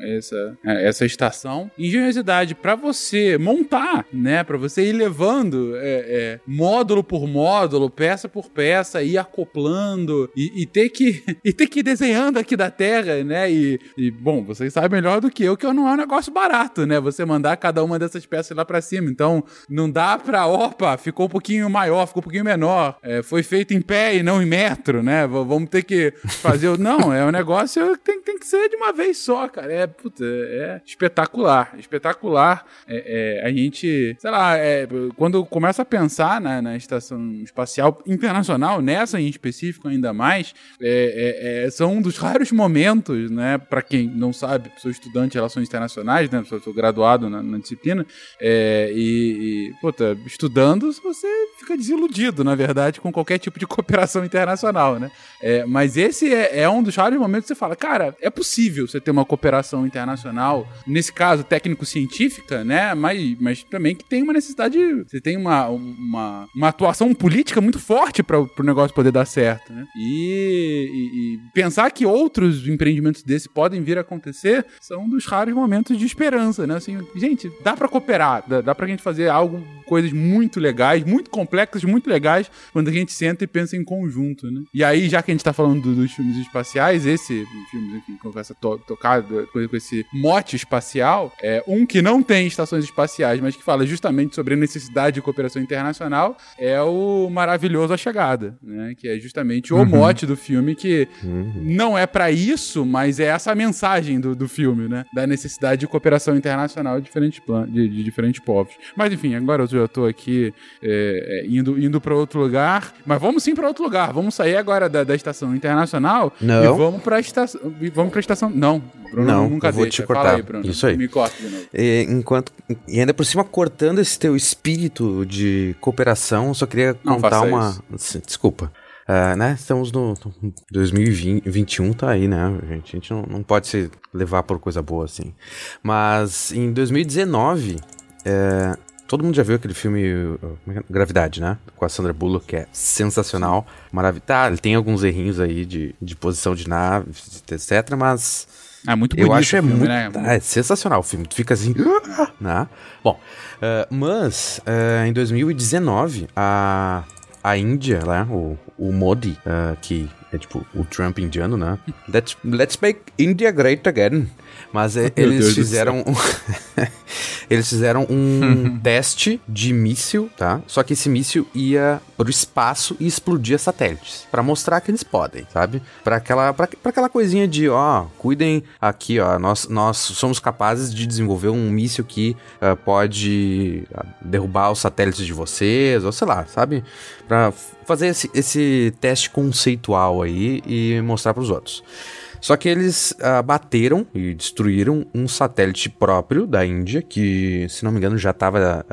S1: Essa, essa estação, engenhosidade pra você montar, né? Pra você ir levando é, é, módulo por módulo, peça por peça, ir acoplando e, e ter que e ter que ir desenhando aqui da Terra, né? E, e, bom, vocês sabem melhor do que eu que não é um negócio barato, né? Você mandar cada uma dessas peças lá pra cima. Então, não dá pra, opa, ficou um pouquinho maior, ficou um pouquinho menor. É, foi feito em pé e não em metro, né? V- vamos ter que fazer. Não, é um negócio que tem, tem que ser de uma vez só, cara. É, puta, é espetacular. Espetacular. É, é, a gente, sei lá, é, quando começa a pensar na, na estação espacial internacional, nessa em específico ainda mais, é, é, é, são um dos raros momentos, né? Pra quem não sabe, sou estudante de relações internacionais, né? Sou, sou graduado na, na disciplina. E, e, puta, estudando, você fica desiludido, na verdade, com qualquer tipo de cooperação internacional, né? Mas esse é, é um dos raros momentos que você fala, cara, é possível você ter uma cooperação internacional, nesse caso, técnico-científica, né? Mas, mas também que tem uma necessidade, você tem uma, uma, uma atuação política muito forte para o negócio poder dar certo, né? E, e- e pensar que outros empreendimentos desse podem vir a acontecer são dos raros momentos de esperança, né? Assim, gente, dá para cooperar, dá, dá pra gente fazer algo, coisas muito legais, muito complexas, muito legais, quando a gente senta e pensa em conjunto, né? E aí, já que a gente tá falando do- dos filmes espaciais, esse filme, com essa to tocada, com com esse mote espacial, é um que não tem estações espaciais, mas que fala justamente sobre a necessidade de cooperação internacional, é o maravilhoso A Chegada, né? Que é justamente o
S5: Uhum.
S1: mote do filme que não é pra isso, mas é essa a mensagem do, do filme, né? Da necessidade de cooperação internacional de diferentes, plan de, de diferentes povos. Mas enfim, agora eu já tô aqui é, é, indo, indo para outro lugar. Mas vamos sim pra outro lugar. Vamos sair agora da, da estação internacional
S5: Não.
S1: e vamos pra estação. Vamos pra estação. Não, Bruno
S5: Não,
S1: nunca
S5: eu vou
S1: deixa.
S5: te cortar.
S1: Aí, Bruno.
S5: Isso aí.
S1: Me corta de novo.
S5: E, enquanto, e ainda por cima, cortando esse teu espírito de cooperação, eu só queria
S1: Não
S5: contar uma.
S1: isso.
S5: Desculpa. Ah, né? Estamos no no 2021, tá aí, né? gente? A gente não, não pode se levar por coisa boa assim. Mas em 2019, é, todo mundo já viu aquele filme uh, é é? Gravidade, né? Com a Sandra Bullock, que é sensacional. Maravilhoso. Tá, ele tem alguns errinhos aí de, de posição de nave, etc. Mas
S1: É muito
S5: Eu
S1: bonito
S5: acho é
S1: filme,
S5: muito.
S1: né?
S5: É sensacional o filme. Tu fica assim. né? Bom, eh, mas eh, em 2019, a, a Índia, lá, o, o Modi, eh, que é tipo o Trump indiano, né? Let's, let's make India great again. Mas
S1: Meu
S5: eles
S1: Deus
S5: fizeram. um- eles fizeram um teste de míssil, tá? Só que esse míssil ia pro espaço e explodia satélites. Pra mostrar que eles podem, sabe? Pra aquela, pra aquela coisinha de, ó, cuidem aqui, ó. Nós, nós somos capazes de desenvolver um míssil que ah, pode ah, derrubar os satélites de vocês, ou sei lá, sabe? Pra f- fazer esse, esse teste conceitual aí e mostrar pros outros. Só que eles ah, bateram e destruíram um satélite próprio da Índia, que, se não me engano, já estava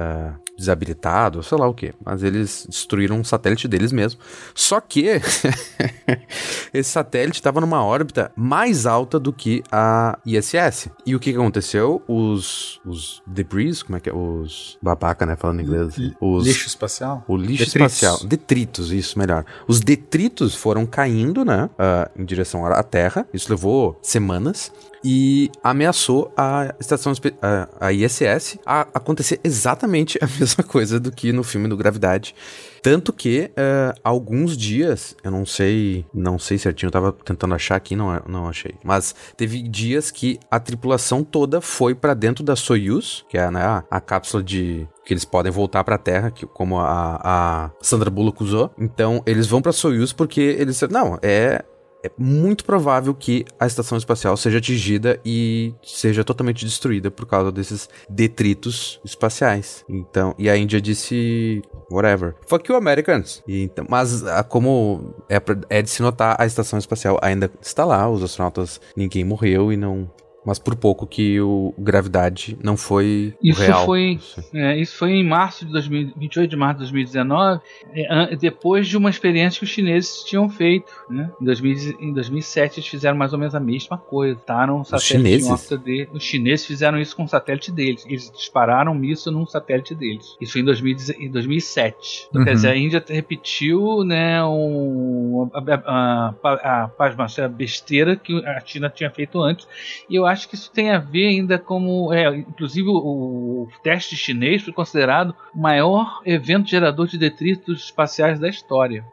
S5: desabilitado, sei lá o que. Mas eles destruíram um satélite deles mesmo. Só que esse satélite estava numa órbita mais alta do que a ISS. E o que, que aconteceu? Os, os debris, como é que é? Os babaca, né? Falando em inglês. Os,
S4: Lixo espacial?
S5: o lixo
S4: Detritos.
S5: espacial. Detritos, isso, melhor. Os detritos foram caindo, né? ah, em direção à Terra. Isso levou semanas. E ameaçou a estação a, a ISS a acontecer exatamente a mesma coisa do que no filme do Gravidade. Tanto que eh, alguns dias, eu não sei, não sei certinho, eu tava tentando achar aqui, não, não achei. Mas teve dias que a tripulação toda foi pra dentro da Soyuz, que é né, a, a cápsula de que eles podem voltar pra Terra, que, como a, a Sandra Bullock usou. Então eles vão pra Soyuz porque eles não é é muito provável que a estação espacial seja atingida e seja totalmente destruída por causa desses detritos espaciais. Então, e a Índia disse whatever. Fuck you Americans. E, então, mas ah, como é, é de se notar, a estação espacial ainda está lá, os astronautas, ninguém morreu e não mas por pouco que o gravidade não foi
S3: Isso
S5: real.
S3: foi, é, isso foi em março de 2000, 28 de março de 2019, é, depois de uma experiência que os chineses tinham feito. Né? Em, 2000 em 2007 eles fizeram mais ou menos a mesma coisa. Taram um satélite
S5: chineses?
S3: em órbita de, os chineses fizeram isso com o satélite deles. Eles dispararam um míssil num satélite deles. Isso foi em, 2000 em 2007. Então, Quer
S4: Uhum.
S3: dizer, a Índia repetiu né, um, a, a, a, a besteira que a China tinha feito antes. E eu acho que isso tem a ver ainda como. É, inclusive, o, o teste chinês foi considerado o maior evento gerador de detritos espaciais da história.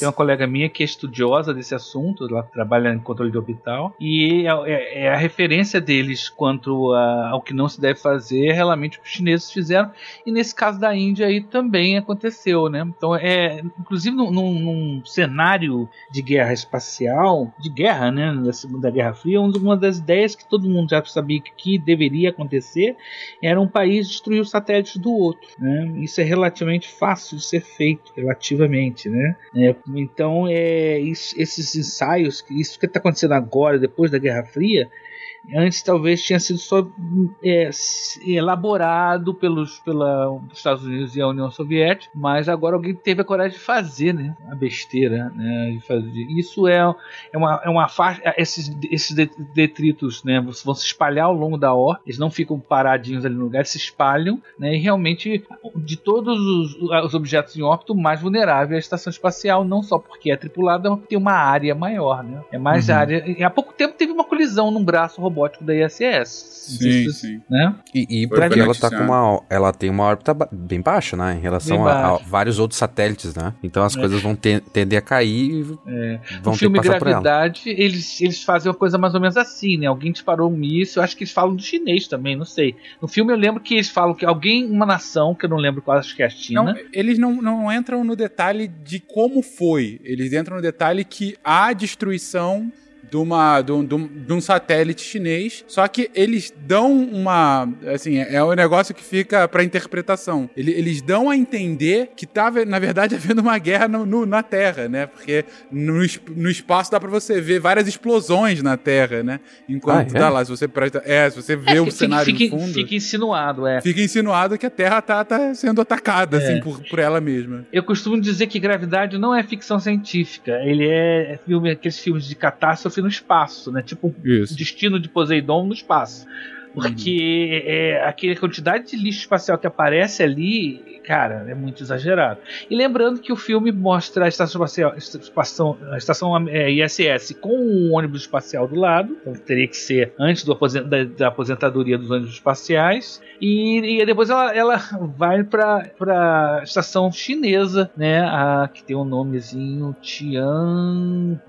S3: Tem uma colega minha que é estudiosa desse assunto, ela trabalha em controle de orbital, e é, é- é a referência deles quanto a- ao que não se deve fazer realmente o que os chineses fizeram, e nesse caso da Índia aí também aconteceu, né? Então, é, inclusive num, num- num cenário de guerra espacial, de guerra, né, da Segunda Guerra Fria, uma das ideias que todo mundo já sabia que, que deveria acontecer era um país destruir os satélites do outro, né? Isso é relativamente fácil de ser feito, relativamente, né? É, então, é, isso- esses ensaios, isso que está acontecendo agora, depois da Guerra Fria, antes talvez tinha sido só é, elaborado pelos pela, os Estados Unidos e a União Soviética, mas agora alguém teve a coragem de fazer, né? A besteira, né? De fazer. Isso é, é uma, é uma faixa. Esses, esses de- detritos, né? Vão se espalhar ao longo da órbita, eles não ficam paradinhos ali no lugar, eles se espalham, né? E realmente, de todos os, os objetos em órbita, o mais vulnerável é a estação espacial, não só porque é tripulada, mas porque tem uma área maior, né? É mais
S1: Uhum.
S3: área. E há pouco tempo teve uma colisão num braço robótico da ISS.
S1: Sim,
S3: se-
S1: sim.
S3: Né?
S5: E, e porque ela tá com uma. Ela tem uma órbita bem baixa, né? Em relação a, a vários outros satélites, né? Então as
S3: É.
S5: coisas vão ter- tender a cair e
S3: É.
S5: vão
S3: no
S5: ter
S3: filme
S5: que passar por ela.
S3: Gravidade, eles, eles fazem uma coisa mais ou menos assim, né? Alguém disparou um míssil, eu acho que eles falam do chinês também, não sei. No filme eu lembro que eles falam que alguém, uma nação, que eu não lembro qual, acho que é a China.
S1: Não, eles não, não entram no detalhe de como foi. Eles entram no detalhe que há destruição de, uma, de, um, de um- satélite chinês. Só que eles dão uma. Assim, é é um negócio que fica pra interpretação. Ele- Eles dão a entender que tá, na verdade, havendo uma guerra no- no- na Terra, né? Porque no, no espaço dá pra você ver várias explosões na Terra, né? Enquanto
S5: Ah, é?
S1: tá lá. Se você presta. É, se você vê
S3: É,
S1: o
S3: fica-
S1: cenário
S3: fica,
S1: no fundo.
S3: fica insinuado, é.
S1: Fica insinuado que a Terra tá, tá sendo atacada,
S3: É.
S1: assim, por, por ela mesma.
S3: Eu costumo dizer que Gravidade não é ficção científica. Ele é filme, aqueles filmes de catástrofe no espaço, né? Tipo
S1: Isso.
S3: destino de Poseidon no espaço. Porque é, aquela quantidade de lixo espacial que aparece ali, cara, é muito exagerado. E lembrando que o filme mostra a estação espacial, estação, a estação é, ISS com um ônibus espacial do lado, então teria que ser antes aposent, da, da, aposentadoria dos ônibus espaciais, e, e depois ela, ela vai para a estação chinesa, né, a, que tem um nomezinho Tiangong,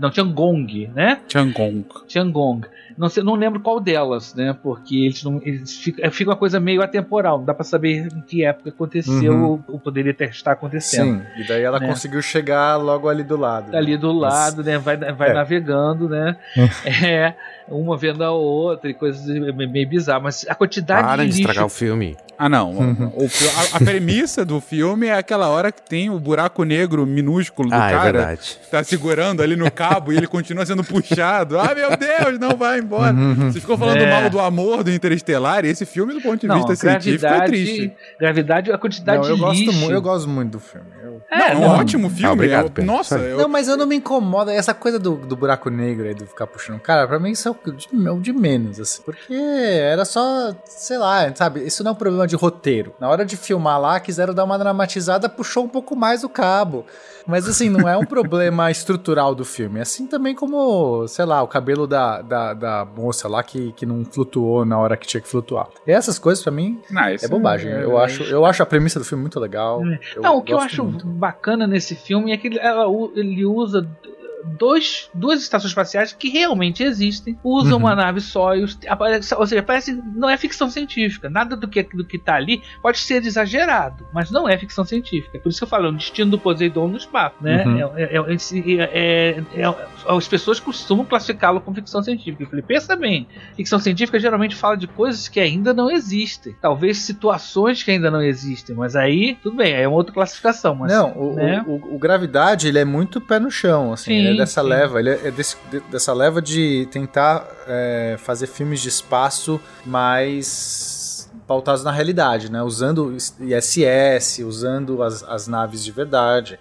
S3: não, Tiangong, né?
S1: Tiangong.
S3: Tiangong. Não, sei, não lembro qual delas, né? Porque eles não. Eles fica, fica uma coisa meio atemporal. Não dá pra saber em que época aconteceu uhum. ou, ou, poderia ter, estar acontecendo. Sim,
S4: e daí ela né? conseguiu chegar logo ali do lado.
S3: Ali do lado, Mas... né? Vai, vai é. navegando, né? é uma vendo a outra e coisas meio bizarras. Mas a quantidade
S5: Para
S3: de.
S5: de estragar o filme.
S1: Ah, não. Uhum. O, a, a, premissa do filme é aquela hora que tem o buraco negro minúsculo do ah, é cara. É verdade. Tá segurando ali no cabo e ele continua sendo puxado. Ah, meu Deus, não vai embora. Uhum. Você ficou falando é. mal do amor do Interestelar e esse filme, do ponto de não, vista científico, é triste.
S3: Gravidade, a quantidade não,
S4: eu
S3: de
S4: gosto
S3: lixo.
S4: Eu gosto muito do filme. Eu...
S1: É, não, é um ótimo filme. Ah,
S4: obrigado, eu, nossa, eu... Não, mas eu não me incomoda. Essa coisa do, do buraco negro aí, do ficar puxando. Cara, pra mim isso é o de, de menos, assim. Porque era só, sei lá, sabe? Isso não é um problema de roteiro. Na hora de filmar lá, quiseram dar uma dramatizada, puxou um pouco mais o cabo. Mas assim, não é um problema estrutural do filme. Assim também como, sei lá, o cabelo da, da, da, moça lá que, que não flutuou na hora que tinha que flutuar. E essas coisas, para mim, não, é bobagem. É, eu, é, acho, eu acho a premissa do filme muito legal.
S3: É. Não, o que eu acho muito. bacana nesse filme é que ele, ela, ele usa dois, duas estações espaciais que realmente existem, usam uhum. uma nave Soyuz, ou seja, parece não é ficção científica. Nada do que do que tá ali pode ser exagerado, mas não é ficção científica. Por isso que eu falo, é o destino do Poseidon no espaço, né? Uhum. É, é, é, as pessoas costumam classificá-lo como ficção científica. Eu falei, pensa bem, ficção científica geralmente fala de coisas que ainda não existem, talvez situações que ainda não existem, mas aí tudo bem, é uma outra classificação. Mas,
S4: não, o, né? o, o, o Gravidade ele é muito pé no chão, assim. Sim, dessa sim. leva, ele é, desse, dessa leva de tentar é, fazer filmes de espaço mais pautados na realidade, né? Usando ISS, usando as, as naves de verdade.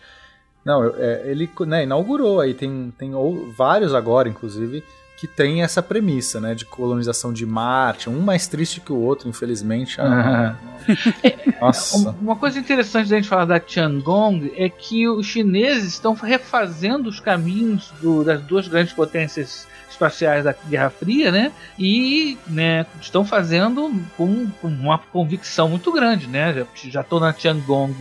S4: Não, é, ele né, inaugurou aí, tem, tem vários agora, inclusive, que tem essa premissa, né, de colonização de Marte, um mais triste que o outro, infelizmente. Ah,
S3: Nossa. Uma coisa interessante da gente falar da Tiangong é que os chineses estão refazendo os caminhos do, das duas grandes potências espaciais da Guerra Fria, né? E né, estão fazendo com, com uma convicção muito grande, né? Já estou na Tiangong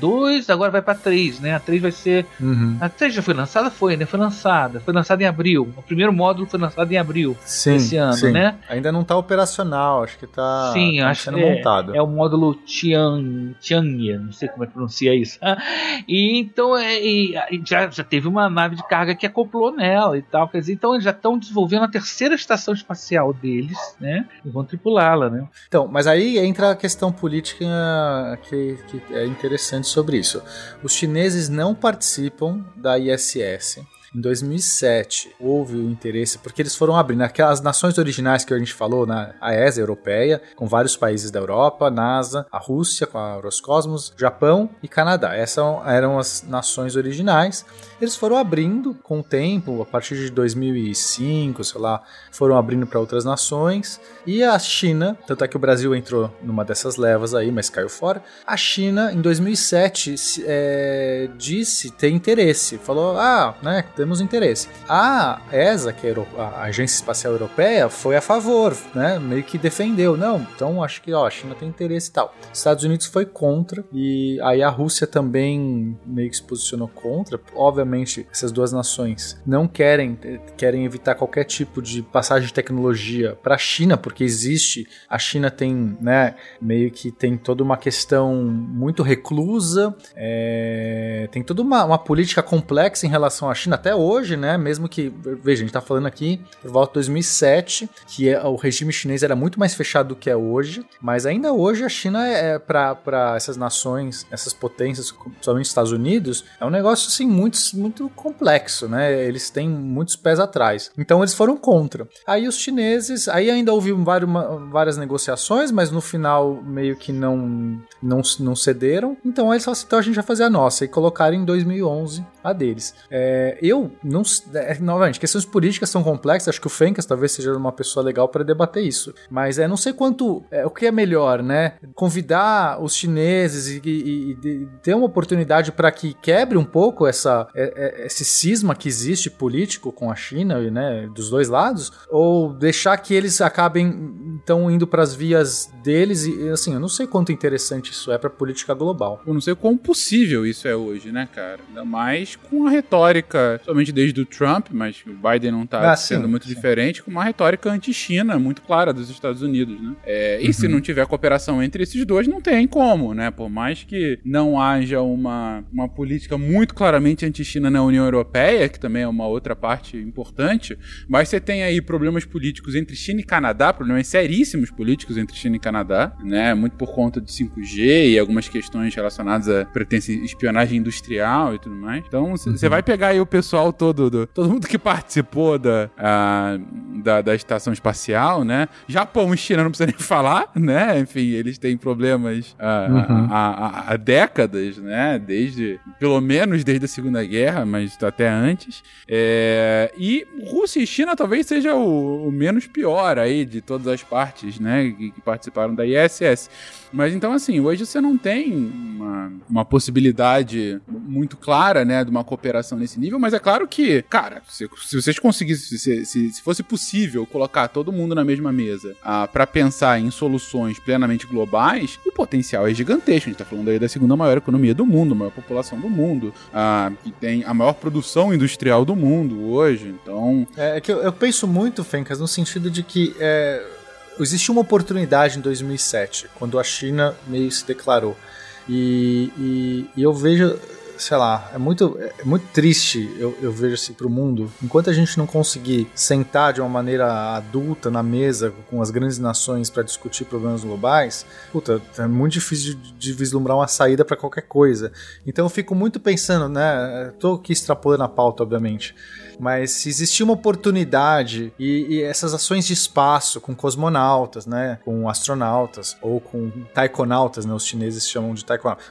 S3: 2, é, agora vai para 3, né? A 3 vai ser. Uhum. A 3 já foi lançada? Foi, né? Foi lançada. Foi lançada em abril. O primeiro módulo foi lançado em abril sim, desse ano, sim. né?
S4: Ainda não está operacional, acho que está
S3: sim, tá acho sendo que é, montado. É o módulo Tian, Tianhe, não sei como é que pronuncia isso. Ah, e então é, e, já, já teve uma nave de carga que acoplou nela e tal. Quer dizer, então eles já estão desenvolvendo a terceira estação espacial deles, né? E vão tripulá-la, né?
S4: Então, mas aí entra a questão política que, que é interessante sobre isso. Os chineses não participam da ISS em 2007 houve o interesse, porque eles foram abrindo aquelas nações originais que a gente falou, na a ESA europeia, com vários países da Europa, NASA, a Rússia com a Roscosmos, Japão e Canadá. Essas eram as nações originais. Eles foram abrindo com o tempo, a partir de 2005, sei lá, foram abrindo para outras nações. E a China, tanto é que o Brasil entrou numa dessas levas aí, mas caiu fora. A China, em 2007, é, disse ter interesse, falou: ah, né, temos interesse. A ESA, que é a Agência Espacial Europeia, foi a favor, né? Meio que defendeu. Não, então acho que ó, a China tem interesse e tal. Estados Unidos foi contra e aí a Rússia também meio que se posicionou contra. Obviamente, essas duas nações não querem querem evitar qualquer tipo de passagem de tecnologia para a China, porque existe a China tem, né, meio que tem toda uma questão muito reclusa, é, tem toda uma, uma política complexa em relação à China até até hoje, né? Mesmo que, veja, a gente tá falando aqui por volta de 2007, que é, o regime chinês era muito mais fechado do que é hoje, mas ainda hoje a China é, é para essas nações, essas potências, principalmente Estados Unidos, é um negócio assim muito, muito complexo, né? Eles têm muitos pés atrás. Então eles foram contra. Aí os chineses, aí ainda houve várias, várias negociações, mas no final meio que não, não, não cederam. Então eles falaram assim, então a gente vai fazer a nossa e colocaram em 2011 a deles. É, eu não. É, novamente, questões políticas são complexas, acho que o Fencas talvez seja uma pessoa legal para debater isso. Mas é não sei quanto. É, o que é melhor, né? Convidar os chineses e, e, e ter uma oportunidade para que quebre um pouco essa, é, é, esse cisma que existe político com a China, né? Dos dois lados, ou deixar que eles acabem então indo para as vias deles e assim, eu não sei quanto interessante isso é para política global.
S1: Eu não sei quão possível isso é hoje, né, cara? Ainda mais com a retórica, somente desde o Trump, mas o Biden não tá ah, sendo sim, muito sim. diferente, com uma retórica anti-China muito clara dos Estados Unidos, né? É, e uhum. se não tiver cooperação entre esses dois, não tem como, né? Por mais que não haja uma, uma política muito claramente anti-China na União Europeia, que também é uma outra parte importante, mas você tem aí problemas políticos entre China e Canadá, problemas seríssimos políticos entre China e Canadá, né? Muito por conta de 5G e algumas questões relacionadas a pretensa espionagem industrial e tudo mais. Então, você uhum. vai pegar aí o pessoal todo, do, todo mundo que participou da, a, da, da, estação espacial, né? Japão e China não precisa nem falar, né? Enfim, eles têm problemas uhum. há, décadas, né? Desde, pelo menos desde a Segunda Guerra, mas até antes. É, e Rússia e China talvez seja o, o menos pior aí de todas as partes, né? Que, que participaram da ISS. Mas então, assim, hoje você não tem uma, uma possibilidade muito clara, né, de uma cooperação nesse nível, mas é claro que, cara, se, se vocês conseguissem, se, se, se, fosse possível colocar todo mundo na mesma mesa ah, para pensar em soluções plenamente globais, o potencial é gigantesco. A gente tá falando aí da segunda maior economia do mundo, maior população do mundo, ah, que tem a maior produção industrial do mundo hoje, então...
S4: É, é que eu, eu penso muito, Fencas, no sentido de que... É existiu uma oportunidade em 2007, quando a China meio se declarou. E, e, e eu vejo, sei lá, é muito, é muito triste, eu, eu vejo assim, pro mundo. Enquanto a gente não conseguir sentar de uma maneira adulta na mesa com as grandes nações para discutir problemas globais, puta, é muito difícil de, de vislumbrar uma saída para qualquer coisa. Então eu fico muito pensando, né? Tô aqui extrapolando a pauta, obviamente mas se existir uma oportunidade e, e, essas ações de espaço com cosmonautas, né, com astronautas ou com taikonautas, né, os chineses chamam de taikonautas,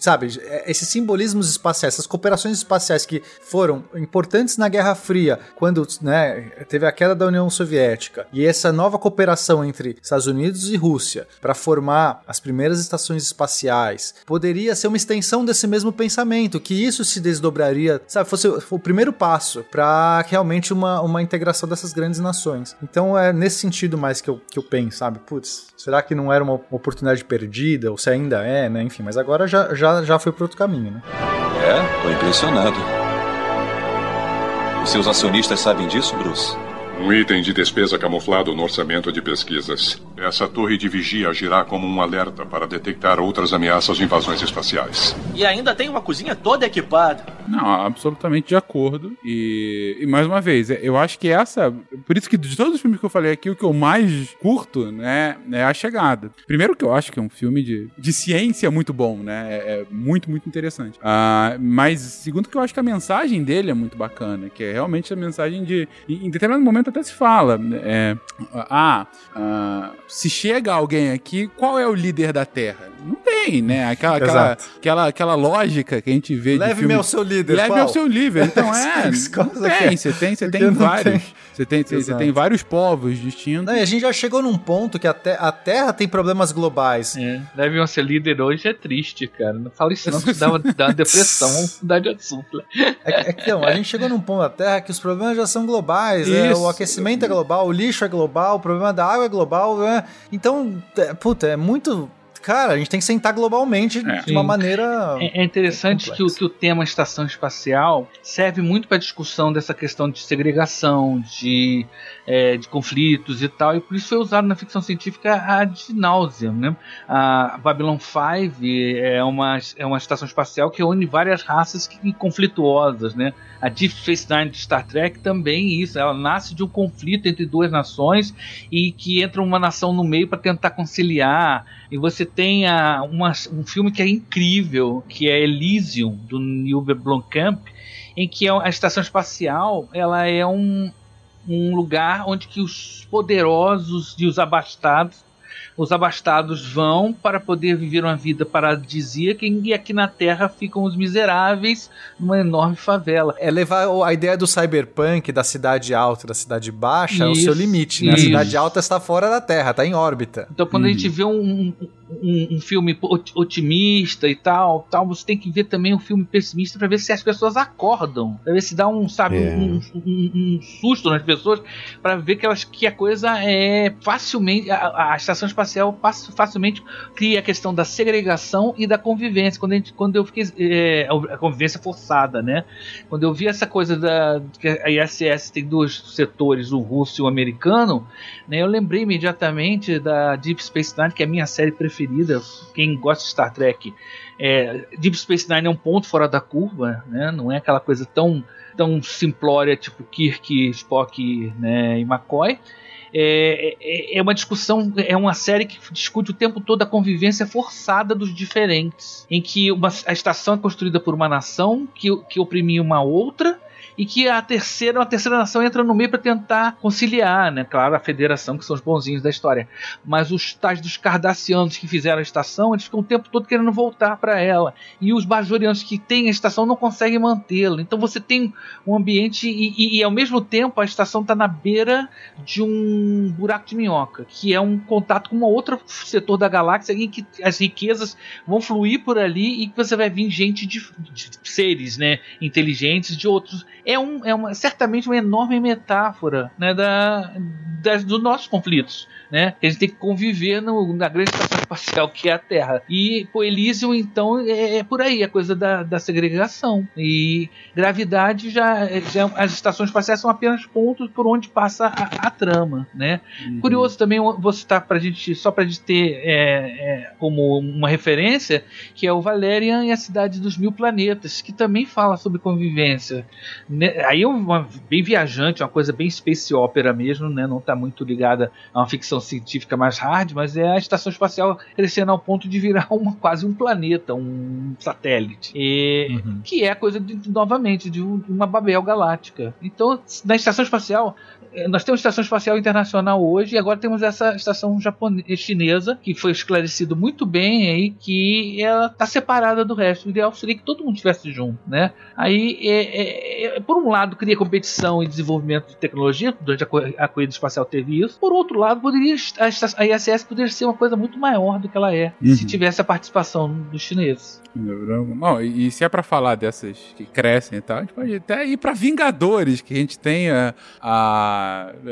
S4: sabe, é, esses simbolismos espaciais, essas cooperações espaciais que foram importantes na Guerra Fria, quando, né, teve a queda da União Soviética e essa nova cooperação entre Estados Unidos e Rússia para formar as primeiras estações espaciais, poderia ser uma extensão desse mesmo pensamento, que isso se desdobraria, sabe, fosse o primeiro passo para para realmente uma, uma integração dessas grandes nações. Então é nesse sentido mais que eu, que eu penso, sabe? Putz, será que não era uma oportunidade perdida? Ou se ainda é, né? Enfim, mas agora já, já, já foi para outro caminho, né?
S12: É, tô impressionado. Os seus acionistas sabem disso, Bruce?
S7: Um item de despesa camuflado no orçamento de pesquisas. Essa torre de vigia agirá como um alerta para detectar outras ameaças de invasões espaciais.
S8: E ainda tem uma cozinha toda equipada.
S1: Não, absolutamente de acordo. E, e, mais uma vez, eu acho que essa. Por isso que de todos os filmes que eu falei aqui, o que eu mais curto, né, é a chegada. Primeiro que eu acho que é um filme de, de ciência muito bom, né? É, é muito, muito interessante. Uh, mas segundo que eu acho que a mensagem dele é muito bacana, que é realmente a mensagem de. Em determinado momento até se fala. É, ah, uh, se chega alguém aqui, qual é o líder da Terra? Não tem, né? Aquela, aquela, aquela, aquela lógica que a gente vê
S4: Leve
S1: de filme...
S4: meu seu líder.
S1: Leve ao seu líder. Então é. não tem, você tem, você tem vários. Você tem, você tem vários povos distintos.
S4: Não, e a gente já chegou num ponto que a, te a Terra tem problemas globais.
S3: É. Leve ao seu líder hoje é triste, cara. Não fala isso não, que dá uma, dá uma depressão. Vamos mudar de assunto.
S4: É, é que não, a gente chegou num ponto da Terra que os problemas já são globais. É, o aquecimento é global, o lixo é global, o problema da água é global. Né? Então, é, puta, é muito cara, a gente tem que sentar globalmente é. de uma Sim. maneira.
S3: É, é interessante que o, que o tema estação espacial serve muito para discussão dessa questão de segregação, de, é, de conflitos e tal, e por isso foi usado na ficção científica ad nauseam. Né? A Babylon 5 é uma, é uma estação espacial que une várias raças que, conflituosas. Né? A Deep Space Nine de Star Trek também isso, ela nasce de um conflito entre duas nações e que entra uma nação no meio para tentar conciliar. E você tem a, uma, um filme que é incrível, que é Elysium, do Neil Blomkamp, em que a estação espacial ela é um, um lugar onde que os poderosos e os abastados os abastados vão para poder viver uma vida paradisíaca e aqui na Terra ficam os miseráveis numa enorme favela.
S4: É levar o- a ideia do cyberpunk, da cidade alta e da cidade baixa, ao
S3: Isso,
S4: seu limite, né? A
S3: isso.
S4: cidade alta está fora da Terra, está em órbita.
S3: Então, quando a gente vê um, um, um- um filme ot- otimista e tal, tal, você tem que ver também um filme pessimista para ver se as pessoas acordam, para ver se dá um, sabe,
S5: É.
S3: um, um- um susto nas pessoas, para ver que, elas, que a coisa é facilmente, a, a estação espacial fac- facilmente cria a questão da segregação e da convivência. Quando, gente, quando eu fiquei é, a convivência forçada, né? Quando eu vi essa coisa da que a ISS tem dois setores, o russo e o americano, né, eu lembrei imediatamente da Deep Space Nine, que é a minha série preferida. Quem gosta de Star Trek, é, Deep Space Nine é um ponto fora da curva, né? Não é aquela coisa tão tão simplória tipo Kirk, Spock, né, e McCoy. É, é, é uma discussão, é uma série que discute o tempo todo a convivência forçada dos diferentes, em que uma, a estação é construída por uma nação que, que oprimia uma outra e que a terceira, uma terceira nação entra no meio para tentar conciliar, né? Claro, a federação, que são os bonzinhos da história. Mas os tais dos cardassianos que fizeram a estação, eles ficam o tempo todo querendo voltar para ela. E os bajorianos que têm a estação não conseguem mantê-la. Então você tem um ambiente e, e- e, ao mesmo tempo a estação está na beira de um buraco de minhoca, que é um contato com um outro setor da galáxia em que as riquezas vão fluir por ali e que você vai vir gente de, de seres, né, inteligentes de outros. É, um, é uma, certamente uma enorme metáfora né, da, das, dos nossos conflitos. Né? A gente tem que conviver no- na grande estação espacial que é a Terra. E pô, Elysium, então, é, é por aí, a coisa da, da segregação. E gravidade já, já. As estações espaciais são apenas pontos por onde passa a, a trama. Né? Curioso também, vou citar pra gente, só pra gente ter é, é, como uma referência, que é o Valerian e a Cidade dos Mil Planetas, que também fala sobre convivência. Né? Aí é uma, bem viajante, uma coisa bem space opera mesmo, né? não está muito ligada a uma ficção científica mais hard, mas é a estação espacial crescendo ao ponto de virar uma, quase um planeta, um satélite. E, Que é a coisa, de, novamente, de um- de uma Babel galáctica. Então, na estação espacial, nós temos estação espacial internacional hoje e agora temos essa estação japonesa, chinesa que foi esclarecido muito bem aí que ela está separada do resto. O ideal seria que todo mundo estivesse junto, né? Aí, é, é, é, por um lado, cria competição e desenvolvimento de tecnologia, durante a, a corrida espacial teve isso. Por outro lado, poderia a, a ISS poderia ser uma coisa muito maior do que ela é,
S1: Uhum.
S3: se tivesse a participação dos chineses.
S1: Não, e e se é pra falar dessas que crescem e tal, a gente pode até ir pra Vingadores, que a gente tem a. a-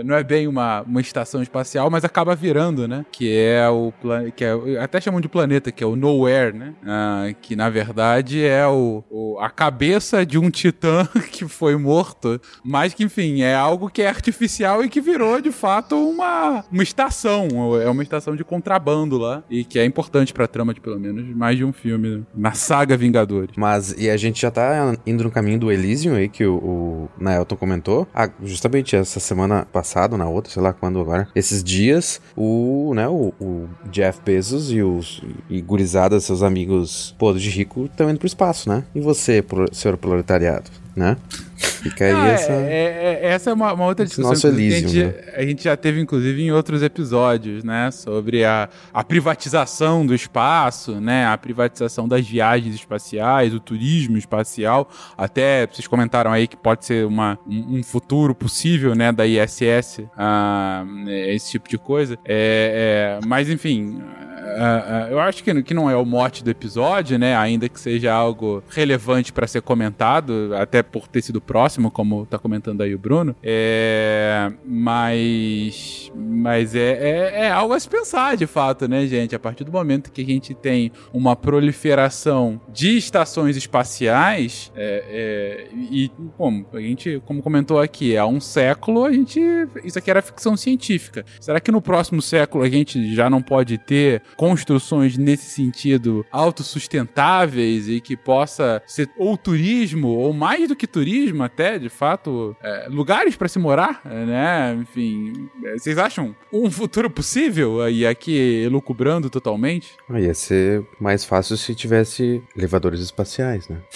S1: não é bem uma, uma estação espacial, mas acaba virando, né? Que é o. Que é, até chamam de planeta, que é o Nowhere, né? Ah, que na verdade é o, o- a cabeça de um titã que foi morto, mas que, enfim, é algo que é artificial e que virou de fato uma, uma estação. É uma estação de contrabando lá. E que é importante pra trama de pelo menos mais de um filme na saga Vingadores.
S5: Mas, e a gente já tá indo no caminho do Elysium aí, que o, o Naelton comentou. Ah, justamente essa semana passada, ou na outra, sei lá quando agora. Esses dias, o, né, o, o Jeff Bezos e os e gurizada, seus amigos podres de rico, estão indo pro espaço, né? E você, pro- senhor proletariado, né? Fica aí
S1: Ah, é-
S5: essa...
S1: é- é- essa é uma, uma outra discussão
S5: Nosso
S1: a, gente, a gente já teve, inclusive, em outros episódios, né? Sobre a, a privatização do espaço, né? A privatização das viagens espaciais, o turismo espacial. Até vocês comentaram aí que pode ser uma, um, futuro possível, né? Da ISS, ah, esse tipo de coisa. É, é, mas, enfim... ah, ah, eu acho que, que não é o mote do episódio, né? Ainda que seja algo relevante para ser comentado, até por ter sido próximo, como tá comentando aí o Bruno. É, mas mas é, é, é algo a se pensar, de fato, né, gente? A partir do momento que a gente tem uma proliferação de estações espaciais, é, é, e como a gente, como comentou aqui, há um século a gente isso aqui era ficção científica. Será que no próximo século a gente já não pode ter construções nesse sentido autossustentáveis e que possa ser ou turismo ou mais do que turismo até, de fato, é, lugares para se morar, né? Enfim, é, vocês acham um futuro possível e aqui elucubrando totalmente?
S5: Ah, ia ser mais fácil se tivesse elevadores espaciais, né?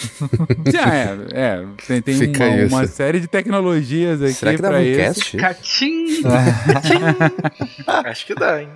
S1: É, é, tem, tem uma, uma série de tecnologias aqui
S5: Será que
S1: pra
S5: um
S1: isso.
S5: cast?
S3: Catim!
S2: Acho que dá, hein?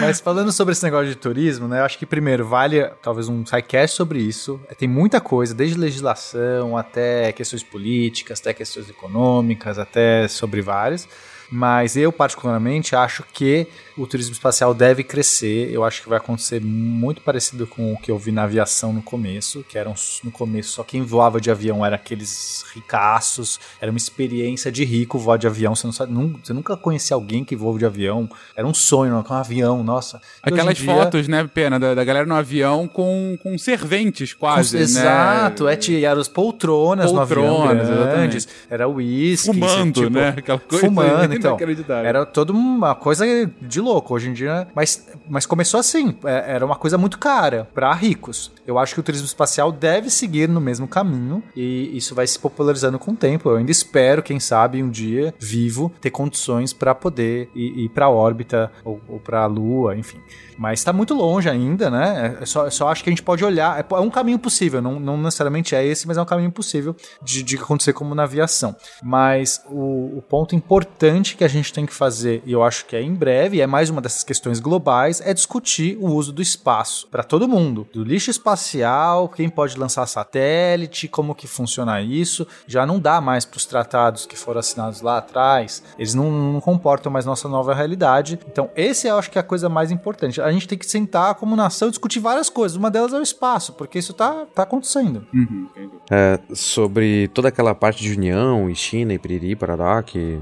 S4: Mas falando sobre esse negócio de turismo, né? Eu acho que primeiro vale talvez um sidecast sobre isso. Tem muita coisa, desde legislação até questões políticas, até questões econômicas, até sobre várias. Mas eu, particularmente, acho que o turismo espacial deve crescer. Eu acho que vai acontecer muito parecido com o que eu vi na aviação no começo, que eram no começo só quem voava de avião era aqueles ricaços, era uma experiência de rico voar de avião. Você, não sabe, você nunca conhecia alguém que voa de avião. Era um sonho, um avião, nossa.
S1: E Aquelas dia... fotos, né, Pena, da, da, galera no avião com, com serventes quase, com,
S4: né? Exato, é, tinha as poltronas, poltronas no avião grandes, era uísque.
S1: Fumando, tipo, né?
S4: Aquela coisa fumando, então. Era toda uma coisa de louco. Hoje em dia. Mas, mas começou assim. É, era uma coisa muito cara para ricos. Eu acho que o turismo espacial deve seguir no mesmo caminho e isso vai se popularizando com o tempo. Eu ainda espero, quem sabe, um dia vivo ter condições para poder ir, ir para a órbita ou, ou para a Lua, enfim. Mas está muito longe ainda, né? É só, só acho que a gente pode olhar. É, é um caminho possível, não, não, necessariamente é esse, mas é um caminho possível de, de acontecer como na aviação. Mas o, o, ponto importante que a gente tem que fazer, e eu acho que é em breve, é mais uma dessas questões globais, é discutir o uso do espaço para todo mundo. Do lixo espacial, quem pode lançar satélite, como que funciona isso. Já não dá mais para os tratados que foram assinados lá atrás. Eles não, não comportam mais nossa nova realidade. Então, esse eu acho que é a coisa mais importante a gente tem que sentar como nação e discutir várias coisas. Uma delas é o espaço, porque isso tá, tá acontecendo.
S5: Uhum. É, sobre toda aquela parte de União e China e Piriri, Parará, que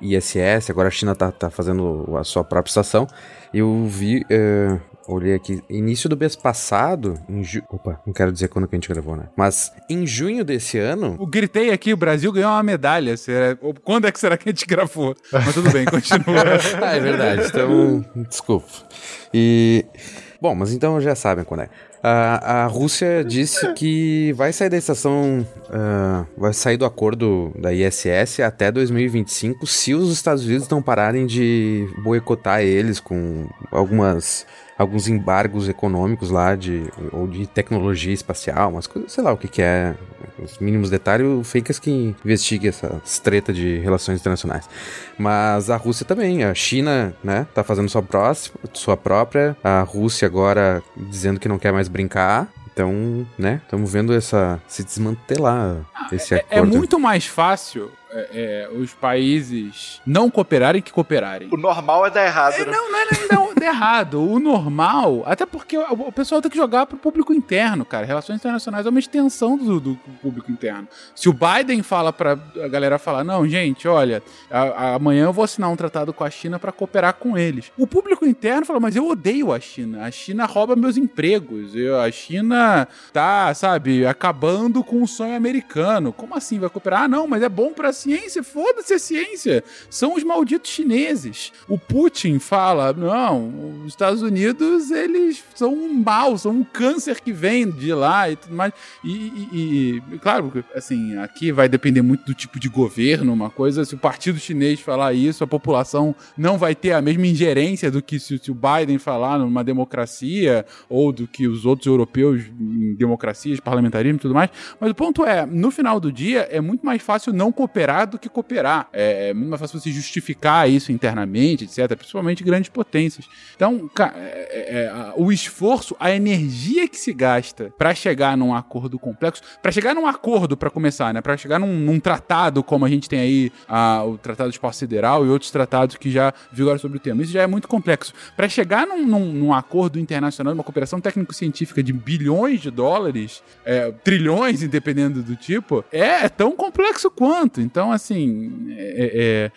S5: ISS, agora a China tá, tá fazendo a sua própria estação. Eu vi, é, olhei aqui, início do mês passado, em ju... Opa, não quero dizer quando que a gente gravou, né? Mas em junho desse ano.
S1: Eu gritei aqui, o Brasil ganhou uma medalha. Será... Quando é que será que a gente gravou? Mas tudo bem, continua.
S5: ah, é verdade. Então, desculpa. E. Bom, mas então já sabem quando é. A, a Rússia disse que vai sair da estação, uh, vai sair do acordo da ISS até 2025 se os Estados Unidos não pararem de boicotar eles com algumas alguns embargos econômicos lá de ou de tecnologia espacial, umas coisas, sei lá o que que é, os mínimos detalhes, o Fakers que investigue essa treta de relações internacionais. Mas a Rússia também, a China, né, tá fazendo sua próxima, sua própria, a Rússia agora dizendo que não quer mais brincar, então, né, estamos vendo essa se desmantelar esse
S1: é,
S5: acordo.
S1: É muito mais fácil é, é, os países não cooperarem que cooperarem.
S2: O normal é dar errado,
S1: é,
S2: né?
S1: Não, não é não, dar errado. O normal, até porque o, pessoal tem que jogar pro público interno, cara. Relações internacionais é uma extensão do, do público interno. Se o Biden fala pra a galera falar, não, gente, olha, a, a, amanhã eu vou assinar um tratado com a China para cooperar com eles. O público interno fala, mas eu odeio a China. A China rouba meus empregos. Eu, a China tá, sabe, acabando com o sonho americano. Como assim vai cooperar? Ah, não, mas é bom pra ciência, foda-se a ciência. São os malditos chineses. O Putin fala: não, os Estados Unidos, eles são um mal, são um câncer que vem de lá e tudo mais. E, e, e claro, assim, aqui vai depender muito do tipo de governo, uma coisa. Se o partido chinês falar isso, a população não vai ter a mesma ingerência do que se, se o Biden falar numa democracia ou do que os outros europeus em democracias, parlamentarismo e tudo mais. Mas o ponto é, no final do dia, é muito mais fácil não cooperar do que cooperar. É, é muito mais fácil você justificar isso internamente, etc., principalmente grandes potências. Então, é, é, é o esforço, a energia que se gasta para chegar num acordo complexo, para chegar num acordo, para começar, né? Para chegar num, num, tratado, como a gente tem aí a, o Tratado de Espaço Sideral e outros tratados que já vigoram sobre o tema. Isso já é muito complexo. Para chegar num, num, num, acordo internacional, uma cooperação técnico-científica de bilhões de dólares, trilhões, dependendo do tipo, é, é tão complexo quanto. Então, então, assim, é,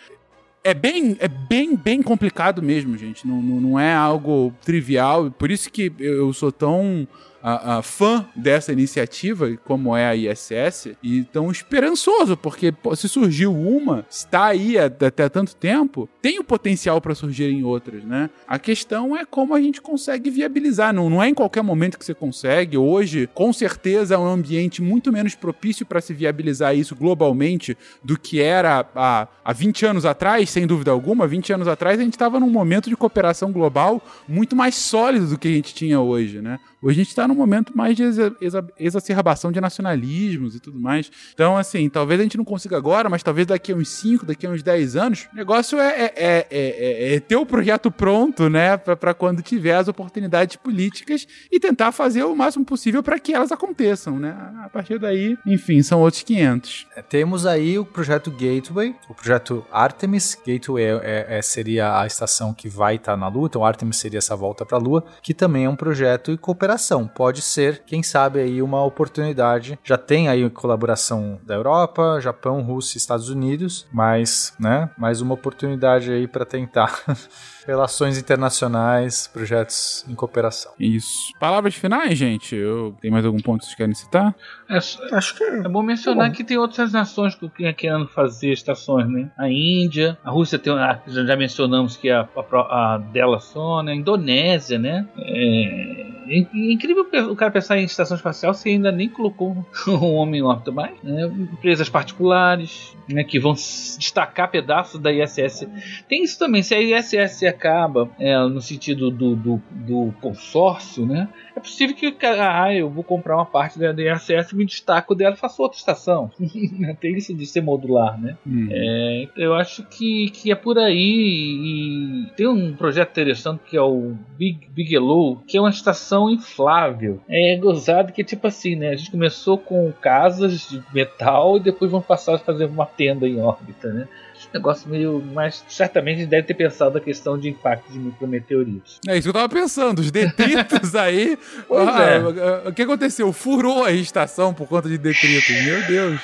S1: é, é, bem, é bem, bem complicado mesmo, gente. Não, não, não é algo trivial. Por isso que eu sou tão a, a fã dessa iniciativa, como é a ISS, e tão esperançoso, porque se surgiu uma, está aí até tanto tempo, tem o potencial para surgirem outras, né? A questão é como a gente consegue viabilizar. Não, não é em qualquer momento que você consegue. Hoje, com certeza, é um ambiente muito menos propício para se viabilizar isso globalmente do que era há, há 20 anos atrás, sem dúvida alguma. 20 anos atrás, a gente estava num momento de cooperação global muito mais sólido do que a gente tinha hoje, né? Hoje a gente está num momento mais de exa exa exacerbação de nacionalismos e tudo mais. Então, assim, talvez a gente não consiga agora, mas talvez daqui a uns 5, daqui a uns 10 anos, o negócio é, é, é, é, é ter o projeto pronto, né, para quando tiver as oportunidades políticas e tentar fazer o máximo possível para que elas aconteçam, né? A partir daí, enfim, são outros 500.
S4: É, temos aí o projeto Gateway, o projeto Artemis. Gateway é, é, seria a estação que vai estar tá na Lua, então Artemis seria essa volta para a Lua, que também é um projeto de cooperação. Pode ser, quem sabe, aí uma oportunidade. Já tem aí colaboração da Europa, Japão, Rússia, Estados Unidos, mas, né, mais uma oportunidade aí para tentar Relações internacionais, projetos em cooperação.
S1: Isso. Palavras finais, gente? Eu... Tem mais algum ponto que vocês querem citar?
S3: É, acho que é bom mencionar bom. que tem outras nações que estão querendo fazer estações, né? A Índia, a Rússia tem, a, já mencionamos que é a, a, a dela só, né? A Indonésia, né? É, é, incrível o cara pensar em estação espacial se ainda nem colocou um homem em órbita mais. Né? Empresas particulares né, que vão destacar pedaços da ISS. Tem isso também, se a ISS acaba é, no sentido do, do, do, consórcio, né? É possível que ah, eu vou comprar uma parte da ISS, me destaco dela e faço outra estação. Tem isso de ser modular, né? Hum. É, eu acho que, que é por aí. E tem um projeto interessante que é o Big Bigelow, que é uma estação inflável. É gozado que tipo assim, né? A gente começou com casas de metal e depois vamos passar a fazer uma tenda em órbita, né? Negócio meio. Mas certamente deve ter pensado a questão de impacto de micrometeoritos.
S1: É isso que eu tava pensando, os detritos aí. ah, é. O que aconteceu? Furou a estação por conta de detritos. Meu Deus.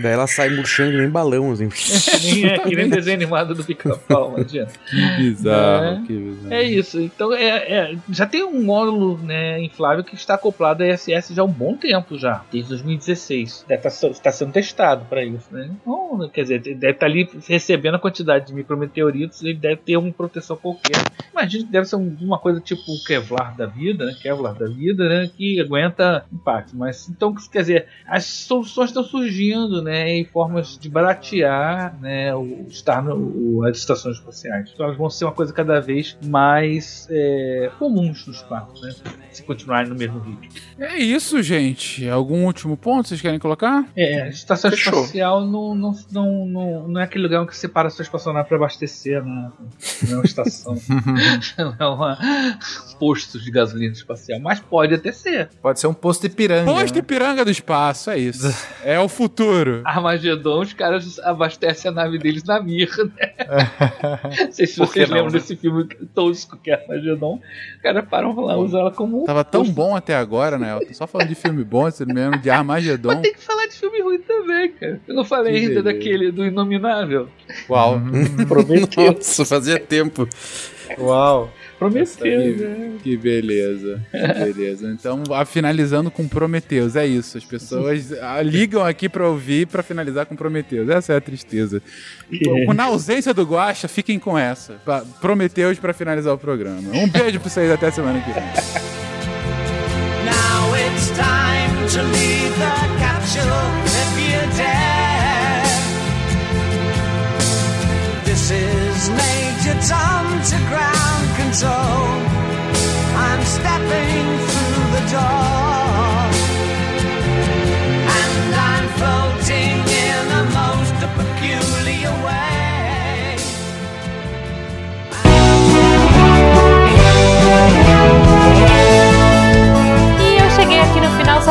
S5: Daí ela sai murchando nem balão, assim.
S3: É, que nem desenho animado do pica-pau, não adianta.
S1: Que bizarro,
S3: é,
S1: que bizarro.
S3: É isso. Então, é, é, já tem um módulo né, inflável que está acoplado à ISS já há um bom tempo já, desde 2016. Deve estar, tá está sendo testado para isso, né? Então, quer dizer, deve estar tá ali recebendo a quantidade de micrometeoritos, ele deve ter uma proteção qualquer. Imagino que deve ser uma coisa tipo o Kevlar da vida, né? Kevlar da vida, né? Que aguenta impacto. Mas, então, quer dizer, as soluções estão surgindo né, e formas de baratear né, o estar no, o, as estações espaciais. Então elas vão ser uma coisa cada vez mais é, comuns no espaço, né, se continuarem no mesmo ritmo.
S1: É isso, gente. Algum último ponto vocês querem colocar?
S3: É, a estação Fechou. espacial não, não, não, não, não é aquele lugar que você para a sua espaçonave para abastecer, né? não é uma estação. não é uma posto de gasolina espacial, mas pode até ser.
S4: Pode ser um posto de piranga.
S1: Posto
S4: né?
S1: de piranga do espaço, é isso. é o futuro.
S3: Armagedon, os caras abastecem a nave deles na mirra, né? não sei se vocês não, lembram né? desse filme tosco que é Armagedon. Os caras param lá, usam ela como.
S1: Tava tão bom até agora, né? Eu tô só falando de filme bom, você mesmo, de Armagedon.
S3: Mas tem que falar de filme ruim também, cara. Eu não falei que ainda beleza. daquele do Inominável.
S1: Uau.
S5: Prometeu. Nossa, fazia tempo.
S1: Uau.
S3: Prometeus, né?
S1: Que beleza, que beleza. Então, finalizando com Prometeus, é isso. As pessoas ah, ligam aqui pra ouvir pra finalizar com Prometeus. Essa é a tristeza. Então, na ausência do Guacha, fiquem com essa. Prometeus pra finalizar o programa. Um beijo pra vocês, até semana que vem. Now it's time to leave the capsule if you dare. This is Major Tom to ground. So I'm stepping through the door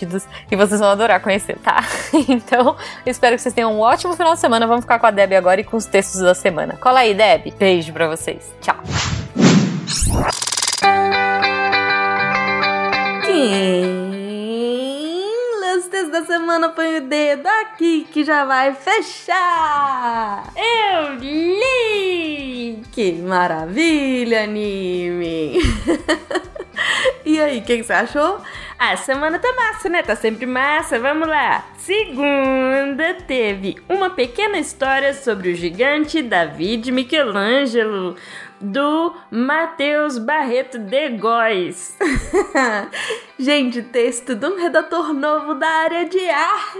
S10: divertidos e vocês vão adorar conhecer, tá? Então, espero que vocês tenham um ótimo final de semana. Vamos ficar com a Deb agora e com os textos da semana. Cola aí, Deb. Beijo pra vocês. Tchau.
S13: Da semana põe o dedo aqui que já vai fechar. Eu li! Que maravilha, anime! e aí, quem você achou? A semana tá massa, né? Tá sempre massa. Vamos lá. Segunda teve uma pequena história sobre o gigante David Michelangelo do Matheus Barreto de Góes. Gente, texto de um redator novo da área de artes.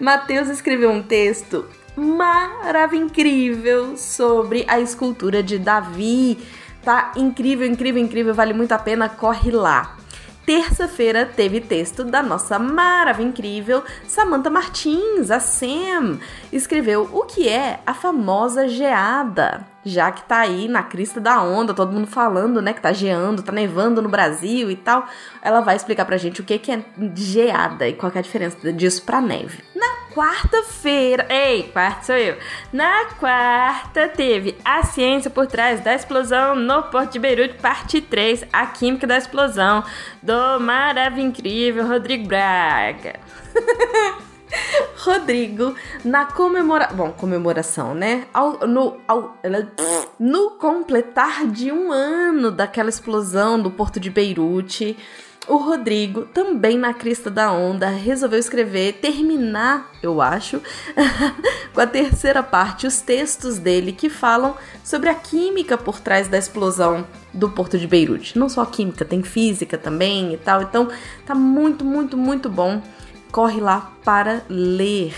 S13: Matheus escreveu um texto maravilhoso incrível sobre a escultura de Davi. Tá incrível, incrível, incrível, vale muito a pena, corre lá. Terça-feira teve texto da nossa maravilha incrível Samantha Martins, a Sam. Escreveu o que é a famosa geada. Já que tá aí na crista da onda, todo mundo falando, né, que tá geando, tá nevando no Brasil e tal, ela vai explicar pra gente o que que é geada e qual é a diferença disso pra neve. Na quarta-feira, ei, quarta sou eu. Na quarta teve a ciência por trás da explosão no Porto de Beirute, parte 3, a química da explosão, do maravilhoso incrível Rodrigo Braga. Rodrigo, na comemora... Bom, comemoração, né? Ao, no, ao, no completar de um ano daquela explosão do Porto de Beirute, o Rodrigo, também na crista da onda, resolveu escrever, terminar, eu acho, com a terceira parte, os textos dele que falam sobre a química por trás da explosão do Porto de Beirute. Não só química, tem física também e tal. Então, tá muito, muito, muito bom. Corre lá para ler.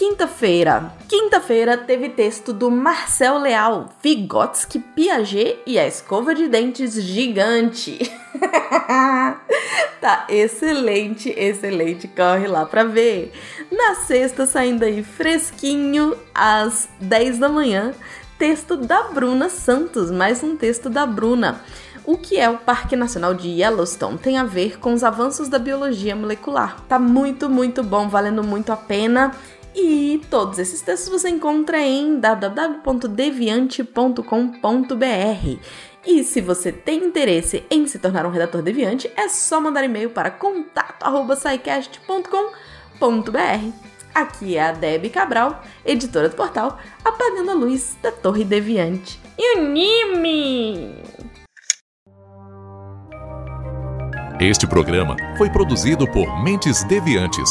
S13: Quinta-feira. Quinta-feira teve texto do Marcel Leal, Vygotsky Piaget e a escova de dentes gigante. tá excelente, excelente. Corre lá pra ver. Na sexta, saindo aí fresquinho, às 10 da manhã, texto da Bruna Santos, mais um texto da Bruna. O que é o Parque Nacional de Yellowstone tem a ver com os avanços da biologia molecular. Tá muito, muito bom, valendo muito a pena. E todos esses textos você encontra em www.deviante.com.br. E se você tem interesse em se tornar um redator deviante, é só mandar e-mail para contato@saicast.com.br. Aqui é a Debbie Cabral, editora do portal Apagando a Luz da Torre Deviante. E anime!
S14: Este programa foi produzido por Mentes Deviantes.